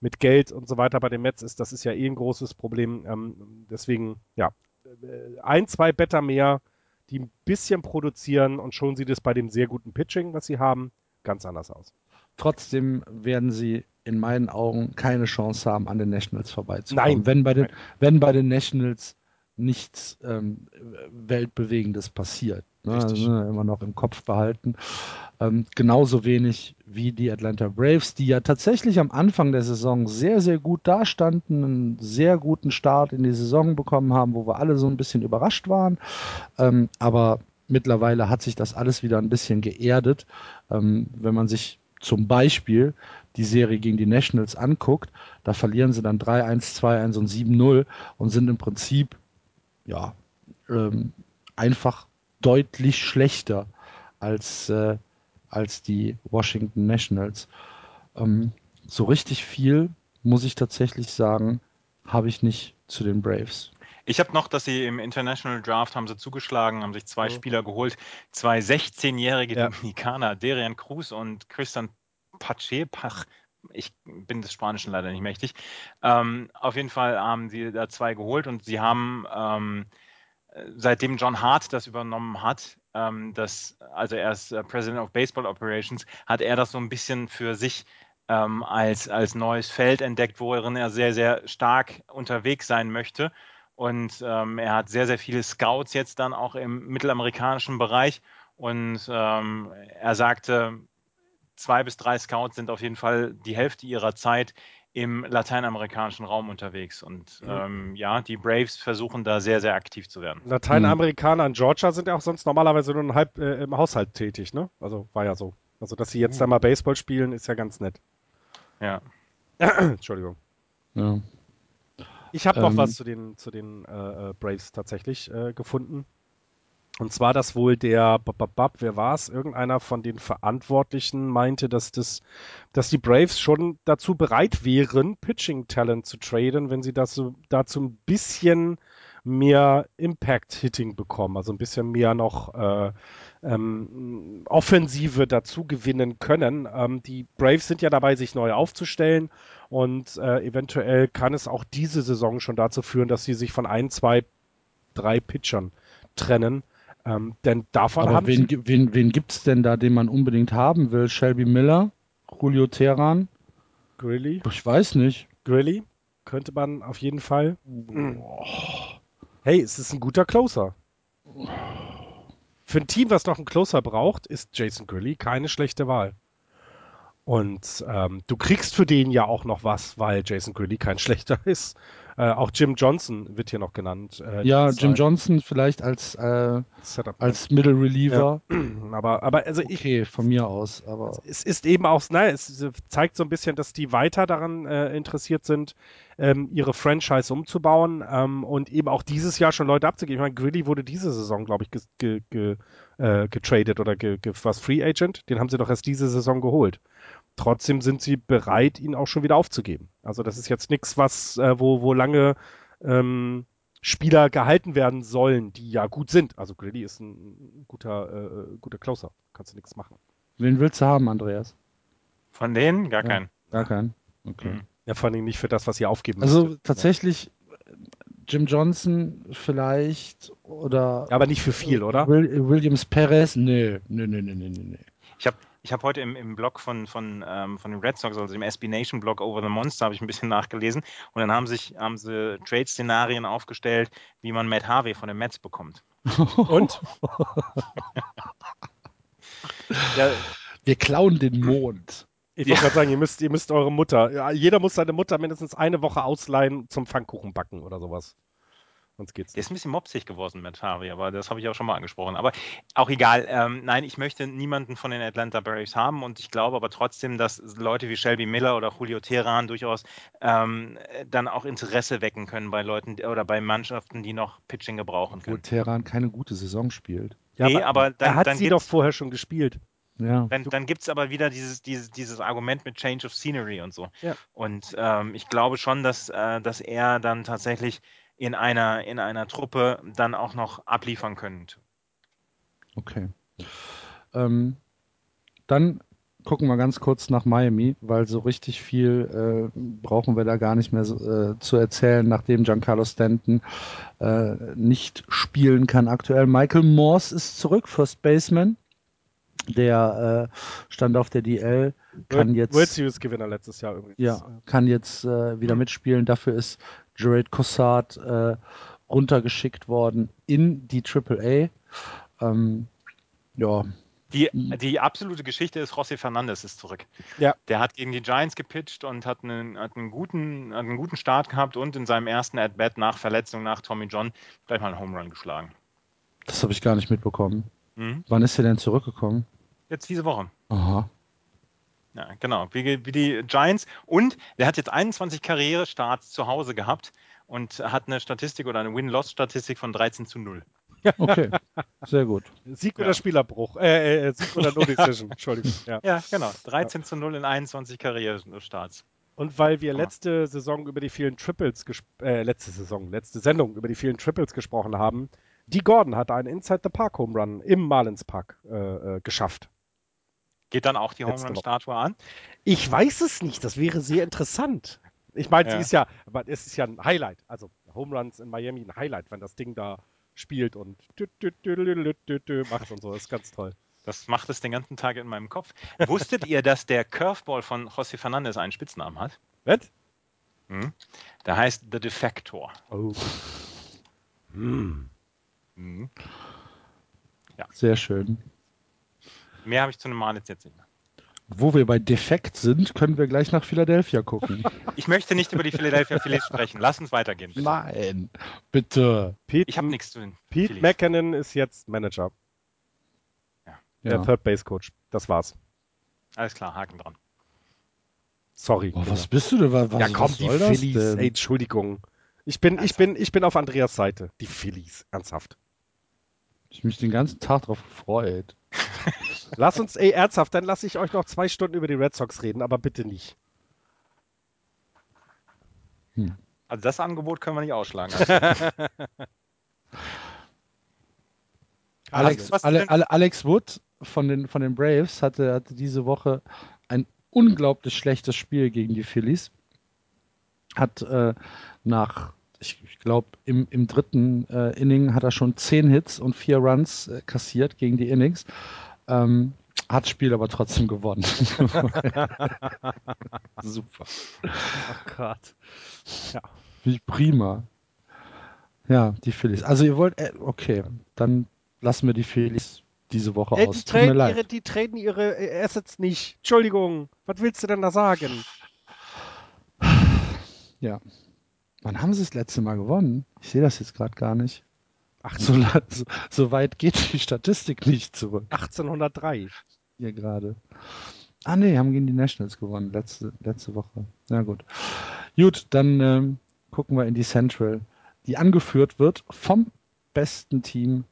mit Geld und so weiter bei den Mets ist, das ist ja eh ein großes Problem. Ähm, deswegen, ja, äh, ein, zwei Better mehr, die ein bisschen produzieren und schon sieht es bei dem sehr guten Pitching, was sie haben, ganz anders aus. Trotzdem werden sie in meinen Augen keine Chance haben, an den Nationals vorbeizukommen. Nein. Wenn bei den, wenn bei den Nationals nichts ähm, Weltbewegendes passiert. Ne? Also, ne, immer noch im Kopf behalten. Ähm, genauso wenig wie die Atlanta Braves, die ja tatsächlich am Anfang der Saison sehr, sehr gut dastanden, einen sehr guten Start in die Saison bekommen haben, wo wir alle so ein bisschen überrascht waren. Ähm, aber mittlerweile hat sich das alles wieder ein bisschen geerdet. Ähm, wenn man sich zum Beispiel die Serie gegen die Nationals anguckt, da verlieren sie dann 3-1, 2-1 und 7-0 und sind im Prinzip ja ähm, einfach deutlich schlechter als, äh, als die Washington Nationals. Ähm, so richtig viel, muss ich tatsächlich sagen, habe ich nicht zu den Braves. Ich habe noch, dass sie im International Draft haben sie zugeschlagen, haben sich zwei oh. Spieler geholt, zwei 16-jährige ja. Dominikaner, Derian Cruz und Christian Pache, Pach, ich bin des Spanischen leider nicht mächtig. Ähm, auf jeden Fall haben sie da zwei geholt und sie haben ähm, seitdem John Hart das übernommen hat, ähm, das, also er ist äh, President of Baseball Operations, hat er das so ein bisschen für sich ähm, als, als neues Feld entdeckt, worin er sehr, sehr stark unterwegs sein möchte. Und ähm, er hat sehr, sehr viele Scouts jetzt dann auch im mittelamerikanischen Bereich. Und ähm, er sagte, zwei bis drei Scouts sind auf jeden Fall die Hälfte ihrer Zeit im lateinamerikanischen Raum unterwegs. Und mhm. ähm, ja, die Braves versuchen da sehr, sehr aktiv zu werden. Lateinamerikaner in Georgia sind ja auch sonst normalerweise nur halb äh, im Haushalt tätig, ne? Also war ja so. Also, dass sie jetzt mhm. da mal Baseball spielen, ist ja ganz nett. Ja. Entschuldigung. Ja. Ich habe noch ähm, was zu den, zu den äh, äh Braves tatsächlich äh, gefunden. Und zwar, dass wohl der, bababab, wer war es? Irgendeiner von den Verantwortlichen meinte, dass das, dass die Braves schon dazu bereit wären, Pitching Talent zu traden, wenn sie so, dazu ein bisschen mehr Impact-Hitting bekommen, also ein bisschen mehr noch äh, ähm, Offensive dazu gewinnen können. Ähm, die Braves sind ja dabei, sich neu aufzustellen und äh, eventuell kann es auch diese Saison schon dazu führen, dass sie sich von ein, zwei, drei Pitchern trennen ähm, denn davon Aber haben wen, sie... wen, wen gibt es denn da, den man unbedingt haben will? Shelby Miller? Julio Teheran? Grilly? Ich weiß nicht. Grilly? Könnte man auf jeden Fall. Hey, es ist ein guter Closer. Für ein Team, was noch einen Closer braucht, ist Jason Grilly keine schlechte Wahl. Und ähm, du kriegst für den ja auch noch was, weil Jason Grilly kein schlechter ist. Äh, auch Jim Johnson wird hier noch genannt. Äh, ja, Jim Zeit. Johnson vielleicht als, äh, als Middle Reliever. Ja. Aber, aber also okay, ich, von mir aus. Aber es ist eben auch, nein, es zeigt so ein bisschen, dass die weiter daran äh, interessiert sind, ähm, ihre Franchise umzubauen ähm, und eben auch dieses Jahr schon Leute abzugeben. Ich meine, Grilly wurde diese Saison, glaube ich, ge, ge, ge, äh, getradet oder was Free Agent. Den haben sie doch erst diese Saison geholt. Trotzdem sind sie bereit, ihn auch schon wieder aufzugeben. Also das ist jetzt nichts, was, äh, wo, wo lange ähm, Spieler gehalten werden sollen, die ja gut sind. Also Grilly ist ein guter, äh, guter Closer. Kannst du nichts machen. Wen willst du haben, Andreas? Von denen? Gar ja, keinen. Gar keinen. Okay. Mhm. Ja, vor allem nicht für das, was ihr aufgeben Also müsst. tatsächlich, Jim Johnson vielleicht oder. Aber nicht für viel, oder? Will, Williams Perez? Nee, nee, nee, nee, nee, nee. Ich habe ich habe heute im, im Blog von, von, ähm, von den Red Sox, also im SB Nation Blog Over the Monster, habe ich ein bisschen nachgelesen und dann haben sich haben sie Trade-Szenarien aufgestellt, wie man Matt Harvey von den Mets bekommt. Und? ja, wir klauen den Mond. Ich wollte ja. gerade sagen, ihr müsst, ihr müsst eure Mutter, ja, jeder muss seine Mutter mindestens eine Woche ausleihen zum Pfannkuchen backen oder sowas. Sonst geht's. Der ist ein bisschen mopsig geworden mit Harvey, aber das habe ich auch schon mal angesprochen. Aber auch egal. Ähm, nein, ich möchte niemanden von den Atlanta Braves haben und ich glaube aber trotzdem, dass Leute wie Shelby Miller oder Julio Teheran durchaus ähm, dann auch Interesse wecken können bei Leuten oder bei Mannschaften, die noch Pitching gebrauchen können. Obwohl Teheran keine gute Saison spielt. Ja, nee, aber, aber dann, er hat dann sie doch vorher schon gespielt. Ja. Dann, dann gibt es aber wieder dieses, dieses, dieses Argument mit Change of Scenery und so. Ja. Und ähm, ich glaube schon, dass, äh, dass er dann tatsächlich in einer, in einer Truppe dann auch noch abliefern könnte. Okay. Ähm, dann gucken wir ganz kurz nach Miami, weil so richtig viel äh, brauchen wir da gar nicht mehr äh, zu erzählen, nachdem Giancarlo Stanton äh, nicht spielen kann aktuell. Michael Morse ist zurück, First Baseman. Der äh, stand auf der DL, kann World, jetzt. World Series Gewinner letztes Jahr übrigens. Ja, kann jetzt äh, wieder mitspielen. Dafür ist Jared Cossard äh, runtergeschickt worden in die AAA. Ähm, ja. Die, die absolute Geschichte ist, José Fernandez ist zurück. Ja. Der hat gegen die Giants gepitcht und hat einen, hat einen, guten, hat einen guten Start gehabt und in seinem ersten At-Bat nach Verletzung nach Tommy John gleich mal einen Home Run geschlagen. Das habe ich gar nicht mitbekommen. Mhm. Wann ist er denn zurückgekommen? Jetzt diese Woche. Aha. Ja, genau, wie, wie die Giants. Und der hat jetzt 21 Karrierestarts zu Hause gehabt und hat eine Statistik oder eine Win-Loss-Statistik von 13 zu 0. Okay, sehr gut. Sieg oder ja. Spielerbruch? Äh, äh, Sieg oder No Decision, Entschuldigung. Ja. ja, genau. 13 ja. zu 0 in 21 Karrierestarts. Und weil wir letzte Saison über die vielen Triples, äh, letzte Saison, letzte Sendung über die vielen Triples gesprochen haben, die Gordon hat einen Inside the Park Home Run im Marlins Park äh, äh geschafft. Geht dann auch die Home Run Statue an? Ich weiß es nicht. Das wäre sehr interessant. Ich meine, ja. sie ist ja, aber es ist ja ein Highlight. Also Home Runs in Miami ein Highlight, wenn das Ding da spielt und macht und so. Das ist ganz toll. Das macht es den ganzen Tag in meinem Kopf. Wusstet ihr, dass der Curveball von José Fernandez einen Spitznamen hat? Was? Hm? Der heißt The Defector. Oh. Hm. Hm. Ja. Sehr schön. Mehr habe ich zu einem Marlitz jetzt nicht mehr. Wo wir bei defekt sind, können wir gleich nach Philadelphia gucken. Ich möchte nicht über die Philadelphia Phillies sprechen. Lass uns weitergehen. Bitte. Nein, bitte. Pete, ich habe nichts zu tun. Pete McKinnon ist jetzt Manager. Ja. Der ja. Third Base Coach. Das war's. Alles klar, Haken dran. Sorry. Oh, was bist du denn? Was, ja, komm, die Phillies. Ey, Entschuldigung. Ich bin, ich, bin, ich bin auf Andreas Seite. Die Phillies. Ernsthaft. Ich mich den ganzen Tag drauf gefreut. Lass uns, ey, ernsthaft, dann lasse ich euch noch zwei Stunden über die Red Sox reden, aber bitte nicht. Hm. Also das Angebot können wir nicht ausschlagen. Alex, Ale, Ale, Alex Wood von den, von den Braves hatte, hatte diese Woche ein unglaublich schlechtes Spiel gegen die Phillies. Hat äh, nach ich, ich glaube, im, im dritten äh, Inning hat er schon zehn Hits und vier Runs äh, kassiert gegen die Innings. Ähm, hat Spiel aber trotzdem gewonnen. Super. Oh Gott. Ja. Wie prima. Ja, die Phillies. Also ihr wollt, äh, okay, dann lassen wir die Phillies diese Woche äh, aus. Die, traden ihre, die traden ihre äh, Assets nicht. Entschuldigung, was willst du denn da sagen? Ja, Wann haben sie das letzte Mal gewonnen? Ich sehe das jetzt gerade gar nicht. Ach, so, so, weit geht die Statistik nicht zurück. 1803. Hier gerade. Ah nee, haben gegen die Nationals gewonnen, letzte, letzte Woche. Na gut. Gut, dann ähm, gucken wir in die Central, die angeführt wird vom besten Team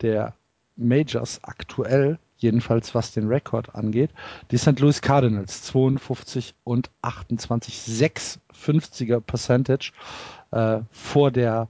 der Majors aktuell, jedenfalls was den Rekord angeht. Die St. Louis Cardinals 52 und 28, 650er Percentage äh, vor der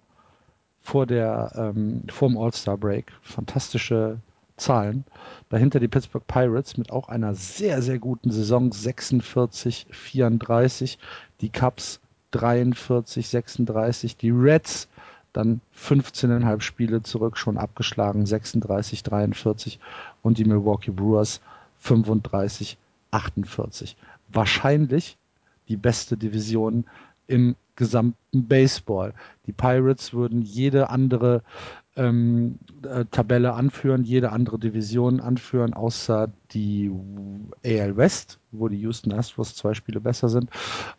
vor der ähm, vor dem All-Star Break. Fantastische Zahlen. Dahinter die Pittsburgh Pirates mit auch einer sehr sehr guten Saison 46 34, die Cubs 43 36, die Reds dann 15,5 Spiele zurück schon abgeschlagen, 36, 43 und die Milwaukee Brewers 35, 48. Wahrscheinlich die beste Division im gesamten Baseball. Die Pirates würden jede andere ähm, äh, Tabelle anführen, jede andere Division anführen, außer die AL West, wo die Houston Astros zwei Spiele besser sind.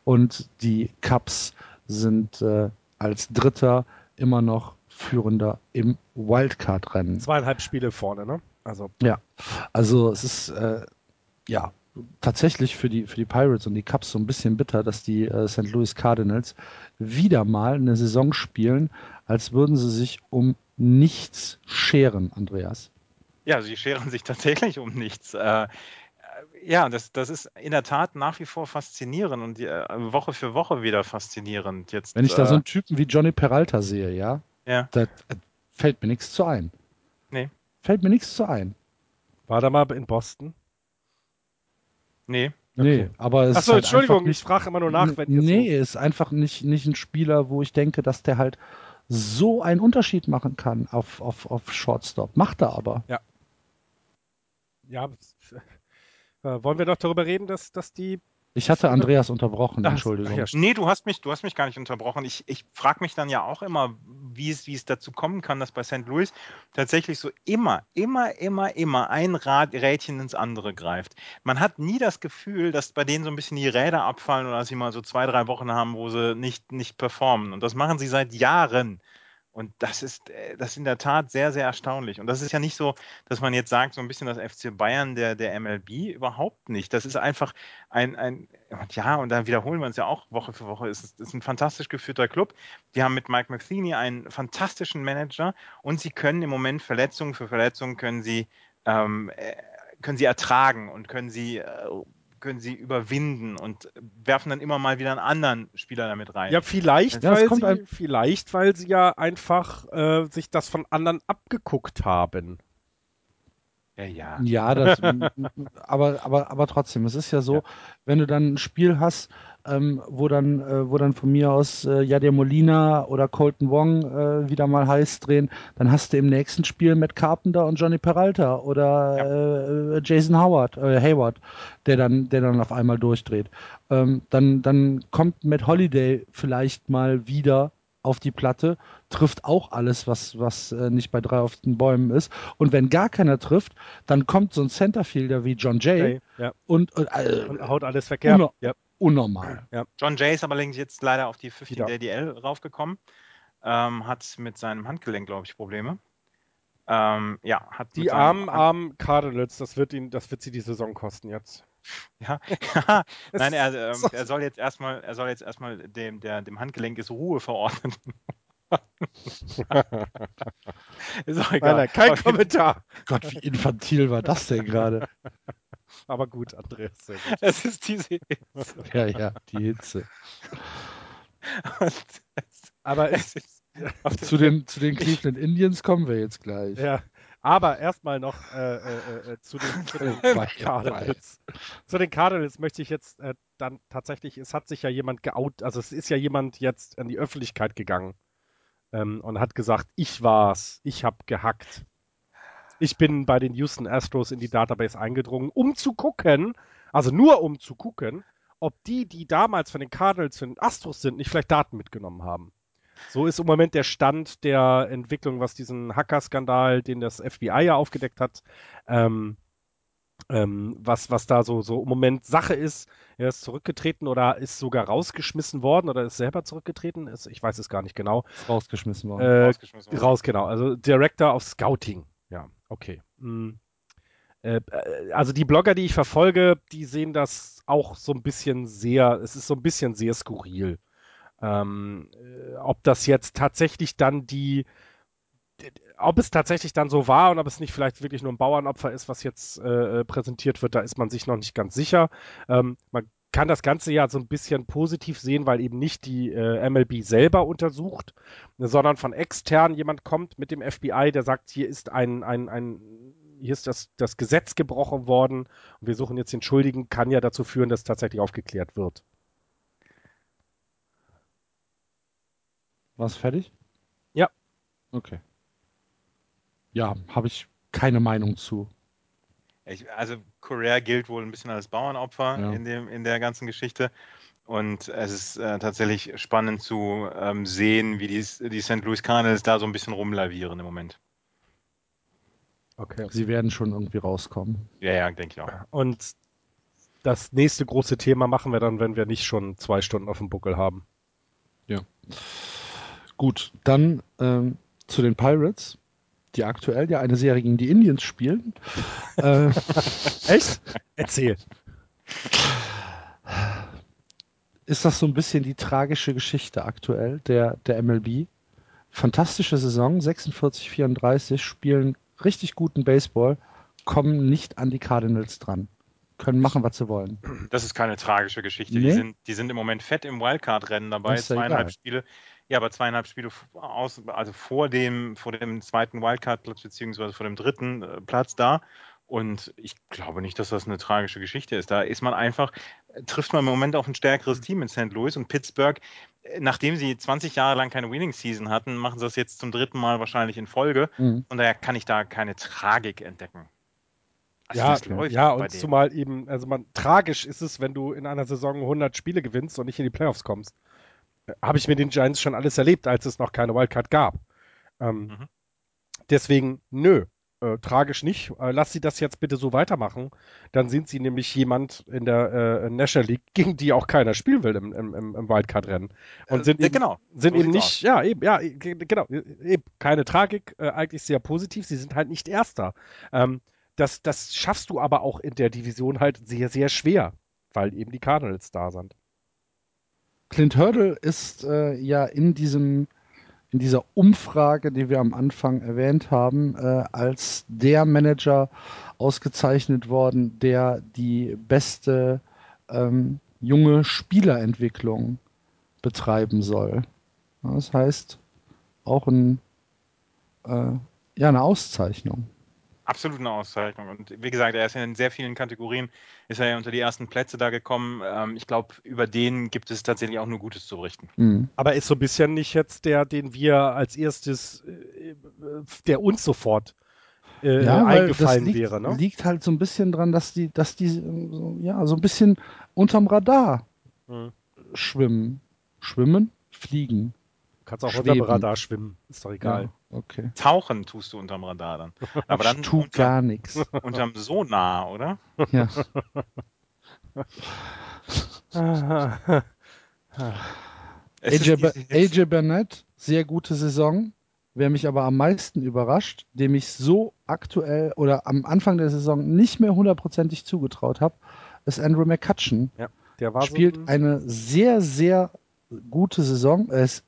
Und die Cubs sind äh, als Dritter immer noch führender im Wildcard-Rennen. Zweieinhalb Spiele vorne, ne? Also. Ja, also es ist äh, ja tatsächlich für die, für die Pirates und die Cubs so ein bisschen bitter, dass die äh, St. Louis Cardinals wieder mal eine Saison spielen, als würden sie sich um nichts scheren, Andreas. Ja, sie scheren sich tatsächlich um nichts. Äh, ja, das, das ist in der Tat nach wie vor faszinierend und äh, Woche für Woche wieder faszinierend. Jetzt, Wenn ich da so einen Typen wie Johnny Peralta sehe, ja, ja. da fällt mir nichts zu ein. Nee. Fällt mir nichts zu ein. War da mal in Boston? Nee. Nee, okay. aber es Achso, halt Entschuldigung, nicht, ich frage immer nur nach, wenn ihr Nee, so ist einfach nicht, nicht ein Spieler, wo ich denke, dass der halt so einen Unterschied machen kann auf, auf, auf Shortstop. Macht er aber. Ja. Ja, äh, wollen wir doch darüber reden, dass, dass die ich hatte Andreas unterbrochen, ach, Entschuldigung. Ja, nee, du hast mich, du hast mich gar nicht unterbrochen. Ich, ich frage mich dann ja auch immer, wie es, wie es dazu kommen kann, dass bei St. Louis tatsächlich so immer, immer, immer, immer ein Rad, Rädchen ins andere greift. Man hat nie das Gefühl, dass bei denen so ein bisschen die Räder abfallen oder dass sie mal so zwei, drei Wochen haben, wo sie nicht, nicht performen. Und das machen sie seit Jahren. Und das ist, äh, das ist in der Tat sehr, sehr erstaunlich. Und das ist ja nicht so, dass man jetzt sagt, so ein bisschen das FC Bayern der, der MLB, überhaupt nicht. Das ist einfach ein, ein ja, und dann wiederholen wir uns ja auch Woche für Woche, es ist, ist ein fantastisch geführter Club. Die haben mit Mike McTheany einen fantastischen Manager und sie können im Moment Verletzungen für Verletzungen können sie, ähm, äh, können sie ertragen und können sie äh, können sie überwinden und werfen dann immer mal wieder einen anderen Spieler damit rein. Ja, vielleicht, ja, weil, sie, vielleicht weil sie ja einfach äh, sich das von anderen abgeguckt haben. Ja, ja. Ja, das, aber, aber, aber trotzdem, es ist ja so, ja. wenn du dann ein Spiel hast, ähm, wo dann, äh, wo dann von mir aus äh, Jadir Molina oder Colton Wong äh, wieder mal heiß drehen, dann hast du im nächsten Spiel Matt Carpenter und Johnny Peralta oder ja. äh, Jason Howard, äh, Hayward, der dann, der dann auf einmal durchdreht. Ähm, dann, dann kommt Matt Holiday vielleicht mal wieder auf die Platte, trifft auch alles, was, was äh, nicht bei drei auf den Bäumen ist. Und wenn gar keiner trifft, dann kommt so ein Centerfielder wie John Jay okay, ja. und, äh, und, haut alles verkehrt. Unno ja. Unnormal. Ja. John Jay ist aber jetzt leider auf die 15 DDL raufgekommen. Ähm, hat mit seinem Handgelenk, glaube ich, Probleme. Ähm, ja, hat die armen, armen Cardinals, das wird ihn, das wird sie die Saison kosten jetzt. Ja, nein, er, ähm, er soll jetzt erstmal, er soll jetzt erstmal dem, der, dem Handgelenk ist Ruhe verordnen. ist auch egal. Nein, nein, kein Kommentar. Gott, wie infantil war das denn gerade? Aber gut, Andreas. Gut. Es ist diese Hitze. Ja, ja, die Hitze. Aber es ist, zu, den, zu den Cleveland Indians kommen wir jetzt gleich. Ja, aber erstmal noch äh, äh, äh, zu den, zu den Cardinals. zu den Cardinals möchte ich jetzt äh, dann tatsächlich, es hat sich ja jemand geout, also es ist ja jemand jetzt an die Öffentlichkeit gegangen ähm, und hat gesagt, ich war's, ich habe gehackt. Ich bin bei den Houston Astros in die Database eingedrungen, um zu gucken, also nur um zu gucken, ob die, die damals von den Cardinals zu den Astros sind, nicht vielleicht Daten mitgenommen haben. So ist im Moment der Stand der Entwicklung, was diesen Hacker-Skandal, den das FBI ja aufgedeckt hat, ähm, ähm, was, was da so, so im Moment Sache ist. Er ist zurückgetreten oder ist sogar rausgeschmissen worden oder ist selber zurückgetreten. Ist, ich weiß es gar nicht genau. Rausgeschmissen worden. Äh, rausgeschmissen worden. Raus, genau. Also Director of Scouting. Ja, okay. Hm. Äh, also die Blogger, die ich verfolge, die sehen das auch so ein bisschen sehr, es ist so ein bisschen sehr skurril. Ähm, äh, ob das jetzt tatsächlich dann die, ob es tatsächlich dann so war und ob es nicht vielleicht wirklich nur ein Bauernopfer ist, was jetzt äh, präsentiert wird, da ist man sich noch nicht ganz sicher. Ähm, man kann das Ganze ja so ein bisschen positiv sehen, weil eben nicht die äh, MLB selber untersucht, sondern von extern jemand kommt mit dem FBI, der sagt, hier ist ein, ein, ein hier ist das, das Gesetz gebrochen worden und wir suchen jetzt den Schuldigen, kann ja dazu führen, dass tatsächlich aufgeklärt wird. War's fertig? Ja. Okay. Ja, habe ich keine Meinung zu. Ich, also Correa gilt wohl ein bisschen als Bauernopfer Ja. in, dem, in der ganzen Geschichte. Und es ist äh, tatsächlich spannend zu ähm, sehen, wie die, die St. Louis Cardinals da so ein bisschen rumlavieren im Moment. Okay. Sie werden schon irgendwie rauskommen. Ja, ja, denke ich auch. Und das nächste große Thema machen wir dann, wenn wir nicht schon zwei Stunden auf dem Buckel haben. Gut, dann ähm, zu den Pirates, die aktuell ja eine Serie gegen die Indians spielen. äh, Echt? Erzähl. ist das so ein bisschen die tragische Geschichte aktuell der, der MLB? Fantastische Saison, 46, 34, spielen richtig guten Baseball, kommen nicht an die Cardinals dran. Können machen, was sie wollen. Das ist keine tragische Geschichte. Die, Nee? sind, die sind im Moment fett im Wildcard-Rennen dabei. Ja zweieinhalb egal. Spiele. Ja, aber zweieinhalb Spiele aus, also vor dem, vor dem zweiten Wildcard-Platz, beziehungsweise vor dem dritten äh, Platz da. Und ich glaube nicht, dass das eine tragische Geschichte ist. Da ist man einfach, trifft man im Moment auf ein stärkeres Team in St. Louis und Pittsburgh. äh, Nachdem sie 20 Jahre lang keine Winning-Season hatten, machen sie das jetzt zum dritten Mal wahrscheinlich in Folge. Mhm. Und daher kann ich da keine Tragik entdecken. Also ja, ja, und zumal eben, also man, tragisch ist es, wenn du in einer Saison 100 Spiele gewinnst und nicht in die Playoffs kommst. Habe ich mit den Giants schon alles erlebt, als es noch keine Wildcard gab. Ähm, Mhm. Deswegen, nö, äh, tragisch nicht. Äh, lass sie das jetzt bitte so weitermachen. Dann sind sie nämlich jemand in der äh, National League, gegen die auch keiner spielen will im, im, im Wildcard-Rennen. Und Äh, sind eben, genau. sind So eben nicht, ja, eben, ja, ge- genau, eben keine Tragik, äh, eigentlich sehr positiv. Sie sind halt nicht Erster. Ähm, das, das schaffst du aber auch in der Division halt sehr, sehr schwer, weil eben die Cardinals da sind. Clint Hurdle ist äh, ja in diesem in dieser Umfrage, die wir am Anfang erwähnt haben, äh, als der Manager ausgezeichnet worden, der die beste ähm, junge Spielerentwicklung betreiben soll. Das heißt, auch ein, äh, ja, eine Auszeichnung. Absolut eine Auszeichnung. Und wie gesagt, er ist ja in sehr vielen Kategorien, ist er ja unter die ersten Plätze da gekommen. Ähm, ich glaube, über den gibt es tatsächlich auch nur Gutes zu berichten. Mhm. Aber ist so ein bisschen nicht jetzt der, den wir als erstes, äh, der uns sofort äh, Ja, eingefallen liegt, wäre, ne? liegt halt so ein bisschen dran, dass die, dass die äh, so, ja so ein bisschen unterm Radar Hm. schwimmen. Schwimmen? Fliegen. Kannst auch Schweben. unter Radar schwimmen, ist doch egal. Ja, okay. Tauchen tust du unterm Radar dann. Aber dann tu unter, gar nichts. unterm Sonar, oder? Ja. AJ, AJ Burnett, sehr gute Saison. Wer mich aber am meisten überrascht, dem ich so aktuell oder am Anfang der Saison nicht mehr hundertprozentig zugetraut habe, ist Andrew McCutcheon. Der war spielt so ein, eine sehr, sehr gute Saison. Er ist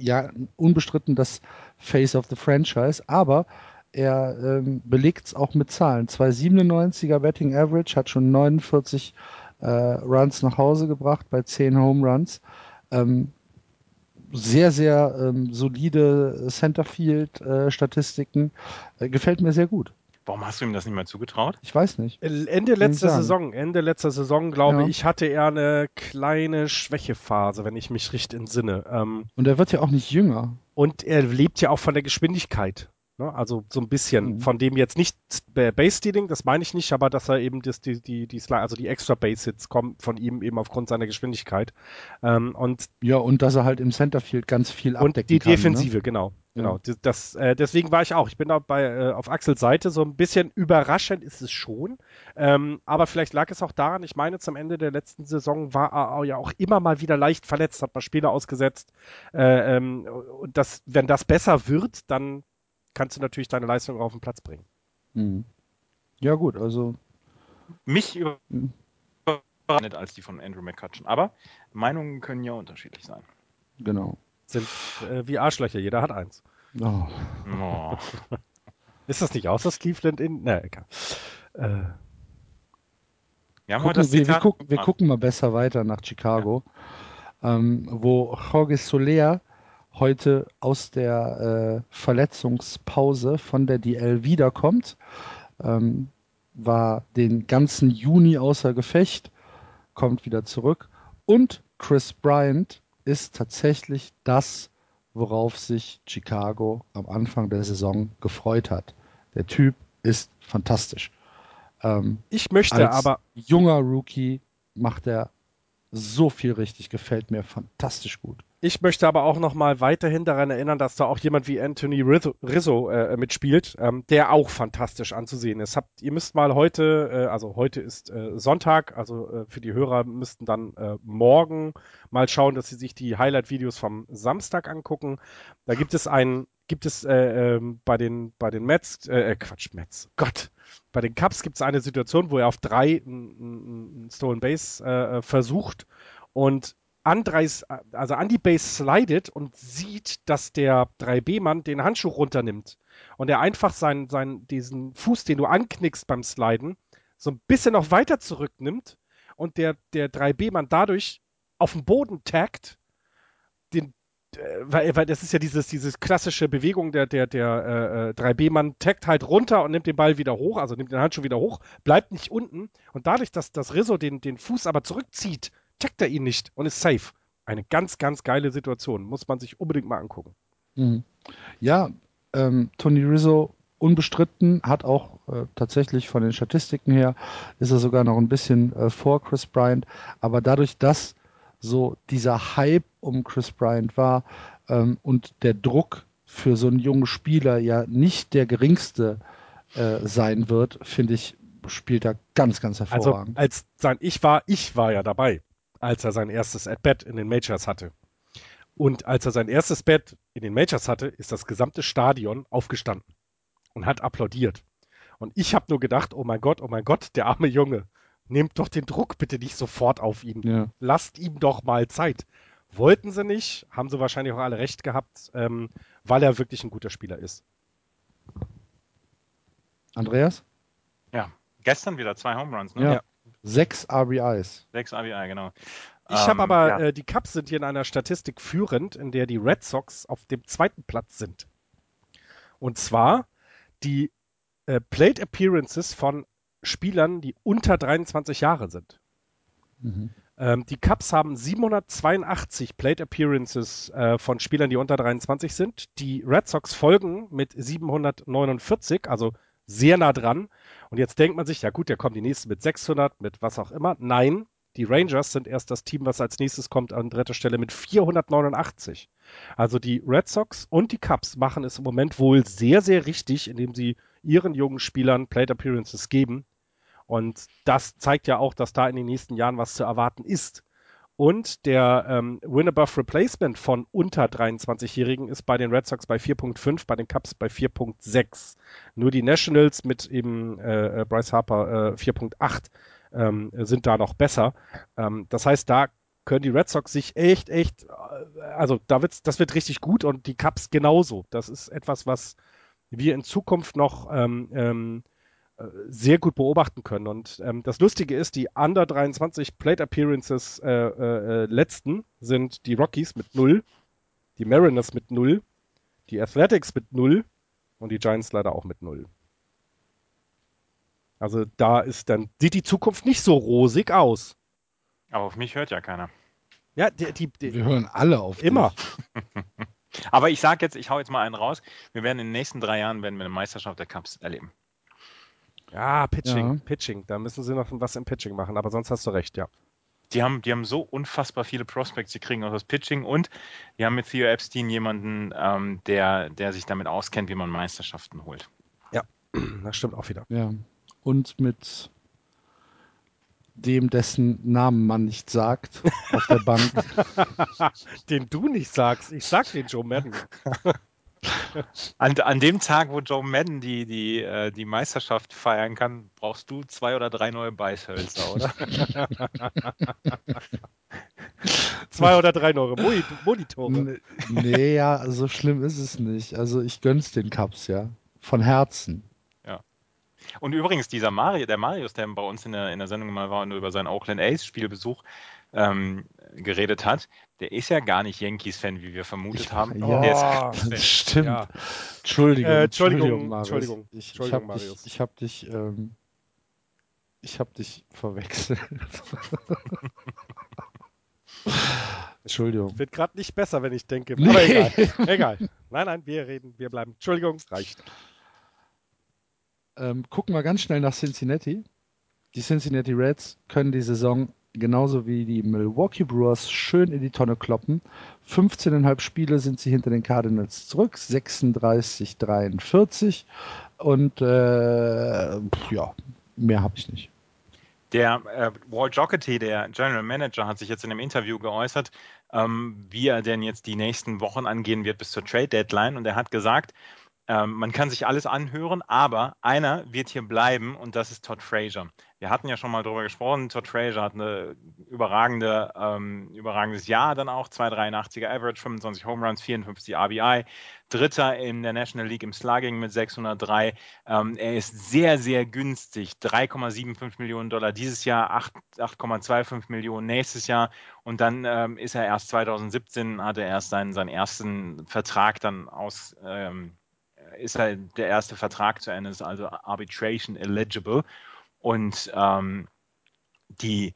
ja unbestritten das Face of the Franchise, aber er ähm, belegt es auch mit Zahlen. 297er Betting Average, hat schon 49 äh, Runs nach Hause gebracht bei 10 Home Runs. Ähm, sehr, sehr ähm, solide Centerfield-Statistiken. Äh, gefällt mir sehr gut. Warum hast du ihm das nicht mehr zugetraut? Ich weiß nicht. Ende Kann ich letzter. Saison, Ende letzter Saison, glaube Ja. ich, hatte er eine kleine Schwächephase, wenn ich mich richtig entsinne. Ähm, Und er wird ja auch nicht jünger. und er lebt ja auch von der Geschwindigkeit. Ne? Also so ein bisschen Mhm. von dem jetzt nicht äh, Base Stealing, das meine ich nicht, aber dass er eben das, die, die, die, also die extra Base Hits kommen von ihm eben aufgrund seiner Geschwindigkeit. Ähm, und Ja, und dass er halt im Centerfield ganz viel Und abdecken die kann. Defensive, genau. Genau. Das, das, äh, deswegen war ich auch. Ich bin da bei, äh, auf Axels Seite. So ein bisschen überraschend ist es schon. Ähm, aber vielleicht lag es auch daran, ich meine, zum Ende der letzten Saison war er ja auch immer mal wieder leicht verletzt, hat mal Spiele ausgesetzt. Äh, ähm, und das, wenn das besser wird, dann kannst du natürlich deine Leistung auf den Platz bringen. Mhm. Ja, gut, also Mich über Mhm. überrascht als die von Andrew McCutcheon. Aber Meinungen können ja unterschiedlich sein. genau. Sind äh, wie Arschlöcher, jeder hat eins. Oh. Oh. Ist das nicht aus, das Cleveland in. Ne, egal. Äh, heute Gucken, wir, wir, gucken, wir gucken mal besser weiter nach Chicago, ähm, wo Jorge Soler heute aus der äh, Verletzungspause von der DL wiederkommt. Ähm, war den ganzen Juni außer Gefecht, kommt wieder zurück. Und Chris Bryant ist tatsächlich das worauf sich Chicago am Anfang der Saison gefreut hat. Der Typ ist fantastisch. Ähm, ich möchte aber. Junger Rookie macht er so viel richtig, gefällt mir fantastisch gut. Ich möchte aber auch noch mal weiterhin daran erinnern, dass da auch jemand wie Anthony Rizzo, äh, mitspielt, ähm, der auch fantastisch anzusehen ist. Habt, ihr müsst mal heute, äh, also heute ist äh, Sonntag, also äh, für die Hörer müssten dann äh, morgen mal schauen, dass sie sich die Highlight-Videos vom Samstag angucken. Da gibt es einen, gibt es äh, ähm, bei den bei den Mets, Quatsch, Mets, Gott, bei den Cups gibt es eine Situation, wo er auf drei ein Stolen Base versucht und an, drei, also an die Base slidet und sieht, dass der 3B-Mann den Handschuh runternimmt. Und er einfach seinen, seinen, diesen Fuß, den du anknickst beim Sliden, so ein bisschen noch weiter zurücknimmt und der, der 3B-Mann dadurch auf den Boden taggt, den, äh, weil, weil das ist ja dieses, dieses klassische Bewegung, der, der, der äh, 3B-Mann taggt halt runter und nimmt den Ball wieder hoch, also nimmt den Handschuh wieder hoch, bleibt nicht unten. Und dadurch, dass das Rizzo den, den Fuß aber zurückzieht, checkt er ihn nicht und ist safe. Eine ganz, ganz geile Situation. Muss man sich unbedingt mal angucken. Mhm. Ja, ähm, Tony Rizzo unbestritten, hat auch äh, tatsächlich von den Statistiken her, ist er sogar noch ein bisschen äh, vor Chris Bryant. Aber dadurch, dass so dieser Hype um Chris Bryant war ähm, und der Druck für so einen jungen Spieler ja nicht der geringste äh, sein wird, finde ich, spielt er ganz, ganz also hervorragend. Also als sein Ich war, ich war ja dabei als er sein erstes At-Bat in den Majors hatte. Und als er sein erstes Bat in den Majors hatte, ist das gesamte Stadion aufgestanden und hat applaudiert. Und ich habe nur gedacht, oh mein Gott, oh mein Gott, der arme Junge, nehmt doch den Druck bitte nicht sofort auf ihn. Ja. Lasst ihm doch mal Zeit. Wollten sie nicht, haben sie wahrscheinlich auch alle recht gehabt, ähm, weil er wirklich ein guter Spieler ist. Andreas? Ja, gestern wieder zwei Home Runs, ne? Ja. Sechs RBIs. Sechs RBI, genau. Ich ähm, habe aber, ja. äh, die Cubs sind hier in einer Statistik führend, in der die Red Sox auf dem zweiten Platz sind. Und zwar die äh, Plate Appearances von Spielern, die unter 23 Jahre sind. Mhm. Ähm, die Cubs haben 782 Plate Appearances äh, von Spielern, die unter 23 sind. Die Red Sox folgen mit 749, also sehr nah dran. Und jetzt denkt man sich, ja gut, der kommt die nächste mit 600, mit was auch immer. Nein, die Rangers sind erst das Team, was als nächstes kommt an dritter Stelle mit 489. Also die Red Sox und die Cubs machen es im Moment wohl sehr, sehr richtig, indem sie ihren jungen Spielern Plate Appearances geben. Und das zeigt ja auch, dass da in den nächsten Jahren was zu erwarten ist. Und der ähm, Win-Above Replacement von unter 23-Jährigen ist bei den Red Sox bei 4.5, bei den Cubs bei 4.6. Nur die Nationals mit eben äh, äh Bryce Harper äh, 4.8 ähm, sind da noch besser. Ähm, das heißt, da können die Red Sox sich echt, echt, äh, also da wird's, das wird richtig gut und die Cubs genauso. Das ist etwas, was wir in Zukunft noch ähm, ähm, sehr gut beobachten können. Und ähm, das Lustige ist, die Under 23 Plate Appearances äh, äh, letzten sind die Rockies mit 0, die Mariners mit 0, die Athletics mit 0 und die Giants leider auch mit 0. Also da ist dann, sieht die Zukunft nicht so rosig aus. Aber auf mich hört ja keiner. Ja, die, die, die wir hören alle auf Immer. Aber ich sage jetzt, ich hau jetzt mal einen raus. Wir werden in den nächsten drei Jahren werden wir eine Meisterschaft der Cups erleben. Ja, Pitching, ja. Pitching. Da müssen sie noch was im Pitching machen, aber sonst hast du recht, ja. Die haben, die haben so unfassbar viele Prospects, die kriegen auch das Pitching und die haben mit Theo Epstein jemanden, ähm, der, der sich damit auskennt, wie man Meisterschaften holt. Ja, das stimmt auch wieder. Ja. Und mit dem, dessen Namen man nicht sagt auf der Bank. den du nicht sagst. Ich sag den Joe Madden. An, an dem Tag, wo Joe Madden die, die, äh, die Meisterschaft feiern kann, brauchst du zwei oder drei neue Beißhölzer, oder? zwei oder drei neue Monitore. Nee, ja, so schlimm ist es nicht. Also ich gönn's den Cups, ja. Von Herzen. Ja. Und übrigens, dieser Mario, der Marius, der bei uns in der, in der Sendung mal war und über seinen Oakland Ace Spielbesuch ähm, geredet hat, der ist ja gar nicht Yankees-Fan, wie wir vermutet ich, haben. Ja, der ist das stimmt. Ja. Entschuldigung, äh, Entschuldigung, Marius. Entschuldigung, ich, ich habe dich, ich hab dich, ähm, ich hab dich verwechselt. Entschuldigung. Wird gerade nicht besser, wenn ich denke. Nee. Aber egal. egal. Nein, nein, wir reden, wir bleiben. Entschuldigung, reicht. Ähm, gucken wir ganz schnell nach Cincinnati. Die Cincinnati Reds können die Saison genauso wie die Milwaukee Brewers schön in die Tonne kloppen. 15,5 Spiele sind sie hinter den Cardinals zurück, 36, 43 und äh, ja, mehr habe ich nicht. Der äh, Walt Jocketty, der General Manager, hat sich jetzt in einem Interview geäußert, ähm, wie er denn jetzt die nächsten Wochen angehen wird bis zur Trade Deadline. Und er hat gesagt, ähm, man kann sich alles anhören, aber einer wird hier bleiben und das ist Todd Frazier. Wir hatten ja schon mal darüber gesprochen. Todd Frazier hat eine überragende, ähm, überragendes Jahr dann auch. 283er Average, 25 Home Runs, 54 RBI. Dritter in der National League im Slugging mit 603. Ähm, er ist sehr, sehr günstig. 3,75 Millionen Dollar dieses Jahr, 8,25 Millionen nächstes Jahr. Und dann ähm, ist er erst 2017, hat er erst seinen, seinen ersten Vertrag dann aus, ähm, ist halt der erste Vertrag zu Ende, ist also Arbitration eligible. Und ähm, die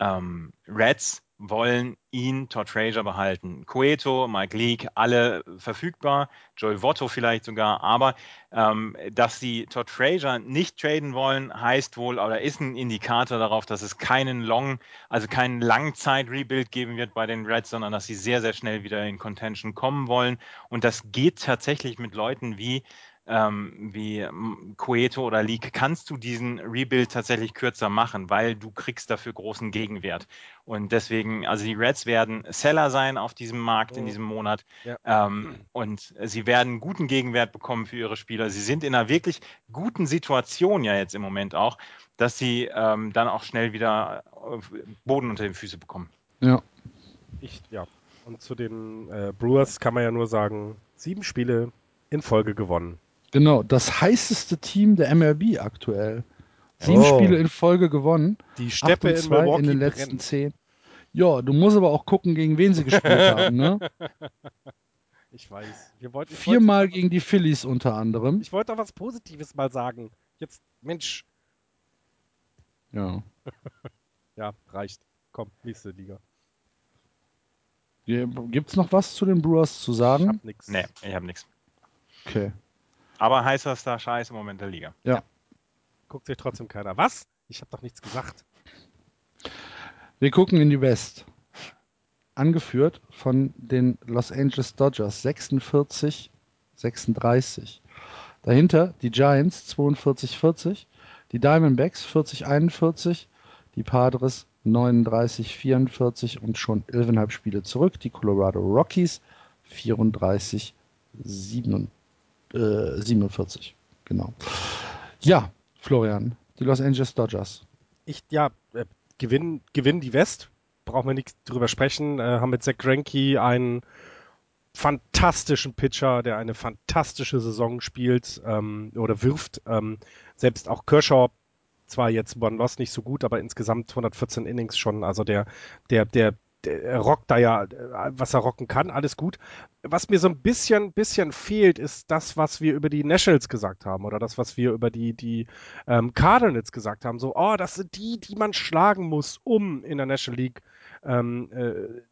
ähm, Reds wollen ihn, Todd Frazier, behalten. Cueto, Mike Leake, alle verfügbar, Joey Votto vielleicht sogar, aber ähm, dass sie Todd Frazier nicht traden wollen, heißt wohl oder ist ein Indikator darauf, dass es keinen Long, also keinen Langzeit-Rebuild geben wird bei den Reds, sondern dass sie sehr, sehr schnell wieder in Contention kommen wollen. Und das geht tatsächlich mit Leuten wie ähm, wie Cueto oder League, kannst du diesen Rebuild tatsächlich kürzer machen, weil du kriegst dafür großen Gegenwert. Und deswegen, also die Reds werden Seller sein auf diesem Markt in Mhm. diesem Monat Ja. ähm, und sie werden guten Gegenwert bekommen für ihre Spieler. Sie sind in einer wirklich guten Situation ja jetzt im Moment auch, dass sie ähm, dann auch schnell wieder äh, Boden unter den Füßen bekommen. Ja, Ich, ja. Und zu den äh, Brewers kann man ja nur sagen, sieben Spiele in Folge gewonnen. Genau. Das heißeste Team der MLB aktuell. Sieben Oh. Spiele in Folge gewonnen. Die Steppe und in zwei Milwaukee in den letzten brennt. zehn. Ja, du musst aber auch gucken, gegen wen sie gespielt haben. Ne? Ich weiß. Wir wollten, ich Viermal wollte, gegen die Phillies unter anderem. Ich wollte doch was Positives mal sagen. Jetzt, Mensch. Ja. Ja, reicht. Komm, nächste Liga. Gibt es noch was zu den Brewers zu Ich sagen? hab nix. Nee, ich habe nichts. Okay. Aber heißester Scheiß im Moment der Liga. Guckt sich trotzdem keiner. Was? Ich habe doch nichts gesagt. Wir gucken in die West. Angeführt von den Los Angeles Dodgers 46, 36. Dahinter die Giants 42, 40. Die Diamondbacks 40, 41. Die Padres 39, 44 und schon 11,5 Spiele zurück. Die Colorado Rockies 34, 7, äh, 47. Genau. Ja, Florian, die Los Angeles Dodgers. Ich, ja, äh, gewinnen, gewinnen die West. Brauchen wir nichts drüber sprechen. Äh, haben mit Zach Greinke einen fantastischen Pitcher, der eine fantastische Saison spielt ähm, oder wirft. Ähm, selbst auch Kershaw, zwar jetzt One Loss nicht so gut, aber insgesamt 114 Innings schon. Also der, der, der, der rockt da ja, äh, was er rocken kann, alles gut. Was mir so ein bisschen, bisschen fehlt, ist das, was wir über die Nationals gesagt haben oder das, was wir über die, die ähm, Cardinals gesagt haben. So, oh, das sind die, die man schlagen muss, um in der National League ähm, äh,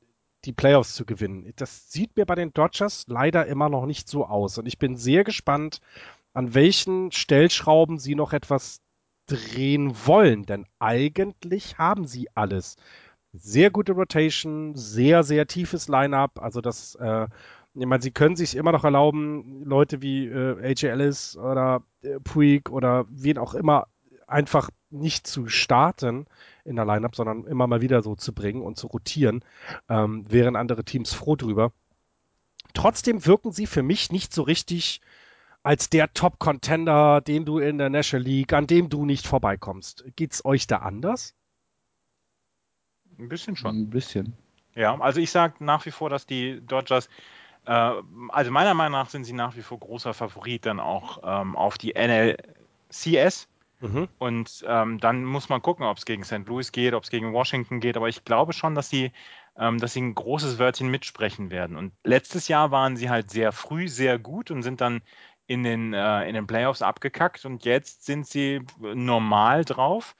die Playoffs zu gewinnen. Das sieht mir bei den Dodgers leider immer noch nicht so aus. Und ich bin sehr gespannt, an welchen Stellschrauben sie noch etwas drehen wollen. Denn eigentlich haben sie alles. Sehr gute Rotation, sehr, sehr tiefes Line-up. Also das, äh, ich meine, sie können sich immer noch erlauben, Leute wie äh, AJ Ellis oder äh, Puig oder wen auch immer einfach nicht zu starten in der Lineup, sondern immer mal wieder so zu bringen und zu rotieren, ähm, wären andere Teams froh drüber. Trotzdem wirken sie für mich nicht so richtig als der Top-Contender, den du in der National League, an dem du nicht vorbeikommst. Geht's euch da anders? Ein bisschen schon. Ein bisschen. Ja, also ich sage nach wie vor, dass die Dodgers, äh, also meiner Meinung nach sind sie nach wie vor großer Favorit dann auch ähm, auf die NLCS. Mhm. Und ähm, dann muss man gucken, ob es gegen St. Louis geht, ob es gegen Washington geht. Aber ich glaube schon, dass sie, ähm, dass sie ein großes Wörtchen mitsprechen werden. Und letztes Jahr waren sie halt sehr früh sehr gut und sind dann in den, äh, in den Playoffs abgekackt. Und jetzt sind sie normal drauf.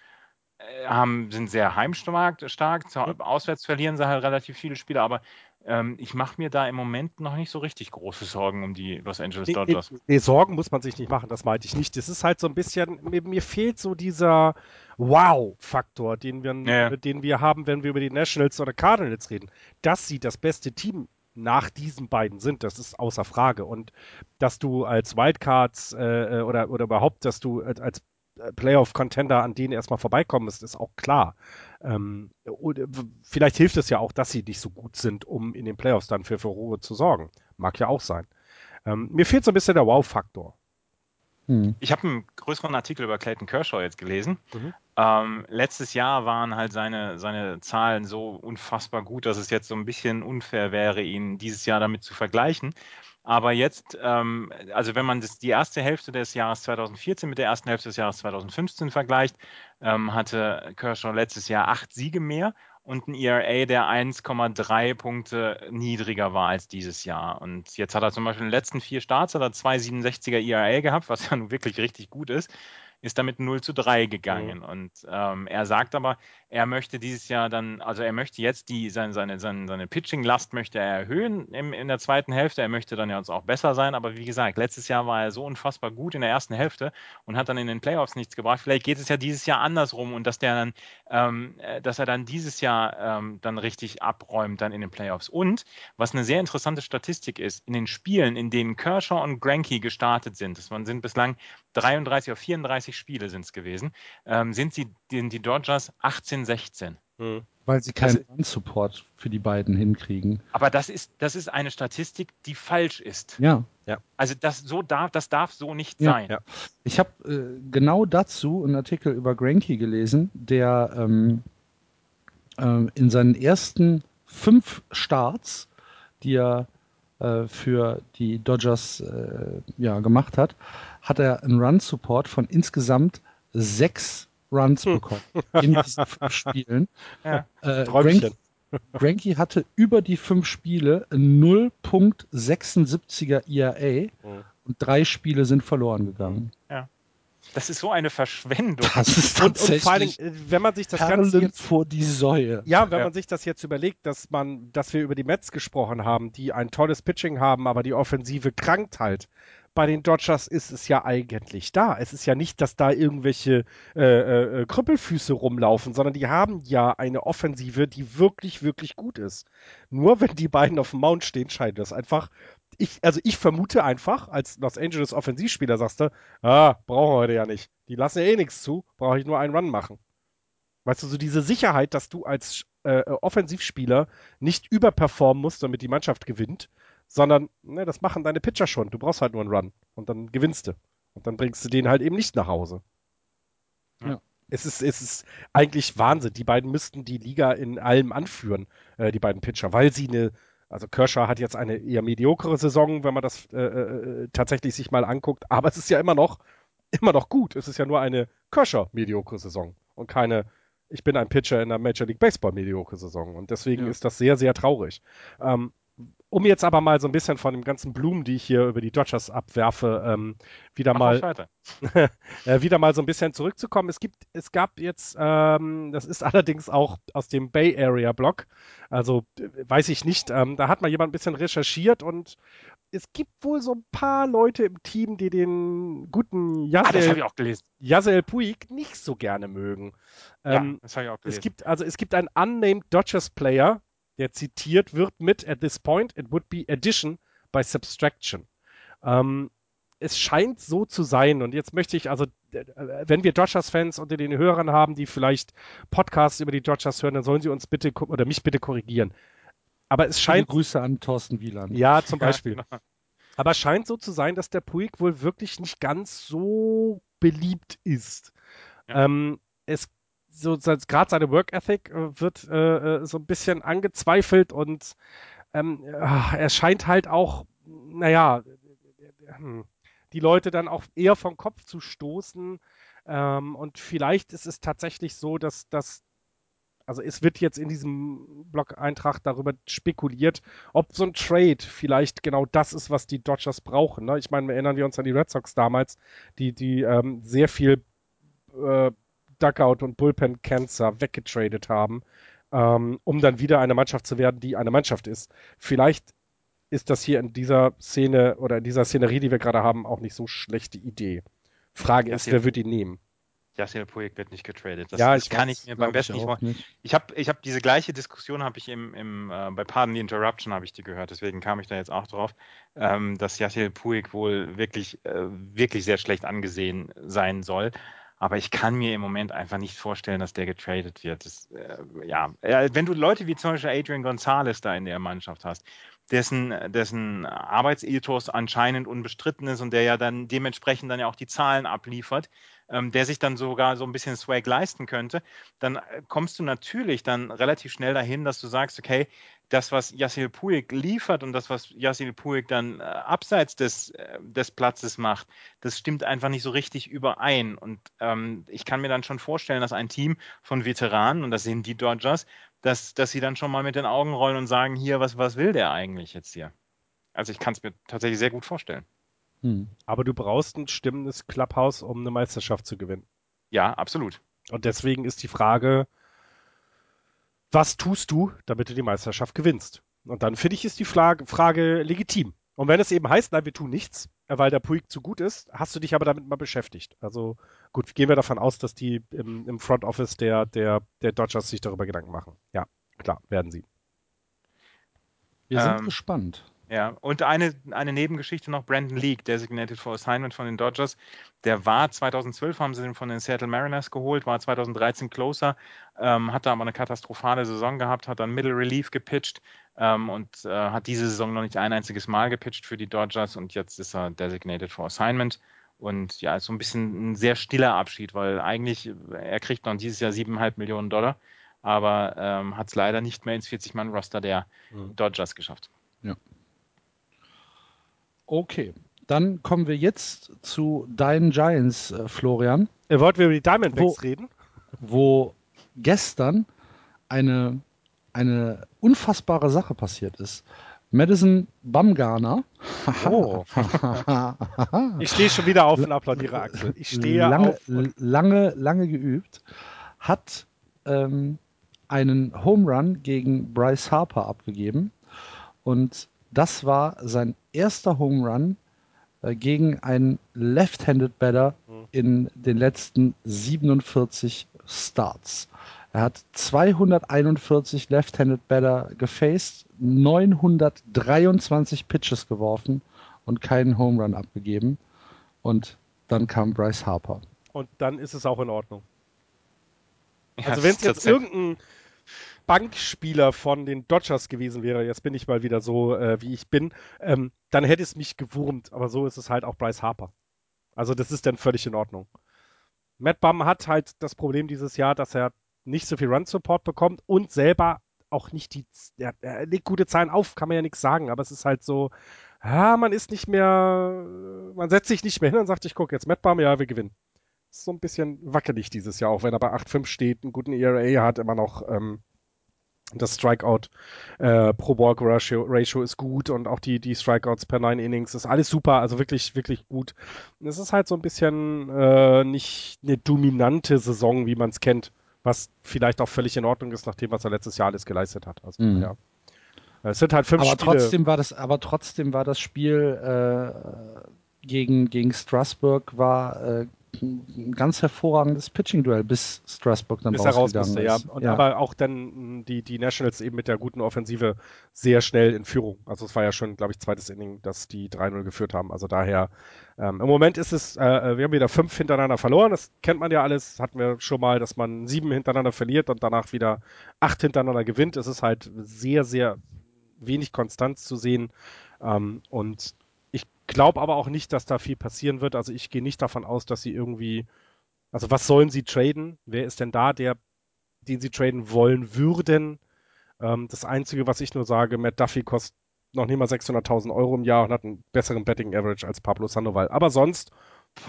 Haben, sind sehr heimstark, stark. Auswärts verlieren sie halt relativ viele Spiele, aber ähm, ich mache mir da im Moment noch nicht so richtig große Sorgen um die Los Angeles Dodgers. Nee, nee, Sorgen muss man sich nicht machen, das meinte ich nicht. Das ist halt so ein bisschen, mir, mir fehlt so dieser Wow-Faktor, den wir, ja. den wir haben, wenn wir über die Nationals oder Cardinals reden. Dass sie das beste Team nach diesen beiden sind, das ist außer Frage. Und dass du als Wildcards äh, oder, oder überhaupt, dass du als Playoff-Contender an denen erstmal vorbeikommen, ist, ist auch klar. Ähm, vielleicht hilft es ja auch, dass sie nicht so gut sind, um in den Playoffs dann für Furore zu sorgen. Mag ja auch sein. Ähm, mir fehlt so ein bisschen der Wow-Faktor. Hm. Ich habe einen größeren Artikel über Clayton Kershaw jetzt gelesen. Mhm. Ähm, letztes Jahr waren halt seine, seine Zahlen so unfassbar gut, dass es jetzt so ein bisschen unfair wäre, ihn dieses Jahr damit zu vergleichen. Aber jetzt, ähm, also wenn man das, die erste Hälfte des Jahres 2014 mit der ersten Hälfte des Jahres 2015 vergleicht, ähm, hatte Kershaw letztes Jahr acht Siege mehr und ein ERA, der 1,3 Punkte niedriger war als dieses Jahr. Und jetzt hat er zum Beispiel in den letzten vier Starts hat er 2,67er ERA gehabt, was ja nun wirklich richtig gut ist ist damit 0 zu 3 gegangen. Mhm. Und ähm, er sagt aber, er möchte dieses Jahr dann, also er möchte jetzt die, seine, seine, seine, seine Pitching-Last möchte er erhöhen im, in der zweiten Hälfte. Er möchte dann ja uns auch besser sein. Aber wie gesagt, letztes Jahr war er so unfassbar gut in der ersten Hälfte und hat dann in den Playoffs nichts gebracht. Vielleicht geht es ja dieses Jahr andersrum und dass der dann, ähm, äh, dass er dann dieses Jahr ähm, dann richtig abräumt dann in den Playoffs. Und was eine sehr interessante Statistik ist, in den Spielen, in denen Kershaw und Granky gestartet sind, das sind bislang 33 oder 34 Spiele sind es gewesen, ähm, sind sie die, die Dodgers 18-16. Hm. Weil sie keinen Run-Support für die beiden hinkriegen. Aber das ist, das ist eine Statistik, die falsch ist. Ja. ja. Also das, so darf, das darf so nicht ja. sein. Ja. Ich habe äh, genau dazu einen Artikel über Granky gelesen, der ähm, äh, in seinen ersten fünf Starts, die er äh, für die Dodgers äh, ja, gemacht hat, hat er einen Run-Support von insgesamt sechs Runs hm. bekommen in diesen fünf Spielen. Ja. Äh, Granky, Granky hatte über die fünf Spiele 0.76er ERA hm. und drei Spiele sind verloren gegangen. Ja. Das ist so eine Verschwendung. Das ist und, und vor allem, äh, wenn man sich das Ganze jetzt, vor die Säue. Ja, wenn ja. man sich das jetzt überlegt, dass man, dass wir über die Mets gesprochen haben, die ein tolles Pitching haben, aber die Offensive krankt halt bei den Dodgers ist es ja eigentlich da. Es ist ja nicht, dass da irgendwelche äh, äh, äh, Krüppelfüße rumlaufen, sondern die haben ja eine Offensive, die wirklich, wirklich gut ist. Nur wenn die beiden auf dem Mount stehen, scheint das einfach. Ich, also ich vermute einfach, als Los Angeles Offensivspieler sagst du, ah, brauchen wir heute ja nicht. Die lassen ja eh nichts zu, brauche ich nur einen Run machen. Weißt du, so diese Sicherheit, dass du als äh, Offensivspieler nicht überperformen musst, damit die Mannschaft gewinnt, sondern ne, das machen deine Pitcher schon. Du brauchst halt nur einen Run und dann gewinnst du. Und dann bringst du den halt eben nicht nach Hause. Ja. Es ist, es ist eigentlich Wahnsinn. Die beiden müssten die Liga in allem anführen, äh, die beiden Pitcher, weil sie eine, also Kershaw hat jetzt eine eher mediokere Saison, wenn man das äh, äh, tatsächlich sich mal anguckt, aber es ist ja immer noch, immer noch gut. Es ist ja nur eine Kershaw-mediokere Saison und keine, ich bin ein Pitcher in der Major League Baseball mediokere Saison. Und deswegen ja. ist das sehr, sehr traurig. Ähm, um jetzt aber mal so ein bisschen von dem ganzen Blumen, die ich hier über die Dodgers abwerfe, ähm, wieder Mach mal äh, wieder mal so ein bisschen zurückzukommen. Es gibt, es gab jetzt, ähm, das ist allerdings auch aus dem Bay Area Blog, also weiß ich nicht, ähm, da hat mal jemand ein bisschen recherchiert und es gibt wohl so ein paar Leute im Team, die den guten Yasel, ah, Puig nicht so gerne mögen. Ähm, ja, das habe ich auch gelesen. Es gibt, also es gibt einen unnamed Dodgers Player, der zitiert wird mit At this point, it would be addition by subtraction. Ähm, es scheint so zu sein. Und jetzt möchte ich, also, wenn wir Dodgers-Fans unter den Hörern haben, die vielleicht Podcasts über die Dodgers hören, dann sollen sie uns bitte oder mich bitte korrigieren. Aber es scheint. Viele Grüße an Thorsten Wieland. Ja, zum Beispiel. Ja, genau. Aber es scheint so zu sein, dass der Puig wohl wirklich nicht ganz so beliebt ist. Ja. Ähm, es so gerade seine Work Ethic äh, wird äh, äh, so ein bisschen angezweifelt und ähm, er scheint halt auch, naja, hm, die Leute dann auch eher vom Kopf zu stoßen. Ähm, und vielleicht ist es tatsächlich so, dass das, also es wird jetzt in diesem Blog-Eintrag darüber spekuliert, ob so ein Trade vielleicht genau das ist, was die Dodgers brauchen. Ne? Ich meine, erinnern wir uns an die Red Sox damals, die, die ähm, sehr viel äh, Duckout und Bullpen Cancer weggetradet haben, ähm, um dann wieder eine Mannschaft zu werden, die eine Mannschaft ist. Vielleicht ist das hier in dieser Szene oder in dieser Szenerie, die wir gerade haben, auch nicht so schlechte Idee. Frage ist, wer wird ihn nehmen? Yasiel Puig wird nicht getradet. Das, ja, das kann ich mir beim besten nicht machen. Ich habe ich hab diese gleiche Diskussion habe ich im, im äh, bei Pardon the Interruption habe ich die gehört, deswegen kam ich da jetzt auch drauf, ähm, dass Yasiel Puig wohl wirklich äh, wirklich sehr schlecht angesehen sein soll. Aber ich kann mir im Moment einfach nicht vorstellen, dass der getradet wird. Das, äh, ja, wenn du Leute wie zum Beispiel Adrian Gonzalez da in der Mannschaft hast, dessen, dessen Arbeitsethos anscheinend unbestritten ist und der ja dann dementsprechend dann ja auch die Zahlen abliefert, ähm, der sich dann sogar so ein bisschen Swag leisten könnte, dann äh, kommst du natürlich dann relativ schnell dahin, dass du sagst, okay, das, was Yassil Puig liefert und das, was Yassil Puig dann äh, abseits des, äh, des Platzes macht, das stimmt einfach nicht so richtig überein. Und ähm, ich kann mir dann schon vorstellen, dass ein Team von Veteranen, und das sind die Dodgers, dass, dass sie dann schon mal mit den Augen rollen und sagen, hier, was, was will der eigentlich jetzt hier? Also ich kann es mir tatsächlich sehr gut vorstellen. Hm. Aber du brauchst ein stimmendes Clubhouse, um eine Meisterschaft zu gewinnen. Ja, absolut. Und deswegen ist die Frage, was tust du, damit du die Meisterschaft gewinnst? Und dann finde ich, ist die Frage, Frage legitim. Und wenn es eben heißt, nein, wir tun nichts, weil der Puig zu gut ist, hast du dich aber damit mal beschäftigt. Also gut, gehen wir davon aus, dass die im, im Front Office der, der, der Dodgers sich darüber Gedanken machen. Ja, klar, werden sie. Wir sind ähm, gespannt. Ja, und eine, eine Nebengeschichte noch, Brandon League, Designated for Assignment von den Dodgers, der war 2012, haben sie den von den Seattle Mariners geholt, war 2013 Closer, ähm, hatte aber eine katastrophale Saison gehabt, hat dann Middle Relief gepitcht ähm, und äh, hat diese Saison noch nicht ein einziges Mal gepitcht für die Dodgers und jetzt ist er Designated for Assignment. Und ja, ist so ein bisschen ein sehr stiller Abschied, weil eigentlich, er kriegt noch dieses Jahr 7,5 Millionen Dollar, aber ähm, hat es leider nicht mehr ins 40-Mann-Roster der mhm. Dodgers geschafft. Ja. Okay, dann kommen wir jetzt zu deinen Giants, äh, Florian. Äh, wollten wir über die Diamondbacks wo, reden? Wo gestern eine, eine unfassbare Sache passiert ist. Madison Bumgarner. Oh. ich stehe schon wieder auf und applaudiere Axel. Ich stehe lange, auf. Lange, lange geübt. Hat ähm, einen Home Run gegen Bryce Harper abgegeben. Und das war sein erster Home Run äh, gegen einen Left-Handed Batter mhm. in den letzten 47 Starts. Er hat 241 Left-Handed Batter gefaced, 923 Pitches geworfen und keinen Home Run abgegeben. Und dann kam Bryce Harper. Und dann ist es auch in Ordnung. Ja, also wenn es jetzt irgendein Bankspieler von den Dodgers gewesen wäre, jetzt bin ich mal wieder so, äh, wie ich bin, ähm, dann hätte es mich gewurmt. Aber so ist es halt auch Bryce Harper. Also das ist dann völlig in Ordnung. Matt Bum hat halt das Problem dieses Jahr, dass er nicht so viel Run-Support bekommt und selber auch nicht die, er, er legt gute Zahlen auf, kann man ja nichts sagen, aber es ist halt so, ja, man ist nicht mehr, man setzt sich nicht mehr hin und sagt, ich gucke jetzt Matt Bum, ja, wir gewinnen. So ein bisschen wackelig dieses Jahr, auch wenn er bei 8,5 steht, einen guten ERA hat, immer noch ähm, das Strikeout äh, pro Walk Ratio, Ratio, ist gut und auch die, die Strikeouts per Nine Innings ist alles super, also wirklich, wirklich gut. es ist halt so ein bisschen äh, nicht eine dominante Saison, wie man es kennt, was vielleicht auch völlig in Ordnung ist, nachdem was er letztes Jahr alles geleistet hat. Also, mhm. ja. Es sind halt fünf aber Spiele. Trotzdem war das, aber trotzdem war das Spiel äh, gegen, gegen Strasbourg war äh, ein ganz hervorragendes Pitching-Duell, bis Strasbourg dann bis rausgegangen er raus musste, ist. Ja. Und ja. aber auch dann die, die Nationals eben mit der guten Offensive sehr schnell in Führung. Also es war ja schon, glaube ich, zweites Inning, dass die 3-0 geführt haben. Also daher, ähm, im Moment ist es, äh, äh, wir haben wieder fünf hintereinander verloren. Das kennt man ja alles. Hatten wir schon mal, dass man sieben hintereinander verliert und danach wieder acht hintereinander gewinnt. Es ist halt sehr, sehr wenig Konstanz zu sehen. Ähm, und glaube aber auch nicht, dass da viel passieren wird. Also ich gehe nicht davon aus, dass sie irgendwie, also was sollen sie traden? Wer ist denn da, der, den sie traden wollen würden? Ähm, das Einzige, was ich nur sage, Matt Duffy kostet noch nicht mal 600.000 Euro im Jahr und hat einen besseren Betting Average als Pablo Sandoval. Aber sonst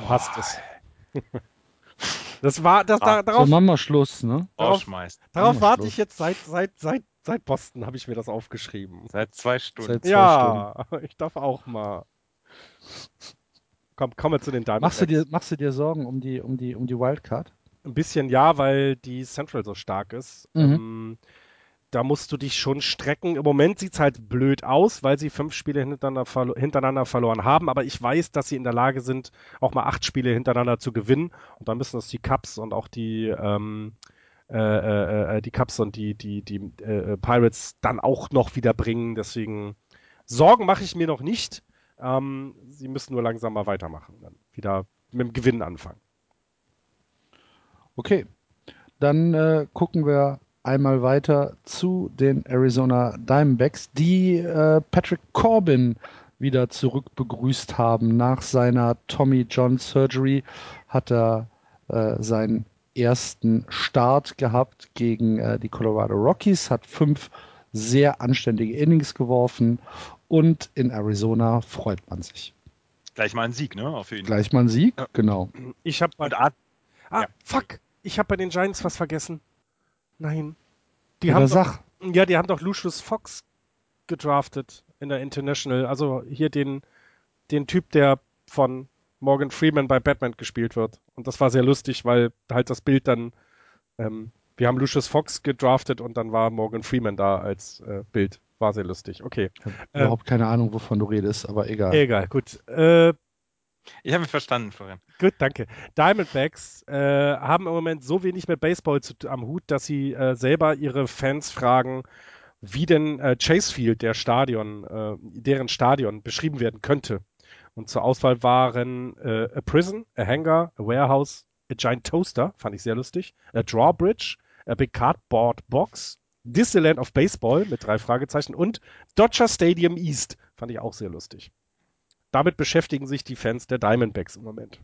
passt Boah. es. das war, das, da, darauf. So machen wir Schluss, ne? Darauf, darauf warte Schluss. ich jetzt seit, seit, seit, seit Boston, habe ich mir das aufgeschrieben. Seit zwei Stunden. Seit zwei ja, Stunden. ich darf auch mal. Komm, kommen wir zu den Diamondbacks. Machst du dir, machst du dir Sorgen um die, um die, um die Wildcard? Ein bisschen ja, weil die Central so stark ist. Mhm. Ähm, da musst du dich schon strecken. Im Moment sieht es halt blöd aus, weil sie fünf Spiele hintereinander, verlo hintereinander, verloren haben. Aber ich weiß, dass sie in der Lage sind, auch mal acht Spiele hintereinander zu gewinnen. Und dann müssen das die Cups und auch die, ähm, äh, äh, äh die Cups und die, die, die äh, Pirates dann auch noch wieder bringen. Deswegen Sorgen mache ich mir noch nicht. Ähm, sie müssen nur langsam mal weitermachen. Dann wieder mit dem Gewinn anfangen. Okay, dann äh, gucken wir einmal weiter zu den Arizona Diamondbacks, die äh, Patrick Corbin wieder zurück begrüßt haben. Nach seiner Tommy John Surgery hat er äh, seinen ersten Start gehabt gegen äh, die Colorado Rockies, hat fünf sehr anständige Innings geworfen und in Arizona freut man sich. Gleich mal ein Sieg, ne? Auf jeden. Gleich mal ein Sieg, ja. genau. Ich habe bei ah, ja. fuck, ich habe bei den Giants was vergessen. Nein. Die haben doch, ja, die haben doch Lucius Fox gedraftet in der International. Also hier den, den Typ, der von Morgan Freeman bei Batman gespielt wird. Und das war sehr lustig, weil halt das Bild dann, ähm, wir haben Lucius Fox gedraftet und dann war Morgan Freeman da als äh, Bild. War sehr lustig. Okay. Ich habe äh, überhaupt keine Ahnung, wovon du redest, aber egal. Egal, gut. Äh, ich habe mich verstanden vorhin. Gut, danke. Diamondbacks äh, haben im Moment so wenig mit Baseball zu, am Hut, dass sie äh, selber ihre Fans fragen, wie denn äh, Chase Field, der Stadion, äh, deren Stadion beschrieben werden könnte. Und zur Auswahl waren äh, a Prison, a Hangar, a Warehouse, a Giant Toaster, fand ich sehr lustig, a Drawbridge, a Big Cardboard Box, Disneyland of Baseball mit drei Fragezeichen und Dodger Stadium East, fand ich auch sehr lustig damit beschäftigen sich die Fans der Diamondbacks im Moment.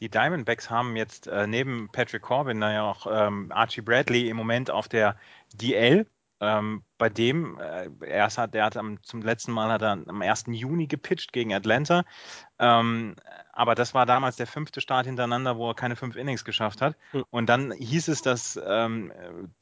Die Diamondbacks haben jetzt äh, neben Patrick Corbin naja auch ähm, Archie Bradley im Moment auf der DL. Ähm, bei dem, äh, er hat, der hat am, zum letzten Mal hat er am 1. Juni gepitcht gegen Atlanta. Ähm, aber das war damals der fünfte Start hintereinander, wo er keine fünf Innings geschafft hat. Mhm. Und dann hieß es, dass ähm,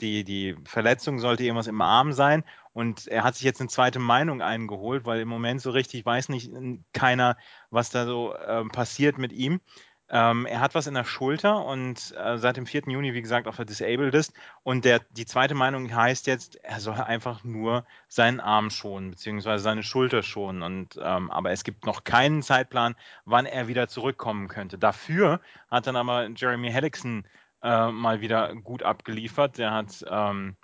die, die Verletzung sollte irgendwas im Arm sein. Und er hat sich jetzt eine zweite Meinung eingeholt, weil im Moment so richtig weiß nicht keiner, was da so äh, passiert mit ihm. Ähm, er hat was in der Schulter und äh, seit dem 4. Juni, wie gesagt, auf der Disabled ist. Und der, die zweite Meinung heißt jetzt, er soll einfach nur seinen Arm schonen, beziehungsweise seine Schulter schonen. Und, ähm, aber es gibt noch keinen Zeitplan, wann er wieder zurückkommen könnte. Dafür hat dann aber Jeremy Hellickson äh, mal wieder gut abgeliefert. Der hat, ähm,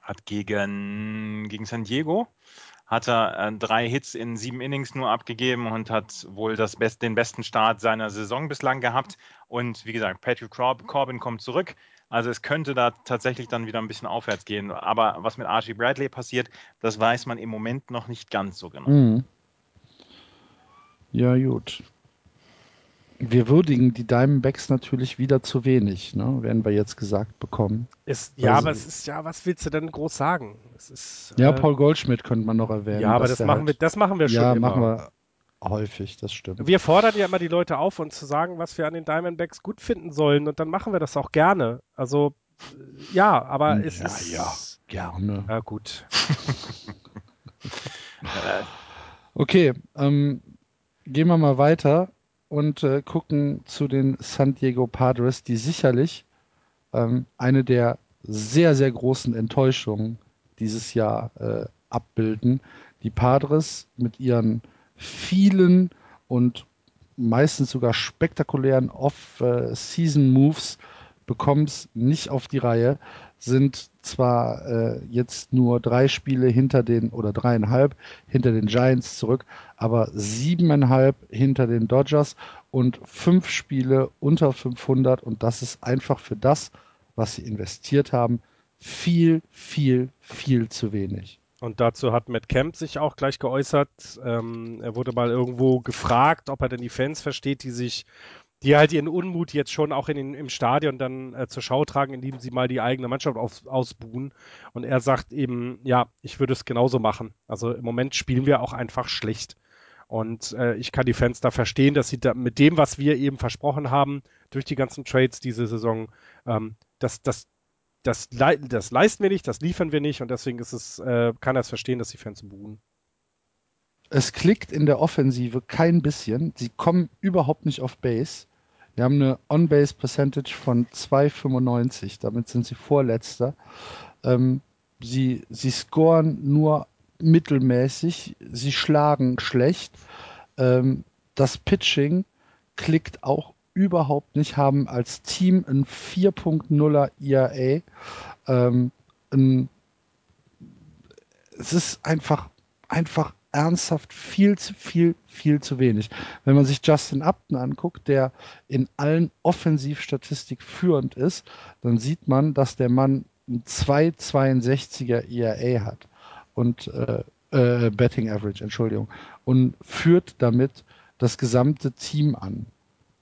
hat gegen, gegen San Diego hat er äh, drei Hits in sieben Innings nur abgegeben und hat wohl das Best, den besten Start seiner Saison bislang gehabt. Und wie gesagt, Patrick Corbin kommt zurück. Also es könnte da tatsächlich dann wieder ein bisschen aufwärts gehen. Aber was mit Archie Bradley passiert, das weiß man im Moment noch nicht ganz so genau. Mhm. Ja, gut wir würdigen die Diamondbacks natürlich wieder zu wenig, ne? werden wir jetzt gesagt bekommen. Ist, ja, also, aber es ist ja, was willst du denn groß sagen? Ist, ja, äh, Paul Goldschmidt könnte man noch erwähnen. Ja, aber das machen, halt, wir, das machen wir schon. Ja, immer. machen wir häufig, das stimmt. Wir fordern ja immer die Leute auf, uns zu sagen, was wir an den Diamondbacks gut finden sollen und dann machen wir das auch gerne. Also, ja, aber es ja, ist. Ja, gerne. Ja, gut. okay, ähm, gehen wir mal weiter und äh, gucken zu den San Diego Padres, die sicherlich ähm, eine der sehr, sehr großen Enttäuschungen dieses Jahr äh, abbilden. Die Padres mit ihren vielen und meistens sogar spektakulären Off-Season-Moves bekommen es nicht auf die Reihe, sind zwar äh, jetzt nur drei Spiele hinter den oder dreieinhalb hinter den Giants zurück, aber siebeneinhalb hinter den Dodgers und fünf Spiele unter 500 und das ist einfach für das, was sie investiert haben, viel, viel, viel zu wenig. Und dazu hat Matt Kemp sich auch gleich geäußert. Ähm, er wurde mal irgendwo gefragt, ob er denn die Fans versteht, die sich die halt ihren Unmut jetzt schon auch in im Stadion dann äh, zur Schau tragen, indem sie mal die eigene Mannschaft auf, ausbuhen. Und er sagt eben, ja, ich würde es genauso machen. Also im Moment spielen wir auch einfach schlecht. Und äh, ich kann die Fans da verstehen, dass sie da mit dem, was wir eben versprochen haben, durch die ganzen Trades diese Saison, ähm, das, das, das, das leisten wir nicht, das liefern wir nicht und deswegen ist es, äh, kann er es verstehen, dass die Fans buhen. Es klickt in der Offensive kein bisschen. Sie kommen überhaupt nicht auf Base Wir haben eine On-Base Percentage von 2,95. Damit sind sie Vorletzter. Ähm, sie, sie scoren nur mittelmäßig. Sie schlagen schlecht. Ähm, das Pitching klickt auch überhaupt nicht, haben als Team ein 4.0er ERA. Ähm, ein, es ist einfach, einfach ernsthaft viel zu viel, viel zu wenig. Wenn man sich Justin Upton anguckt, der in allen Offensivstatistik führend ist, dann sieht man, dass der Mann ein 2,62er ERA hat und äh, äh, Betting Average, Entschuldigung, und führt damit das gesamte Team an.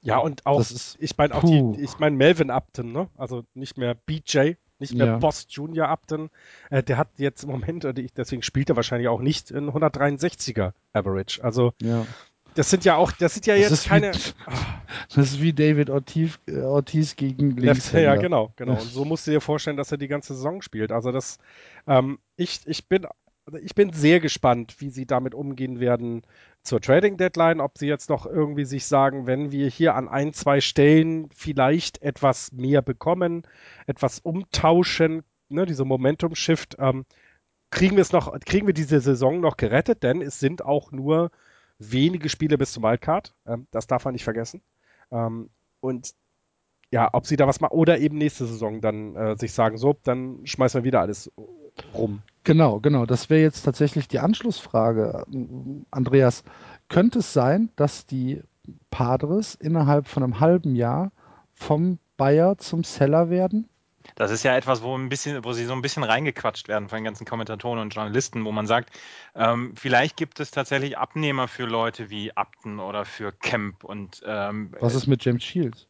Ja, und auch, ist, ich meine auch die, ich meine Melvin Upton, ne? Also nicht mehr BJ, nicht mehr Ja. Boss Junior Upton. Äh, der hat jetzt im Moment, deswegen spielt er wahrscheinlich auch nicht in 163er Average. Also Ja. das sind ja auch, das sind ja Das jetzt keine. wie, das ist wie David Ortiz, äh, Ortiz gegen links. ja, genau, genau. Und so musst du dir vorstellen, dass er die ganze Saison spielt. Also das, ähm, ich, ich bin, ich bin sehr gespannt, wie sie damit umgehen werden zur Trading Deadline, ob sie jetzt noch irgendwie sich sagen, wenn wir hier an ein, zwei Stellen vielleicht etwas mehr bekommen, etwas umtauschen, ne, diese Momentum Shift, ähm, kriegen wir es noch, kriegen wir diese Saison noch gerettet, denn es sind auch nur wenige Spiele bis zum Wildcard. Ähm, das darf man nicht vergessen. Ähm, und ja, ob sie da was machen oder eben nächste Saison dann äh, sich sagen, so, dann schmeißen wir wieder alles rum. Genau, genau. Das wäre jetzt tatsächlich die Anschlussfrage. Andreas, könnte es sein, dass die Padres innerhalb von einem halben Jahr vom Buyer zum Seller werden? Das ist ja etwas, wo ein bisschen, wo sie so ein bisschen reingequatscht werden von den ganzen Kommentatoren und Journalisten, wo man sagt, ähm, vielleicht gibt es tatsächlich Abnehmer für Leute wie Upton oder für Kemp und ähm, Was ist mit James Shields?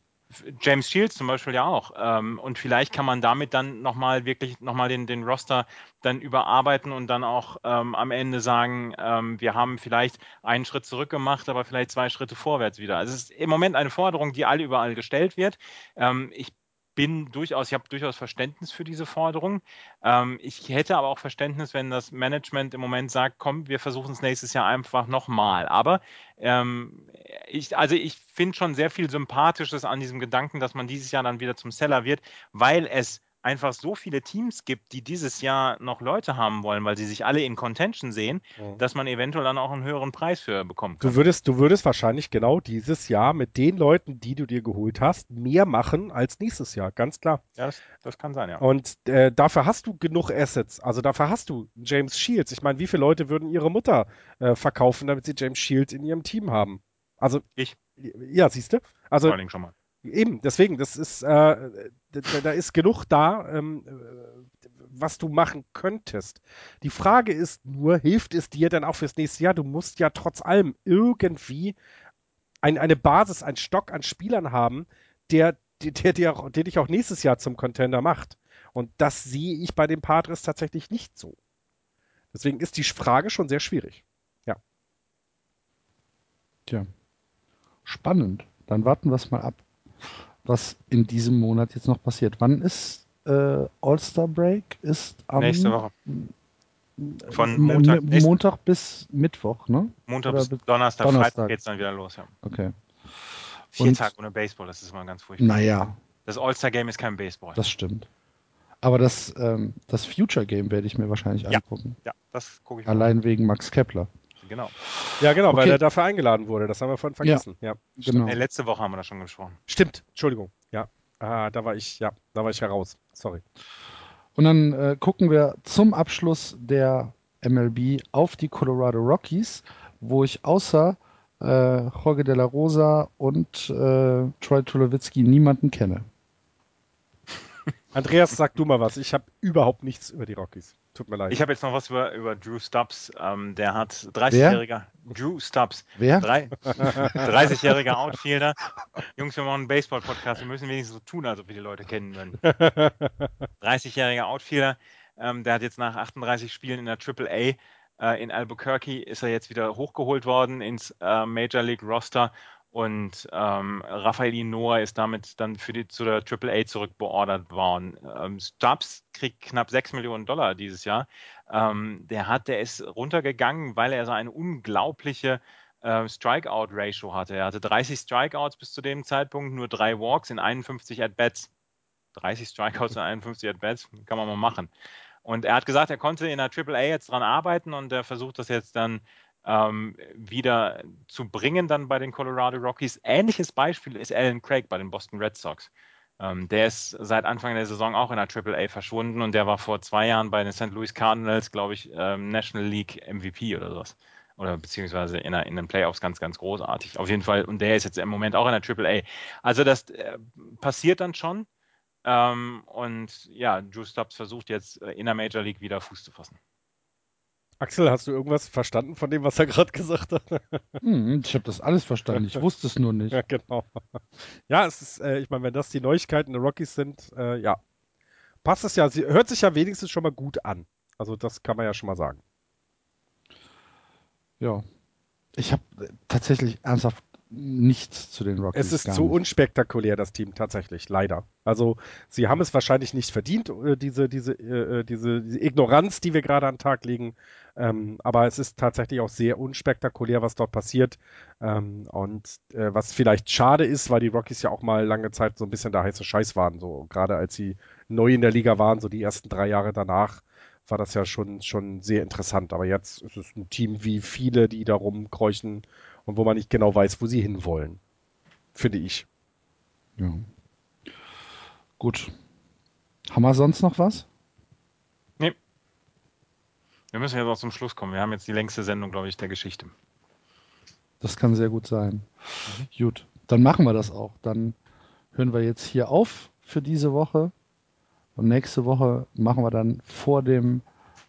James Shields zum Beispiel ja auch. Ähm, und vielleicht kann man damit dann nochmal wirklich nochmal den, den Roster dann überarbeiten und dann auch ähm, am Ende sagen, ähm, wir haben vielleicht einen Schritt zurück gemacht, aber vielleicht zwei Schritte vorwärts wieder. Also es ist im Moment eine Forderung, die alle überall gestellt wird. Ähm, ich bin durchaus, ich habe durchaus Verständnis für diese Forderung. Ähm, ich hätte aber auch Verständnis, wenn das Management im Moment sagt, komm, wir versuchen es nächstes Jahr einfach nochmal. Aber ähm, ich, also ich finde schon sehr viel Sympathisches an diesem Gedanken, dass man dieses Jahr dann wieder zum Seller wird, weil es einfach so viele Teams gibt, die dieses Jahr noch Leute haben wollen, weil sie sich alle in Contention sehen, Mhm. dass man eventuell dann auch einen höheren Preis für bekommen kann. Du würdest, du würdest wahrscheinlich genau dieses Jahr mit den Leuten, die du dir geholt hast, mehr machen als nächstes Jahr, ganz klar. Ja, das, das kann sein, ja. Und äh, dafür hast du genug Assets. Also dafür hast du James Shields. Ich meine, wie viele Leute würden ihre Mutter äh, verkaufen, damit sie James Shields in ihrem Team haben? Also Ich. Ja, siehst du? Also Vor allen Dingen schon mal. Eben, deswegen, das ist, äh, da, da ist genug da, ähm, äh, was du machen könntest. Die Frage ist nur, hilft es dir dann auch fürs nächste Jahr? Du musst ja trotz allem irgendwie ein, eine Basis, einen Stock an Spielern haben, der, der, der, der, auch- der dich auch nächstes Jahr zum Contender macht. Und das sehe ich bei den Padres tatsächlich nicht so. Deswegen ist die Frage schon sehr schwierig. Tja, spannend. Dann warten wir es mal ab, was in diesem Monat jetzt noch passiert. Wann ist äh, All-Star Break? Ist am Nächste Woche. Von M- Montag, nächsten- Montag bis Mittwoch, ne? Montag oder bis Donnerstag, Donnerstag. Freitag geht es dann wieder los. Ja. Okay. Vier Und- Tage ohne Baseball, das ist mal ganz furchtbar. Naja, Das All-Star-Game ist kein Baseball. das stimmt. Aber das, ähm, das Future Game werde ich mir wahrscheinlich Ja. angucken. ja, das gucke ich mal. Allein wegen Max Kepler. Genau. Ja, genau, weil Okay. er dafür eingeladen wurde. Das haben wir vorhin vergessen. Ja. Genau. Hey, letzte Woche haben wir da schon gesprochen. Stimmt, Entschuldigung. Ja. Ah, da war ich, ja, da war ich heraus. Sorry. Und dann äh, gucken wir zum Abschluss der MLB auf die Colorado Rockies, wo ich außer äh, Jorge de la Rosa und äh, Troy Tulowitzki niemanden kenne. Andreas, sag du mal was. Ich habe überhaupt nichts über die Rockies. Tut mir leid. Ich habe jetzt noch was über, über Drew Stubbs. Ähm, der hat 30-jähriger Drew Stubbs. Wer? Drei- 30-jähriger Outfielder. Jungs, wir machen einen Baseball-Podcast. Wir müssen wenigstens so tun, als ob wir die Leute kennen würden. 30-jähriger Outfielder. Ähm, der hat jetzt nach 38 Spielen in der AAA äh, in Albuquerque ist er jetzt wieder hochgeholt worden ins äh, Major League Roster und ähm, Rafael Noah ist damit dann für die zu der AAA zurückbeordert worden. Ähm, Stubbs kriegt knapp 6 Millionen Dollar dieses Jahr. Ähm, der hat, der ist runtergegangen, weil er so eine unglaubliche äh, Strikeout-Ratio hatte. Er hatte 30 Strikeouts bis zu dem Zeitpunkt, nur drei Walks in 51 At-Bats. 30 Strikeouts in 51 At-Bats, kann man mal machen. Und er hat gesagt, er konnte in der AAA jetzt dran arbeiten und er versucht das jetzt dann ähm, wieder zu bringen dann bei den Colorado Rockies. Ähnliches Beispiel ist Alan Craig bei den Boston Red Sox. Ähm, der ist seit Anfang der Saison auch in der AAA verschwunden und der war vor zwei Jahren bei den St. Louis Cardinals, glaube ich, ähm, National League MVP oder sowas. Oder beziehungsweise in, der, in, den Playoffs ganz, ganz großartig. Auf jeden Fall, und der ist jetzt im Moment auch in der AAA. Also das äh, passiert dann schon. Ähm, und ja, Drew Stubbs versucht jetzt äh, in der Major League wieder Fuß zu fassen. Axel, hast du irgendwas verstanden von dem, was er gerade gesagt hat? Hm, ich habe das alles verstanden. Ich wusste es nur nicht. Ja, genau. Ja, es ist, äh, ich meine, wenn das die Neuigkeiten der Rockies sind, äh, ja, passt es ja. Sie hört sich ja wenigstens schon mal gut an. Also das kann man ja schon mal sagen. Ja. Ich habe tatsächlich ernsthaft nichts zu den Rockies. Es ist zu nicht. unspektakulär, das Team tatsächlich, leider. Also sie haben es wahrscheinlich nicht verdient, äh, diese, diese, äh, äh, diese, diese Ignoranz, die wir gerade an den Tag legen. Ähm, aber es ist tatsächlich auch sehr unspektakulär, was dort passiert. Ähm, und äh, was vielleicht schade ist, weil die Rockies ja auch mal lange Zeit so ein bisschen der heiße Scheiß waren. So gerade als sie neu in der Liga waren, so die ersten drei Jahre danach, war das ja schon, schon sehr interessant. Aber jetzt ist es ein Team wie viele, die da rumkreuchen und wo man nicht genau weiß, wo sie hinwollen. Finde ich. Ja. Gut. Haben wir sonst noch was? Nee. Wir müssen jetzt auch zum Schluss kommen. Wir haben jetzt die längste Sendung, glaube ich, der Geschichte. Das kann sehr gut sein. Mhm. Gut, dann machen wir das auch. Dann hören wir jetzt hier auf für diese Woche. Und nächste Woche machen wir dann vor dem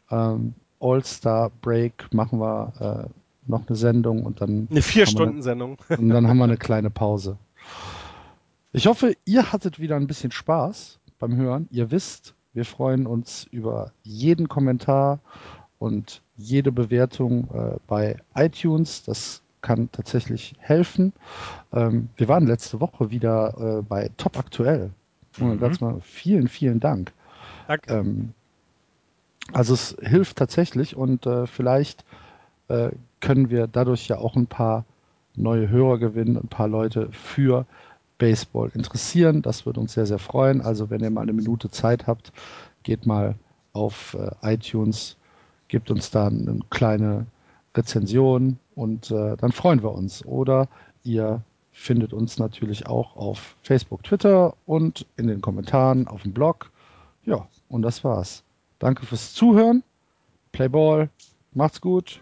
ähm, All-Star-Break machen wir äh, noch eine Sendung und dann. Eine Vier-Stunden-Sendung. Und dann haben wir eine kleine Pause. Ich hoffe, ihr hattet wieder ein bisschen Spaß beim Hören. Ihr wisst, wir freuen uns über jeden Kommentar und jede Bewertung äh, bei iTunes. Das kann tatsächlich helfen. Ähm, wir waren letzte Woche wieder äh, bei Top Aktuell. Mhm. Ganz mal vielen, vielen Dank. Danke. Ähm, also es hilft tatsächlich und äh, vielleicht äh, können wir dadurch ja auch ein paar neue Hörer gewinnen, ein paar Leute für Baseball interessieren. Das würde uns sehr, sehr freuen. Also wenn ihr mal eine Minute Zeit habt, geht mal auf äh, iTunes, gebt uns da eine kleine Rezension und äh, dann freuen wir uns. Oder ihr findet uns natürlich auch auf Facebook, Twitter und in den Kommentaren auf dem Blog. Ja, und das war's. Danke fürs Zuhören. Playball. Macht's gut.